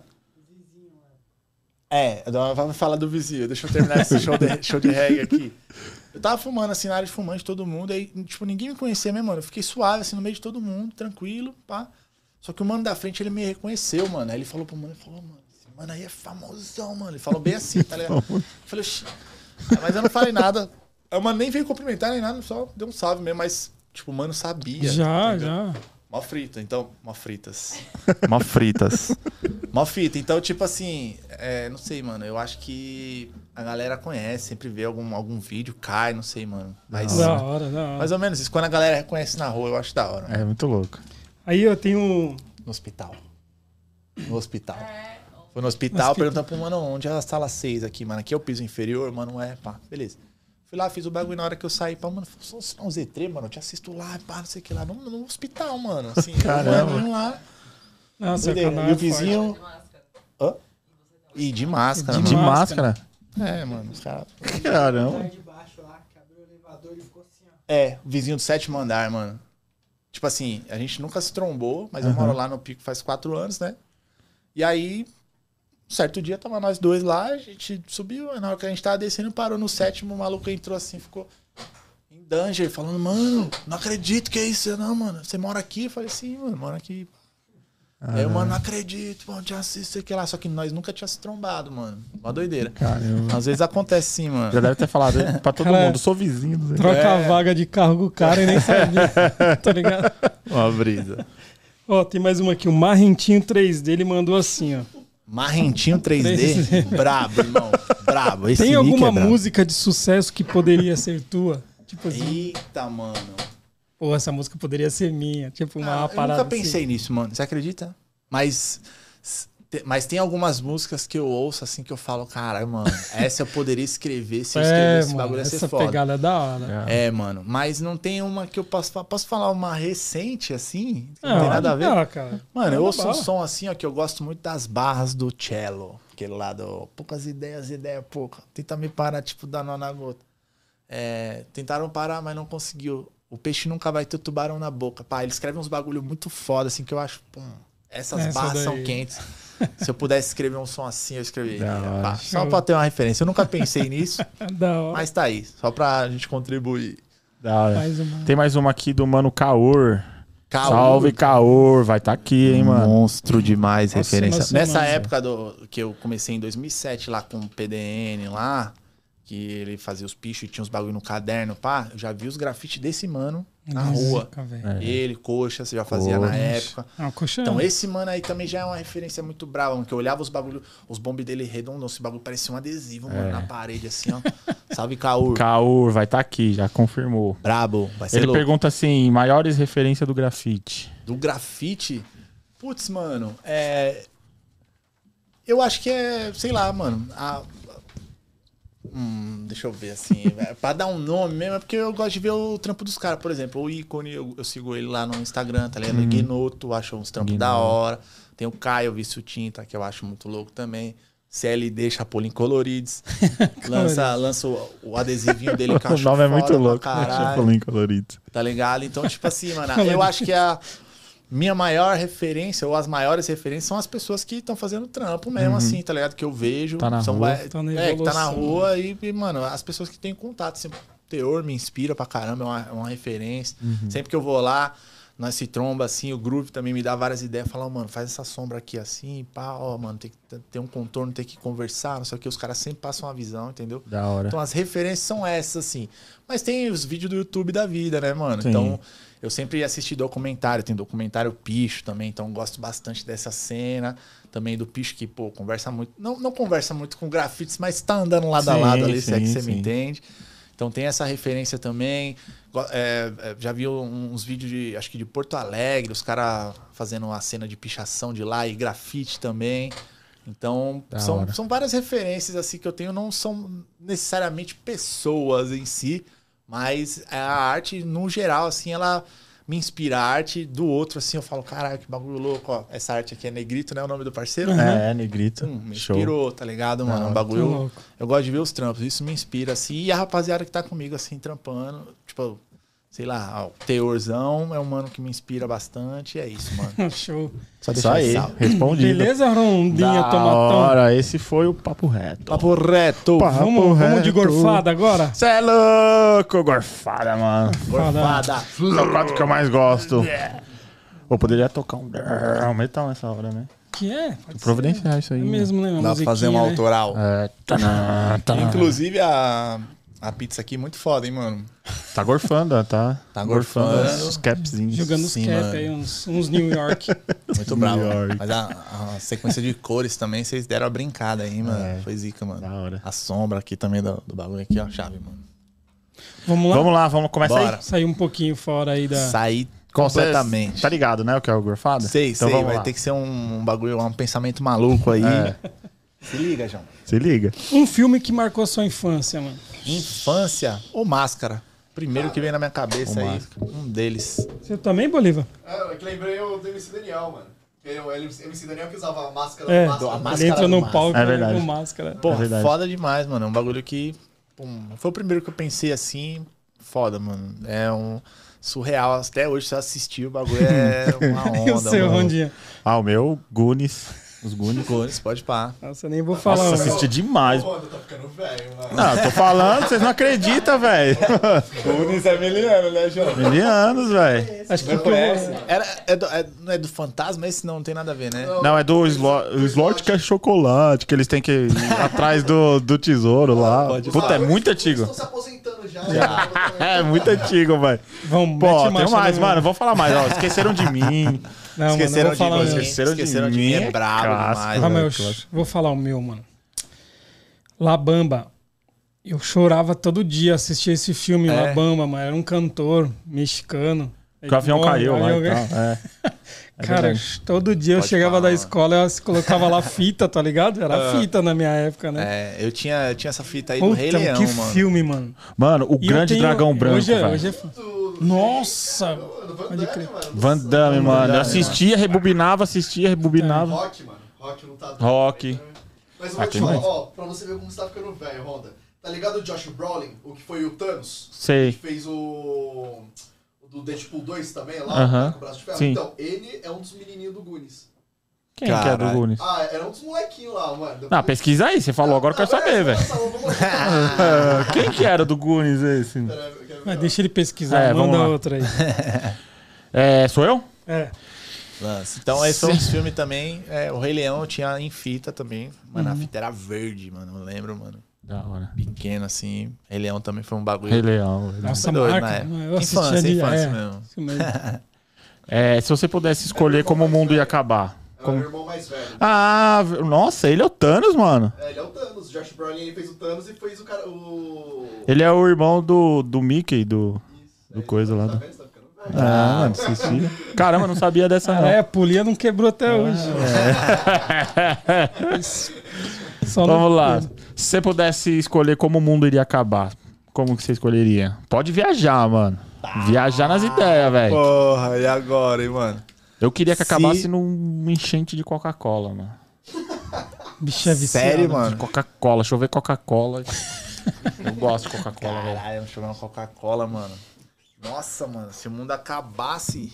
É, vamos falar do vizinho. Deixa eu terminar esse show de, show de reggae aqui. Eu tava fumando assim na área de fumante, todo mundo. Aí, tipo, ninguém me conhecia mesmo, mano. Eu fiquei suave, assim, no meio de todo mundo, tranquilo, pá. Só que o mano da frente, ele me reconheceu, mano. Aí ele falou pro mano, ele falou, mano, mano aí é famosão, mano. Ele falou bem assim, tá ligado? Eu falei, "Oxi." mas eu não falei nada. O mano nem veio cumprimentar nem nada, só deu um salve mesmo, mas, tipo, o mano sabia. Já, entendeu? já. Mó frita, então. Mó fritas. Mó fritas. Mó fita. Então, tipo assim, é, não sei, mano. Eu acho que a galera conhece, sempre vê algum, algum vídeo, cai, não sei, mano. Mas Da hora, da hora. mais ou menos isso. Quando a galera reconhece na rua, eu acho da hora. É muito louco. Aí eu tenho. No hospital. No hospital. É, Foi no hospital, Hospital. perguntando pro mano, onde é a sala 6 aqui, mano? Aqui é o piso inferior, mano, é, pá. Beleza. Fui lá, fiz o bagulho na hora que eu saí, pá, mano, só assinar um Z3, mano, eu te assisto lá, pá, não sei o que lá, no, no hospital, mano, assim, Caramba. mano, lá. Nossa, E o é vizinho... de máscara. Hã? E de máscara, De De mano. máscara? É, mano, os caras... Caramba. de baixo lá, que abriu o elevador e ficou assim, ó. É, vizinho do sétimo andar, mano. Tipo assim, a gente nunca se trombou, mas eu Aham. moro lá no Pico faz quatro anos, né? E aí, um certo dia, tava nós dois lá, a gente subiu, na hora que a gente tava descendo, parou no sétimo, o maluco entrou assim, ficou em danger, falando, mano, não acredito que é isso, não, mano. Você mora aqui? Eu falei, sim, mano, moro aqui. Aí eu, mano, não acredito, mano, te assisto sei que lá. Só que nós nunca tinha se trombado, mano. Uma doideira. Caramba. Às vezes acontece sim, mano. Já deve ter falado pra todo Cara, mundo. Sou vizinho do. Troca É. a vaga de carro com o cara e nem sabia. tá ligado? Uma brisa. Ó, tem mais uma aqui. O Marrentinho 3D, ele mandou assim, ó. Marrentinho 3D, brabo, irmão. Brabo. Esse Tem alguma é brabo. música de sucesso que poderia ser tua? Tipo assim, Eita, mano. pô, essa música poderia ser minha. Tipo, uma Ah, eu parada nunca pensei nisso, mano. Você acredita? Mas, mas tem algumas músicas que eu ouço assim que eu falo, cara, mano, essa eu poderia escrever se eu. É, escrevesse esse mano, bagulho ia ser essa foda. pegada é da hora. É, mano. Mas não tem uma que eu posso falar. Posso falar uma recente, assim? Ah, não tem nada a ver? não, cara. Mano, eu ouço um som assim, ó, que eu gosto muito das barras do cello. Aquele lado, poucas ideias, ideia pouca. Tenta me parar, tipo, dar nó na gota. É, tentaram parar, mas não conseguiu. O peixe nunca vai ter tubarão na boca. Pá, ele escreve uns bagulho muito foda, assim, que eu acho, pum, essas Essa barras daí. são quentes. Se eu pudesse escrever um som assim, eu escreveria. Só pra ter uma referência. Eu nunca pensei nisso, mas tá aí. Só pra gente contribuir. Da hora. Mais uma. Tem mais uma aqui do Mano Caor. Caô. Salve, Caor. Vai tá aqui, hein, mano. Monstro demais, Nossa, referência. nossa, Nessa nossa. época do, que eu comecei em 2007 lá com o PDN lá, que ele fazia os pichos e tinha os bagulho no caderno, pá, eu já vi os grafites desse mano na rua. É. Ele, Coxa, você já fazia na Coxa. época. Ah, coxa. Então esse mano aí também já é uma referência muito brava, mano, que eu olhava os bagulho, os bombes dele redondão, esse bagulho parecia um adesivo, É. mano, na parede assim, ó. Salve, Caur. Caor, vai tá aqui, já confirmou. Brabo, vai ser Ele louco. pergunta assim: maiores referências do grafite. Do grafite? Putz, mano, é. Eu acho que é, sei lá, mano. A... Hum, deixa eu ver assim. é, pra dar um nome mesmo, é porque eu gosto de ver o trampo dos caras. Por exemplo, o ícone, eu, eu sigo ele lá no Instagram, tá ligado? Guinoto, acho uns trampos da hora. Tem o Caio, Vício Tinta, que eu acho muito louco também. CLD, Chapolin Colorides. lança lança o, o adesivinho dele eu O nome é muito louco. caralho. Chapolin colorido. Tá ligado? Então, tipo assim, mano, eu acho que a. minha maior referência, ou as maiores referências, são as pessoas que estão fazendo trampo mesmo, assim, tá ligado? Que eu vejo. Tá na são rua. vai- Tá na é, que tá na rua e, e, mano, as pessoas que têm contato. Assim, o teor me inspira pra caramba, é uma, é uma referência. Sempre que eu vou lá, nós se tromba assim, o groove também me dá várias ideias. Fala, ó, mano, faz essa sombra aqui assim, pá, ó, mano, tem que ter- ter um contorno, tem que conversar, não sei o que. Os caras sempre passam uma visão, entendeu? Da hora. Então as referências são essas, assim. Mas tem os vídeos do YouTube da vida, né, mano? Sim. Então, eu sempre assisti documentário, tem documentário Picho também, então gosto bastante dessa cena. Também do Picho que, pô, conversa muito. Não, não conversa muito com grafites, mas tá andando lado a Sim, lado ali, se é que sim, você me sim. entende. Então tem essa referência também. É, é, já vi uns vídeos de, acho que de Porto Alegre, os caras fazendo uma cena de pichação de lá e grafite também. Então, Da são, hora. são várias referências assim que eu tenho, não são necessariamente pessoas em si, mas a arte, no geral, assim, ela me inspira. A arte do outro, assim, eu falo, caralho, que bagulho louco, ó. Essa arte aqui é Negrito, né? O nome do parceiro? É, negrito. Hum, me Show. inspirou, tá ligado, mano? Um bagulho. Tô louco. Eu gosto de ver os trampos, isso me inspira, assim. E a rapaziada que tá comigo, assim, trampando, tipo, sei lá, o Teorzão é um mano que me inspira bastante. É isso, mano. Show. Só Isso deixar aí, salve. respondido. Beleza, Rondinha Da Tomatão? hora, esse foi o papo reto. Papo reto. Papo Vamos, vamos de reto. gorfada agora? Cê é louco, gorfada, mano. Gorfada. É o que eu mais gosto. Ou poderia tocar um um metal nessa hora, né? Que é? Providenciar isso aí. É né? mesmo, né? Uma Dá pra fazer um musiquinha, né? autoral. É. Inclusive, a, a pizza aqui, muito foda, hein, mano? Tá gorfando, tá? Tá gorfando. os capzinhos. Jogando os Sim, cap mano. aí, uns, uns New York. Muito bravo. York. Mas a, a sequência de cores também, vocês deram a brincada aí, mano. Foi zica, mano. Da hora. A sombra aqui também do, do bagulho aqui, ó, chave, mano. Vamos lá? Vamos lá, vamos começar Bora. aí. Sair um pouquinho fora aí da... Sair Com completamente. Tá ligado, né? O que é o gorfada? Sei, então sei. Vamos Vai lá. ter que ser um, um bagulho, um pensamento maluco aí. É. Se liga, João. Se liga. Um filme que marcou a sua infância, mano. Infância ou máscara? Primeiro que vem na minha cabeça Ou aí. Um deles. Você também, Bolívar? É, eu que lembrei o do MC Daniel, mano. Que é o MC Daniel que usava a máscara É, máscara. a ele máscara entra no Máscara. palco É verdade. com máscara. Pô, verdade. foda demais, mano. É um bagulho que. pum, foi o primeiro que eu pensei assim. Foda, mano. É um surreal. Até hoje, se eu assistir, o bagulho é uma E o onda, seu, mano. Rondinha? Ah, o meu, Goonies. Os Goonies. Gones, pode pá. Nossa, eu nem vou falar. Nossa, assisti demais. Pô, tá ficando velho, mano. Não, eu tô falando, vocês não acreditam, velho. Gones é miliano, né, João? Mil anos, velho. Acho que Conhece? Era, é do, é- não é do fantasma? Esse não tem nada a ver, né? Não, é do Slot, Slot que é chocolate, que eles têm que ir atrás do, do tesouro lá. Puta, é muito antigo. Estão se aposentando já. já. É muito antigo, velho. Vamos, Pô, tem mais, no- mano. Vou falar mais, ó. Esqueceram de mim. Não, mano, Esqueceram vou de falar. Esqueceram de Esqueceram de mim. mim, é brabo demais. Ah, mas eu clássico. vou falar o meu, mano. La Bamba. Eu chorava todo dia assistir esse filme, É. La Bamba, mano. Era um cantor mexicano. O avião caiu lá tal. É. É Cara, verdade. todo dia eu Pode chegava falar, da escola e eu colocava lá fita, tá ligado? Era fita na minha época, né? É, eu tinha, eu tinha essa fita aí do Puta, Rei Leão, que mano. filme, mano. Mano, o E eu grande tenho- dragão branco, Hoje, é- velho. hoje é... Nossa! Do Van Pode Damme, crer. mano. Van Damme, mano. Eu assistia, rebobinava, assistia, rebobinava. Rock, mano. Rock não tá. Rock. Mas eu Ah, vou te falar, mais? ó, pra você ver como você tá ficando velho, Honda. Tá ligado o Josh Brolin, o que foi o Thanos? Que Sei. fez o. do Deadpool 2 também, lá, Aham, com o braço de ferro. sim. Então, ele é um dos menininhos do Goonies. Quem que é do Caralho. Goonies? Ah, era um dos molequinhos lá, mano. Depois- Ah, pesquisa aí. Você falou, agora eu quero saber, beleza, velho. Quem que era do Goonies esse? Mas deixa ele pesquisar, É, vamos manda outra aí. É, sou eu? É. Lance. Então, esses são os filmes também. É, o Rei Leão eu tinha em fita também. Mano, a fita era verde, mano. Eu lembro, mano. Da hora. Pequeno assim. Rei Leão também foi um bagulho. Rei Leão. Nossa, Foi doido marca. assistia Infância, de- infância é, mesmo. isso. É, se você pudesse escolher como o mundo ia acabar. É o meu irmão mais velho. Ah, nossa, ele é o Thanos, mano. É, ele é o Thanos. O Josh Brolin fez o Thanos e fez o cara. O. Ele é o irmão do, do Mickey, do, do coisa lá. Tá Do... vendo? Você tá ficando velho. Ah, mano, assistia. Caramba, não sabia dessa não. É, a polia não quebrou até hoje. Só não- Vamos lá. Se você pudesse escolher como o mundo iria acabar, como que você escolheria? Pode viajar, mano. Viajar nas ideias, velho. Porra, e agora, hein, mano? Eu queria que Se- acabasse num enchente de Coca-Cola, mano. Bicho é viciado. Sério, De mano? Coca-Cola, chover Coca-Cola. Eu gosto de Coca-Cola, velho. Caralho, eu chamando Coca-Cola, mano. Nossa, mano, se o mundo acabasse.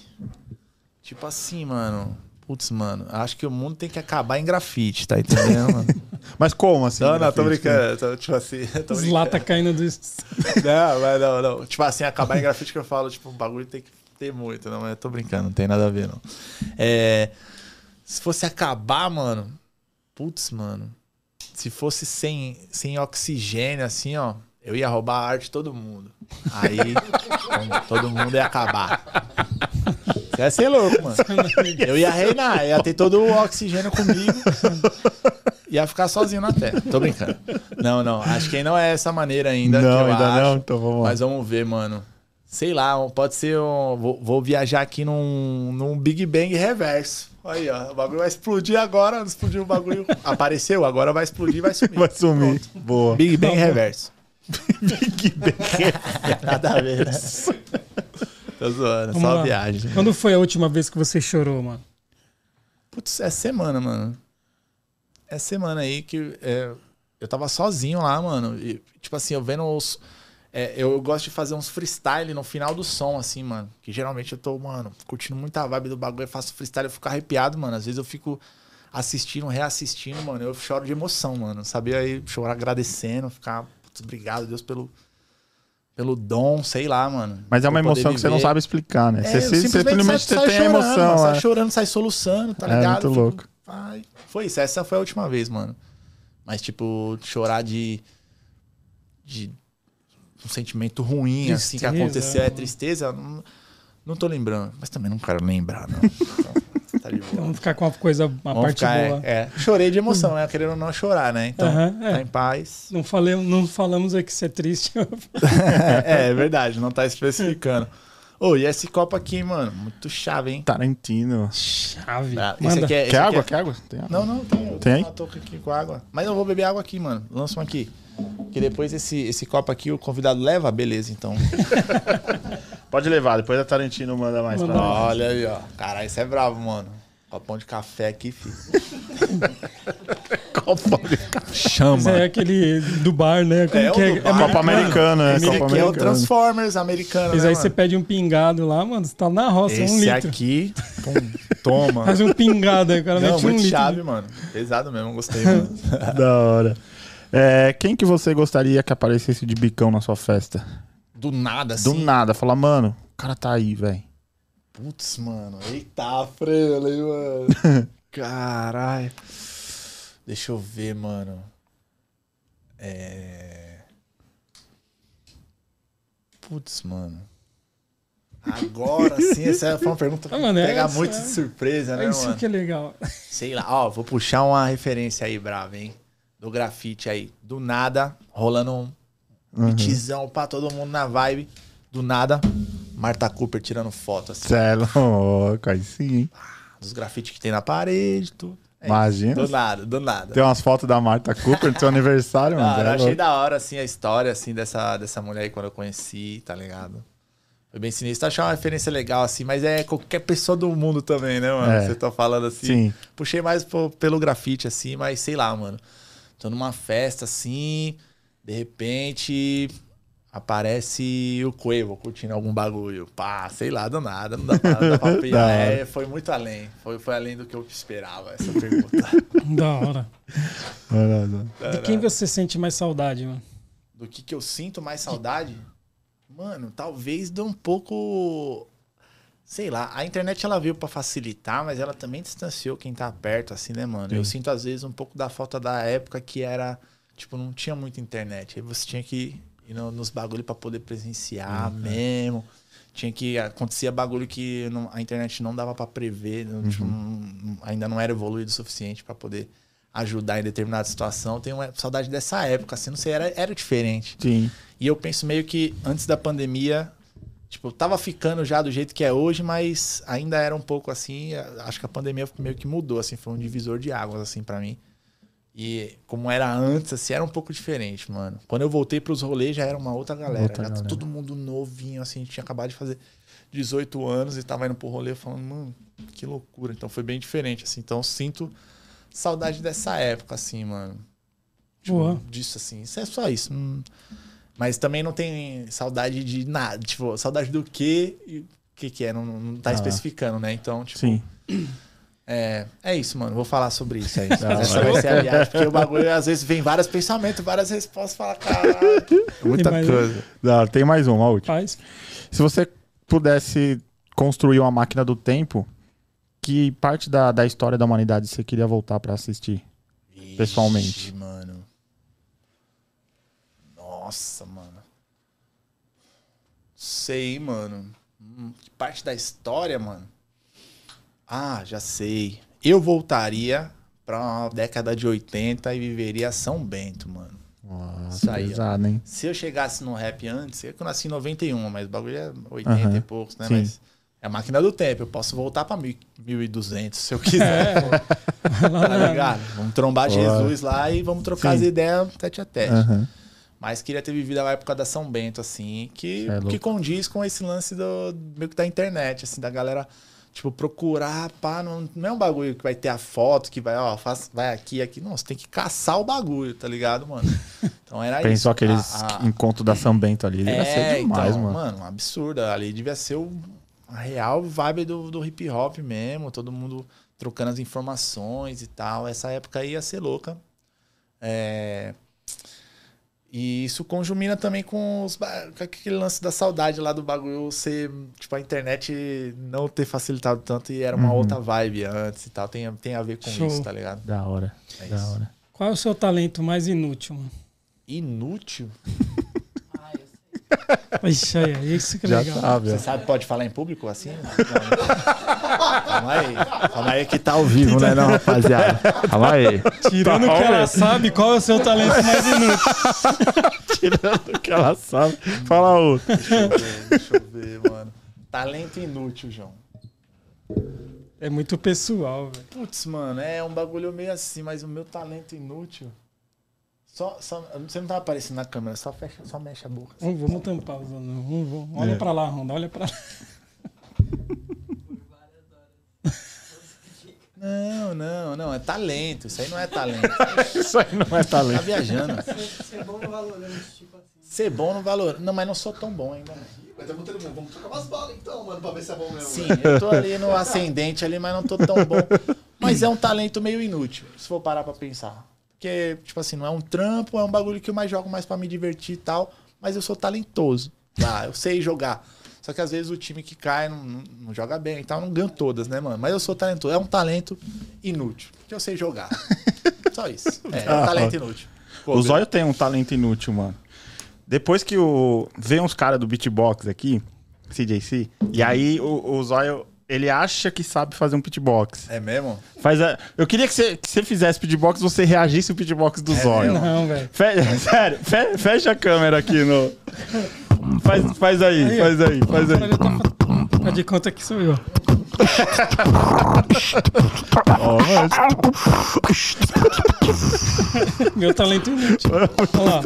Tipo assim, mano. Putz, mano, acho que o mundo tem que acabar em grafite, tá entendendo, mano? Mas como assim? não, não, tô brincando. Tô, tipo assim, tô Os lata caindo do. Não, mas não, não. Tipo assim, acabar em grafite que eu falo, tipo, o bagulho tem que ter muito, não, mas eu tô brincando, não tem nada a ver, não. É, se fosse acabar, mano, putz, mano, se fosse sem, sem oxigênio, assim, ó, eu ia roubar a arte de todo mundo. Aí, todo mundo ia acabar. Você ia ser louco, mano. Eu ia reinar, ia ter todo o oxigênio comigo. Ia ficar sozinho na Terra. Tô brincando. Não, não. Acho que não é essa maneira ainda. Não, ainda acho. não? Então vamos lá. Mas vamos ver, mano. Sei lá, pode ser um. Vou, vou viajar aqui num, num Big Bang reverso. Aí, ó. O bagulho vai explodir agora. Explodiu o bagulho. Apareceu, agora vai explodir e vai sumir. Vai sumir. Boa. Big Bang reverso. Big Bang. Nada a ver, né? Tô zoando, Vamos só lá. viagem. Quando foi a última vez que você chorou, mano? Putz, é semana, mano. É semana aí que é, eu tava sozinho lá, mano. E, tipo assim, eu vendo os. é, eu gosto de fazer uns freestyle no final do som, assim, mano. Que geralmente eu tô, mano, curtindo muita vibe do bagulho. Eu faço freestyle, eu fico arrepiado, mano. Às vezes eu fico assistindo, reassistindo, mano. Eu choro de emoção, mano. Sabia aí, chorar agradecendo, ficar, putz, obrigado, Deus, pelo, pelo dom, sei lá, mano. Mas é uma emoção que você não sabe explicar, né? É, você, simplesmente simplesmente sai- você sai tem chorando, emoção. mano, Sai é. chorando, sai soluçando, tá É, ligado? muito Eu fico, louco. Ai, foi isso, essa foi a última vez, mano. Mas, tipo, chorar de. de um sentimento ruim, assim, que Tristeza. aconteceu, é tristeza, não, não tô lembrando. Mas também não quero lembrar, não. Então, tá de boa. Vamos ficar com uma coisa, uma Vamos parte ficar, é, boa. é. Chorei de emoção, né? Querendo ou não chorar, né? Então, Aham, é. tá em paz. Não, falei, não falamos aqui que você é triste. é, é verdade, não tá especificando. Ô, e esse copo aqui, mano, muito chave, hein? Tarantino. Chave. Ah, esse aqui é, esse Quer aqui água? é- Quer água? Tem água? Não, não, tem. Eu Tem uma touca aqui com água. Mas eu vou beber água aqui, mano. Lança um aqui. Que depois esse, esse copo aqui o convidado leva, beleza, então. Pode levar, depois a Tarantino manda mais pra Manda. nós. Olha aí, ó. Caralho, isso é bravo, mano. Copão de café aqui, filho. Copa, Chama. Esse é aquele do bar, né? Como É, que é? do bar. Copa americana, né? Esse Copa aqui é o americana. Transformers americano, Mas né, aí você pede um pingado lá, mano, você tá na roça, um Esse litro. aqui, pum, toma. Faz um pingado aí, o cara Não, mete um muito litro. chave, mano. Pesado mesmo, gostei, mano. Da hora. É, quem que você gostaria que aparecesse de bicão na sua festa? Do nada, assim. Do nada. Falar, mano, o cara tá aí, velho. Putz, mano. Eita, frela, hein, mano. Caralho. Deixa eu ver, mano. É. Putz, mano. Agora sim, essa foi uma pergunta que Ah, mano, é pega essa, muito é. de surpresa, né, É isso mano? que é legal. Sei lá, ó, vou puxar uma referência aí brava, hein? Do grafite aí. Do nada, rolando um beatzão pra todo mundo na vibe. Do nada, Marta Cooper tirando foto, assim, Cê é louco, aí sim, hein? dos grafites que tem na parede, tudo. É Imagina. Do nada, do nada. Tem umas fotos da Marta Cooper do seu aniversário, mano. Cara, cê é eu achei da hora, assim, a história, assim, dessa, dessa mulher aí quando eu conheci, tá ligado? Foi bem sinistro. Achei uma referência legal, assim, mas é qualquer pessoa do mundo também, né, mano? É. Você tá falando assim. Sim. Puxei mais po- pelo grafite, assim, mas sei lá, mano. Tô numa festa, assim, de repente aparece o Cuevo curtindo algum bagulho. Pá, sei lá, do nada, não dá pra, não dá pra Da. É, foi muito além. Foi, foi além do que eu esperava, essa pergunta. Da hora. De quem você sente mais saudade, mano? do que, que eu sinto mais saudade? Mano, talvez de um pouco. Sei lá, a internet ela veio pra facilitar, mas ela também distanciou quem tá perto, assim, né, mano? Eu sinto às vezes um pouco da falta da época que era. Tipo, não tinha muita internet. Aí você tinha que ir no- nos bagulho pra poder presenciar mesmo. Tinha que. Acontecia bagulho que não- a internet não dava pra prever. não- tipo, não- ainda não era evoluído o suficiente pra poder ajudar em determinada situação. Tenho uma saudade dessa época, assim, não sei, era, era diferente. Sim. E eu penso meio que antes da pandemia, tipo, tava ficando já do jeito que é hoje, mas ainda era um pouco assim. Acho que a pandemia meio que mudou, assim, foi um divisor de águas, assim, para mim. E como era antes, assim, era um pouco diferente, mano. Quando eu voltei pros rolês, já era uma outra galera. Outra já tá galera. todo mundo novinho, assim, a gente tinha acabado de fazer 18 anos e tava indo pro rolê falando, mano, que loucura. Então foi bem diferente, assim. Então eu sinto saudade dessa época, assim, mano. Tipo, Boa. disso, assim. Isso é só isso. Hum. Mas também não tem saudade de nada. Tipo, saudade do quê? E que, que é, não, não tá Ah. especificando, né? Então, tipo, Sim. É, é isso, mano. Vou falar sobre isso aí. Da Essa vai ser a viagem, porque o bagulho, às vezes, vem vários pensamentos, várias respostas, fala, caralho, muita um? coisa. Da- Tem mais uma, a última. Faz. Se você pudesse construir uma máquina do tempo, que parte da, da história da humanidade você queria voltar pra assistir? Pessoalmente. Ixi, mano. Nossa, mano. Sei, mano. Hum, que parte da história, mano? Ah, já sei. Eu voltaria pra uma década de 80 e viveria São Bento, mano. Nossa, Isso aí, pesado, hein? Se eu chegasse no rap antes, que eu nasci em 91, mas o bagulho é 80 Aham. e poucos, né? Sim. Mas é a máquina do tempo. Eu posso voltar pra 1000 1200 se eu quiser. É, Tá ligado? Vamos trombar. Jesus lá e vamos trocar Sim. as ideias tete a tete. Aham. Mas queria ter vivido a época da São Bento, assim, que, é que condiz com esse lance do meio que da internet, assim, da galera, tipo, procurar, pá, não, não é um bagulho que vai ter a foto, que vai, ó, faz, vai aqui, aqui. Não, você tem que caçar o bagulho, tá ligado, mano? Então era isso. Pensou aqueles A- a- encontros da São Bento ali. Devia ser demais, então, mano. um absurdo. Ali devia ser o, a real vibe do, do hip hop mesmo. Todo mundo trocando as informações e tal. Essa época aí ia ser louca. É, E isso conjumina também com, os, com aquele lance da saudade lá do bagulho ser, tipo, a internet não ter facilitado tanto e era uma Uhum. outra vibe antes e tal. Tem, tem a ver com Show. isso, tá ligado? Da hora. É da isso. hora. Qual é o seu talento mais inútil, mano? Inútil? Ixi, aí, isso que é Já legal. sabe, ó. Você sabe, pode falar em público assim? Calma aí. Calma aí que tá ao vivo, né, não, rapaziada? Calma aí. Tirando Tá que ela sabe, qual é o seu talento mais inútil? Tirando o que ela sabe. Fala outro. Deixa eu ver, deixa eu ver, mano. Talento inútil, João. É muito pessoal, velho. Putz, mano, é um bagulho meio assim, mas o meu talento inútil. Só, só, você não tá aparecendo na câmera, só, fecha, só mexe a boca. assim. Vamos, vamos tampar os. Vamos, vamos. Olha É. pra lá, Ronda, olha pra lá. Não, não, não, é talento. Isso aí não é talento. Isso aí não é Tá talento. viajando. Ser, ser bom no Valorant, tipo assim. Ser bom no valor. Não, mas não sou tão bom ainda. não. Mas é muito bom. Vamos trocar umas balas então, mano, pra ver se é bom mesmo. Sim, eu tô ali no ascendente ali, mas não tô tão bom. Mas é um talento meio inútil, se for parar pra pensar. Porque, tipo assim, não é um trampo, é um bagulho que eu mais jogo mais pra me divertir e tal. Mas eu sou talentoso. Tá, eu sei jogar. Só que às vezes o time que cai não, não- não joga bem e tal, não ganho todas, né, mano? Mas eu sou talentoso. É um talento inútil, que eu sei jogar. Só isso. É, é um talento inútil. Pô, O Zóio tem um talento inútil, mano. Depois que o. Vem uns caras do beatbox aqui, CJC, e aí o, o Zóio, ele acha que sabe fazer um beatbox. É mesmo? Faz a... Eu queria que você, que você fizesse beatbox, você reagisse o beatbox do Zóio. mesmo? Não, velho. Fe- Sério, fe- fecha a câmera aqui no. Faz, faz aí, Aí, faz aí, faz aí. Tô fa- Faz de conta que sou eu. Meu talento inútil. Olha lá.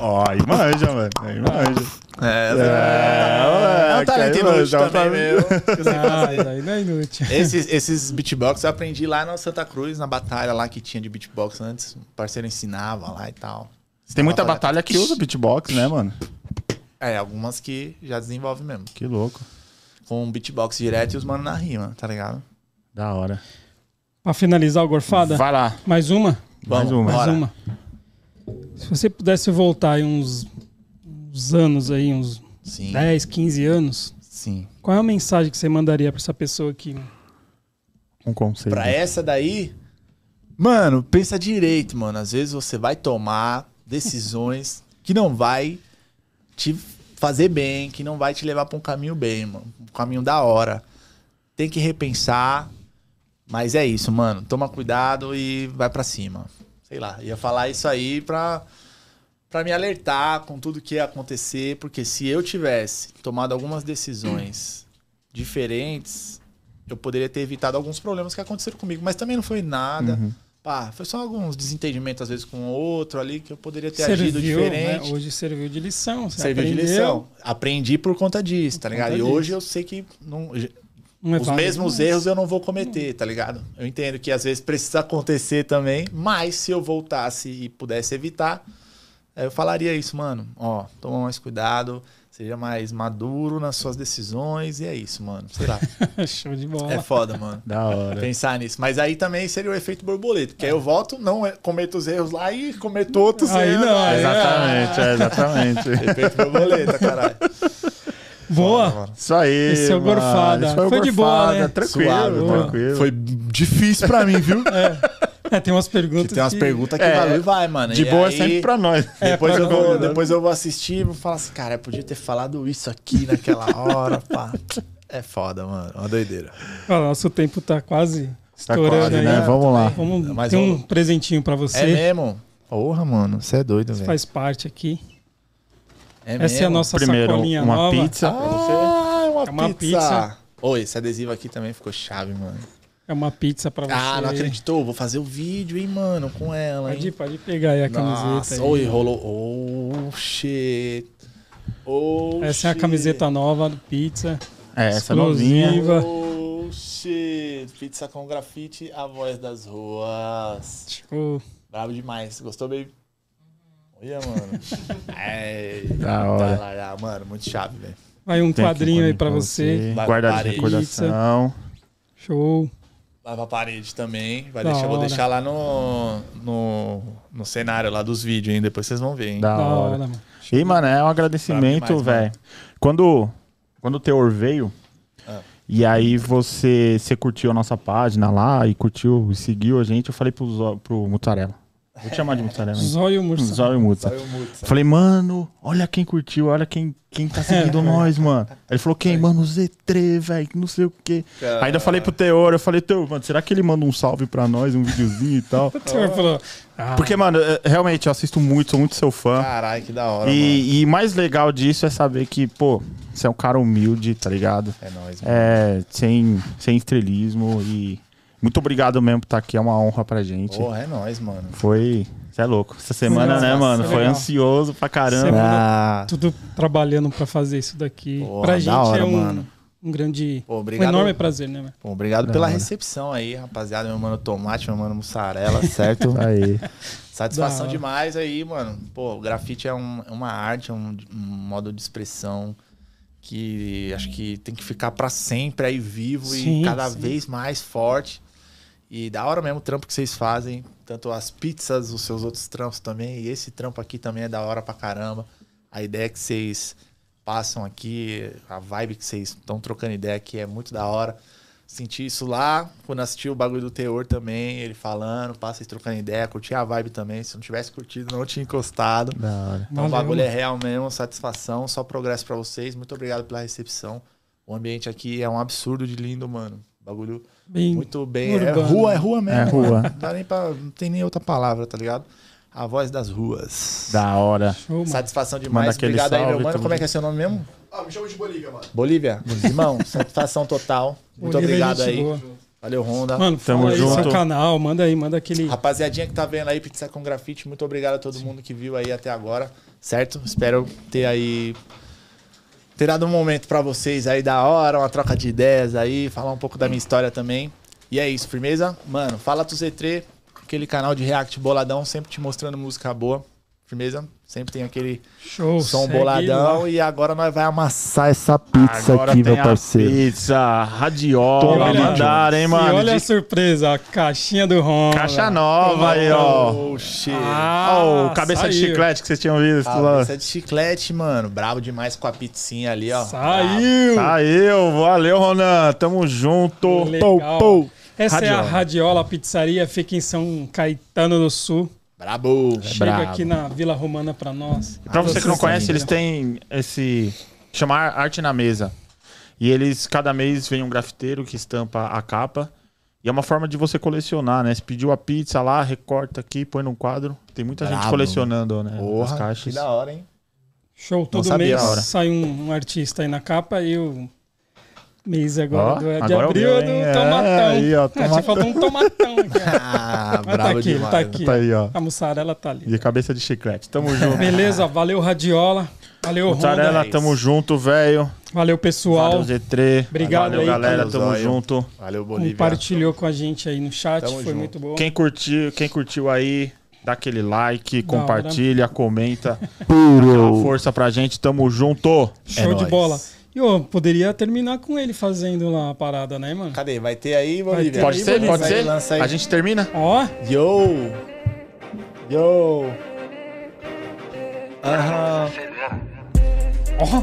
Ó, aí manja, mano. Aí manja. É, É, é um moleque, talento inútil manja, também, tá- meu. Ah, não é inútil. Esses, esses beatbox eu aprendi lá na Santa Cruz, na batalha lá que tinha de beatbox antes. O parceiro ensinava lá e tal. Tem muita batalha que usa beatbox, né, mano? É, algumas que já desenvolve mesmo. Que louco. Com beatbox direto e os mano na rima, tá ligado? Da hora. Pra finalizar o Gorfada, Vai lá. mais uma? Mais Vamos, uma. Mais bora. uma. Se você pudesse voltar aí uns, uns anos aí, uns Sim, 10, 15 anos, sim. qual é a mensagem que você mandaria pra essa pessoa aqui? Um conselho. Pra essa daí, mano, pensa direito, mano. Às vezes você vai tomar decisões que não vai te fazer bem, que não vai te levar pra um caminho bem, mano. Um caminho da hora. Tem que repensar. Mas é isso, mano. Toma cuidado e vai pra cima. Sei lá, ia falar isso aí pra, pra me alertar com tudo que ia acontecer, porque se eu tivesse tomado algumas decisões diferentes, eu poderia ter evitado alguns problemas que aconteceram comigo, mas também não foi nada. Uhum. Pá, foi só alguns desentendimentos, às vezes, com outro ali, que eu poderia ter agido Serviu, né? diferente. Hoje serviu de lição. Você Serviu de aprendeu, lição. Aprendi por conta disso, tá Por ligado? conta E hoje disso. eu sei que não é os mesmos mas- erros eu não vou cometer, tá ligado? Eu entendo que às vezes precisa acontecer também, mas se eu voltasse e pudesse evitar, eu falaria isso, mano. Ó, toma mais cuidado. Seja mais maduro nas suas decisões e é isso, mano. Sei lá. Show de bola. É foda, mano. Da hora. Pensar nisso. Mas aí também seria o efeito borboleta. Porque aí eu volto, não é- cometo os erros lá e cometo outros Aí erros. não, Aí- aí Exatamente, é, exatamente. Efeito borboleta, caralho. Boa. Isso aí. Esse é o mano. gorfada. O Foi de boa, gorfada, né? Tranquilo, Suave, mano. tranquilo. Foi difícil pra mim, viu? É, tem umas perguntas. Tem umas que- perguntas que É, bagulho vai, mano. De E boa aí, sempre pra nós. Depois, pra eu vou, depois eu vou assistir e vou falar assim, cara, eu podia ter falado isso aqui naquela hora, pá. É foda, mano. Uma doideira. Ó, nosso tempo tá quase Tá estourando quase, aí. né? Vamos lá. Vamos Mas tem um vamos- presentinho pra você. É mesmo? Porra, mano. Você é doido, velho. Faz parte aqui. É Essa é a mesmo? nossa Primeiro, sacolinha uma nova. pizza pra você. Ah, é uma, É uma pizza. pizza. Oi, esse adesivo aqui também ficou chave, mano. É uma pizza pra você. Ah, não acreditou. Vou fazer o vídeo, hein, mano, com ela, Pode, hein. pode pegar aí a camiseta. Nossa, aí. oi, rolou. Oh, shit. Oh, Essa é a shit. camiseta nova do Pizza. É, essa Exclusiva. novinha. Oh, shit. Pizza com grafite, a voz das ruas. Show. Bravo demais. Gostou, baby? Olha, mano. é. Da hora. Tá lá, mano, muito chave, velho. Vai um Tem quadrinho aí pra você. Vai Guarda pra de parede. recordação. Show. Vai pra parede também. Vai Da deixar, vou deixar lá no, no, no cenário lá dos vídeos, hein? Depois vocês vão ver, hein? Da, Da hora. hora, mano. E, mano, é um agradecimento, velho. Quando, quando o Teor veio, Ah. e aí você, você curtiu a nossa página lá e curtiu e seguiu a gente, eu falei pro, pro Mutarela. Vou te chamar de Mutarela. hein? Zóio Mursa. Zóio sabe? Falei, mano, olha quem curtiu, olha quem, quem tá seguindo nós, mano. Aí ele falou, quem? Mano, o Z3, velho, não sei o quê. Ainda falei pro Teor, eu falei, Teor, mano, será que ele manda um salve pra nós, um videozinho e tal? O senhor falou. Ah, Porque, mano, realmente, eu assisto muito, sou muito seu fã. Caralho, que da hora, mano. E, e mais legal disso é saber que, pô, você é um cara humilde, tá ligado? É nóis, mano. É, sem, sem estrelismo e muito obrigado mesmo por estar aqui, é uma honra pra gente. Porra, é nóis, mano. Foi, você é louco. Essa semana, né, mano, foi legal. ansioso pra caramba. Semana- Ah, tudo trabalhando pra fazer isso daqui. Porra, pra gente hora, é um, mano. um grande. Pô, Um obrigado. enorme prazer, né, velho? Pô, obrigado Da pela hora. recepção aí, rapaziada. Meu mano Tomate, meu mano Mussarela, certo? Aí. Satisfação demais aí, mano. Pô, o grafite é, um- é uma arte, é um, um modo de expressão que acho que tem que ficar pra sempre aí vivo Sim, e cada sim. vez mais forte. E da hora mesmo o trampo que vocês fazem, tanto as pizzas, os seus outros trampos também, e esse trampo aqui também é da hora pra caramba. A ideia que vocês passam aqui, a vibe que vocês estão trocando ideia aqui é muito da hora. Senti isso lá, quando assisti o bagulho do Teor também, ele falando, passa vocês trocando ideia, curti a vibe também. Se não tivesse curtido, não tinha encostado. Da hora. Então o bagulho é real mesmo, satisfação, só progresso pra vocês. Muito obrigado pela recepção. O ambiente aqui é um absurdo de lindo, mano. Bagulho Bem, muito bem. É urbano. rua, é rua mesmo. É rua. Não, dá nem pra, não tem nem outra palavra, tá ligado? A voz das ruas. Da hora. show. Satisfação demais. Obrigado aí, meu salve, mano. Como é que é seu nome mesmo? Ah, me chama de Bolívia, mano. Bolívia? Irmão, satisfação total. Muito Bolívia é obrigado aí. boa. Valeu, Honda. Mano, Tamo fala aí junto. seu canal, manda aí, manda aquele. Rapaziadinha que tá vendo aí, Pizza com Grafite, muito obrigado a todo mundo que viu aí até agora, certo? Espero ter aí. Ter dado um momento pra vocês aí da hora, uma troca de ideias aí, falar um pouco da minha história também. E é isso, firmeza? Mano, fala tu Z3, aquele canal de React boladão, sempre te mostrando música boa. Firmeza? Sempre tem aquele Show, som boladão lá. e agora nós vai amassar essa pizza Agora aqui, tem meu a parceiro. Pizza, radiola, olha, mandaram, hein, E mano? olha a De surpresa, a caixinha do Ron. Caixa nova aí, ó. Oh, shit. Ah, Ó, o cabeça de saiu. chiclete que vocês tinham visto lá. Cabeça de chiclete, mano. Brabo demais com a pizzinha ali, ó. Saiu! Saiu, valeu, Ronan. Tamo junto. Legal. Pou, pou. Essa é a Radiola. Radiola Pizzaria, fica em São Caetano do Sul. Brabo. Chega brabo. aqui na Vila Romana pra nós. E pra você que não conhece, eles têm esse. chama Arte na Mesa. E eles, cada mês, vem um grafiteiro que estampa a capa. E é uma forma de você colecionar, né? Você pediu a pizza lá, recorta aqui, põe num quadro. Tem muita gente Brabo. colecionando, né? as Porra, que caixas. da hora, hein? Show, todo mês sai um, um artista aí na capa e o mês agora do, de agora abril eu é do? É, tomatão. aí, ó, Ah, tinha tomatão. faltado um tomatão aqui. ó. Ah, Mas tá aqui, demais. tá aqui. Tá aí, ó. A mussarela tá ali. E cabeça de chiclete. Tamo junto. Beleza, valeu Radiola. Valeu, Mussarela, Honda. tamo junto, velho. Valeu, pessoal. Valeu, Z3. Obrigado Valeu, aí, galera. Tamo Zóio. junto. Valeu, Bolívia. Compartilhou com a gente aí no chat, Tamo foi junto. muito bom. Quem curtiu, quem curtiu aí, Dá aquele like, Da hora. compartilha, comenta. Dá aquela força pra gente. Tamo junto. Show de nóis. bola. E eu poderia terminar com ele fazendo lá a parada, né, mano? Cadê? Vai ter aí, Bolívia? ter Pode aí, ser? Bolívia. Pode ser? lança aí. A gente termina? Ó, Yo! Yo! Aham. Ó.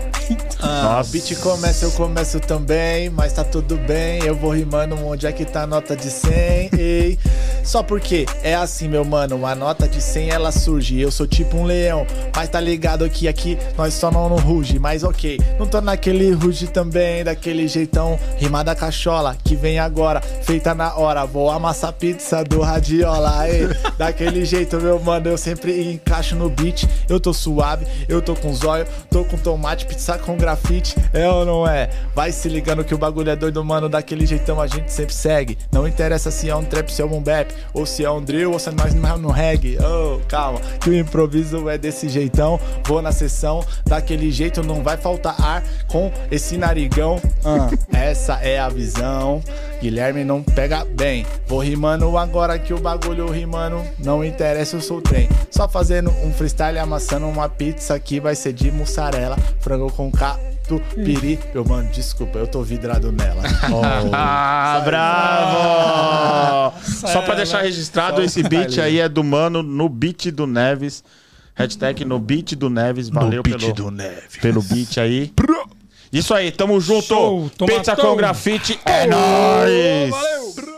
Ah, Nossa. o beat começa, eu começo também, mas tá tudo bem. Eu vou rimando onde é que tá a nota de 100, ei. Só porque é assim, meu mano, a nota de 100 ela surge. Eu sou tipo um leão, mas tá ligado que aqui nós só não no ruge. Mas ok, não tô naquele ruge também, daquele jeitão. Rimada cachola que vem agora, feita na hora. Vou amassar pizza do radiola, ei. Daquele jeito, meu mano, eu sempre encaixo no beat. Eu tô suave, eu tô com zóio, tô com tomate, pizza com grafite. É ou não é? Vai se ligando que o bagulho é doido, mano. Daquele jeitão a gente sempre segue. Não interessa se é um trap, se é um bap, ou se é um drill, ou se é nós no reggae. Oh, calma, que o improviso é desse jeitão. Vou na sessão, daquele jeito não vai faltar ar com esse narigão. Ah, essa é a visão. Guilherme não pega bem. Vou rimando agora que o bagulho rimando. Não interessa, eu sou trem. Só fazendo um freestyle amassando uma pizza que vai ser de mussarela. Frango com catupiry. Meu mano, desculpa, eu tô vidrado nela. Oh. Ah, bravo! Só pra deixar registrado, Só esse beat detalhe. aí é do mano no beat do Neves. Hashtag no beat do Neves. Valeu pelo, pelo beat aí. Isso aí, tamo junto. Show, Pizza com grafite. É nóis! Valeu!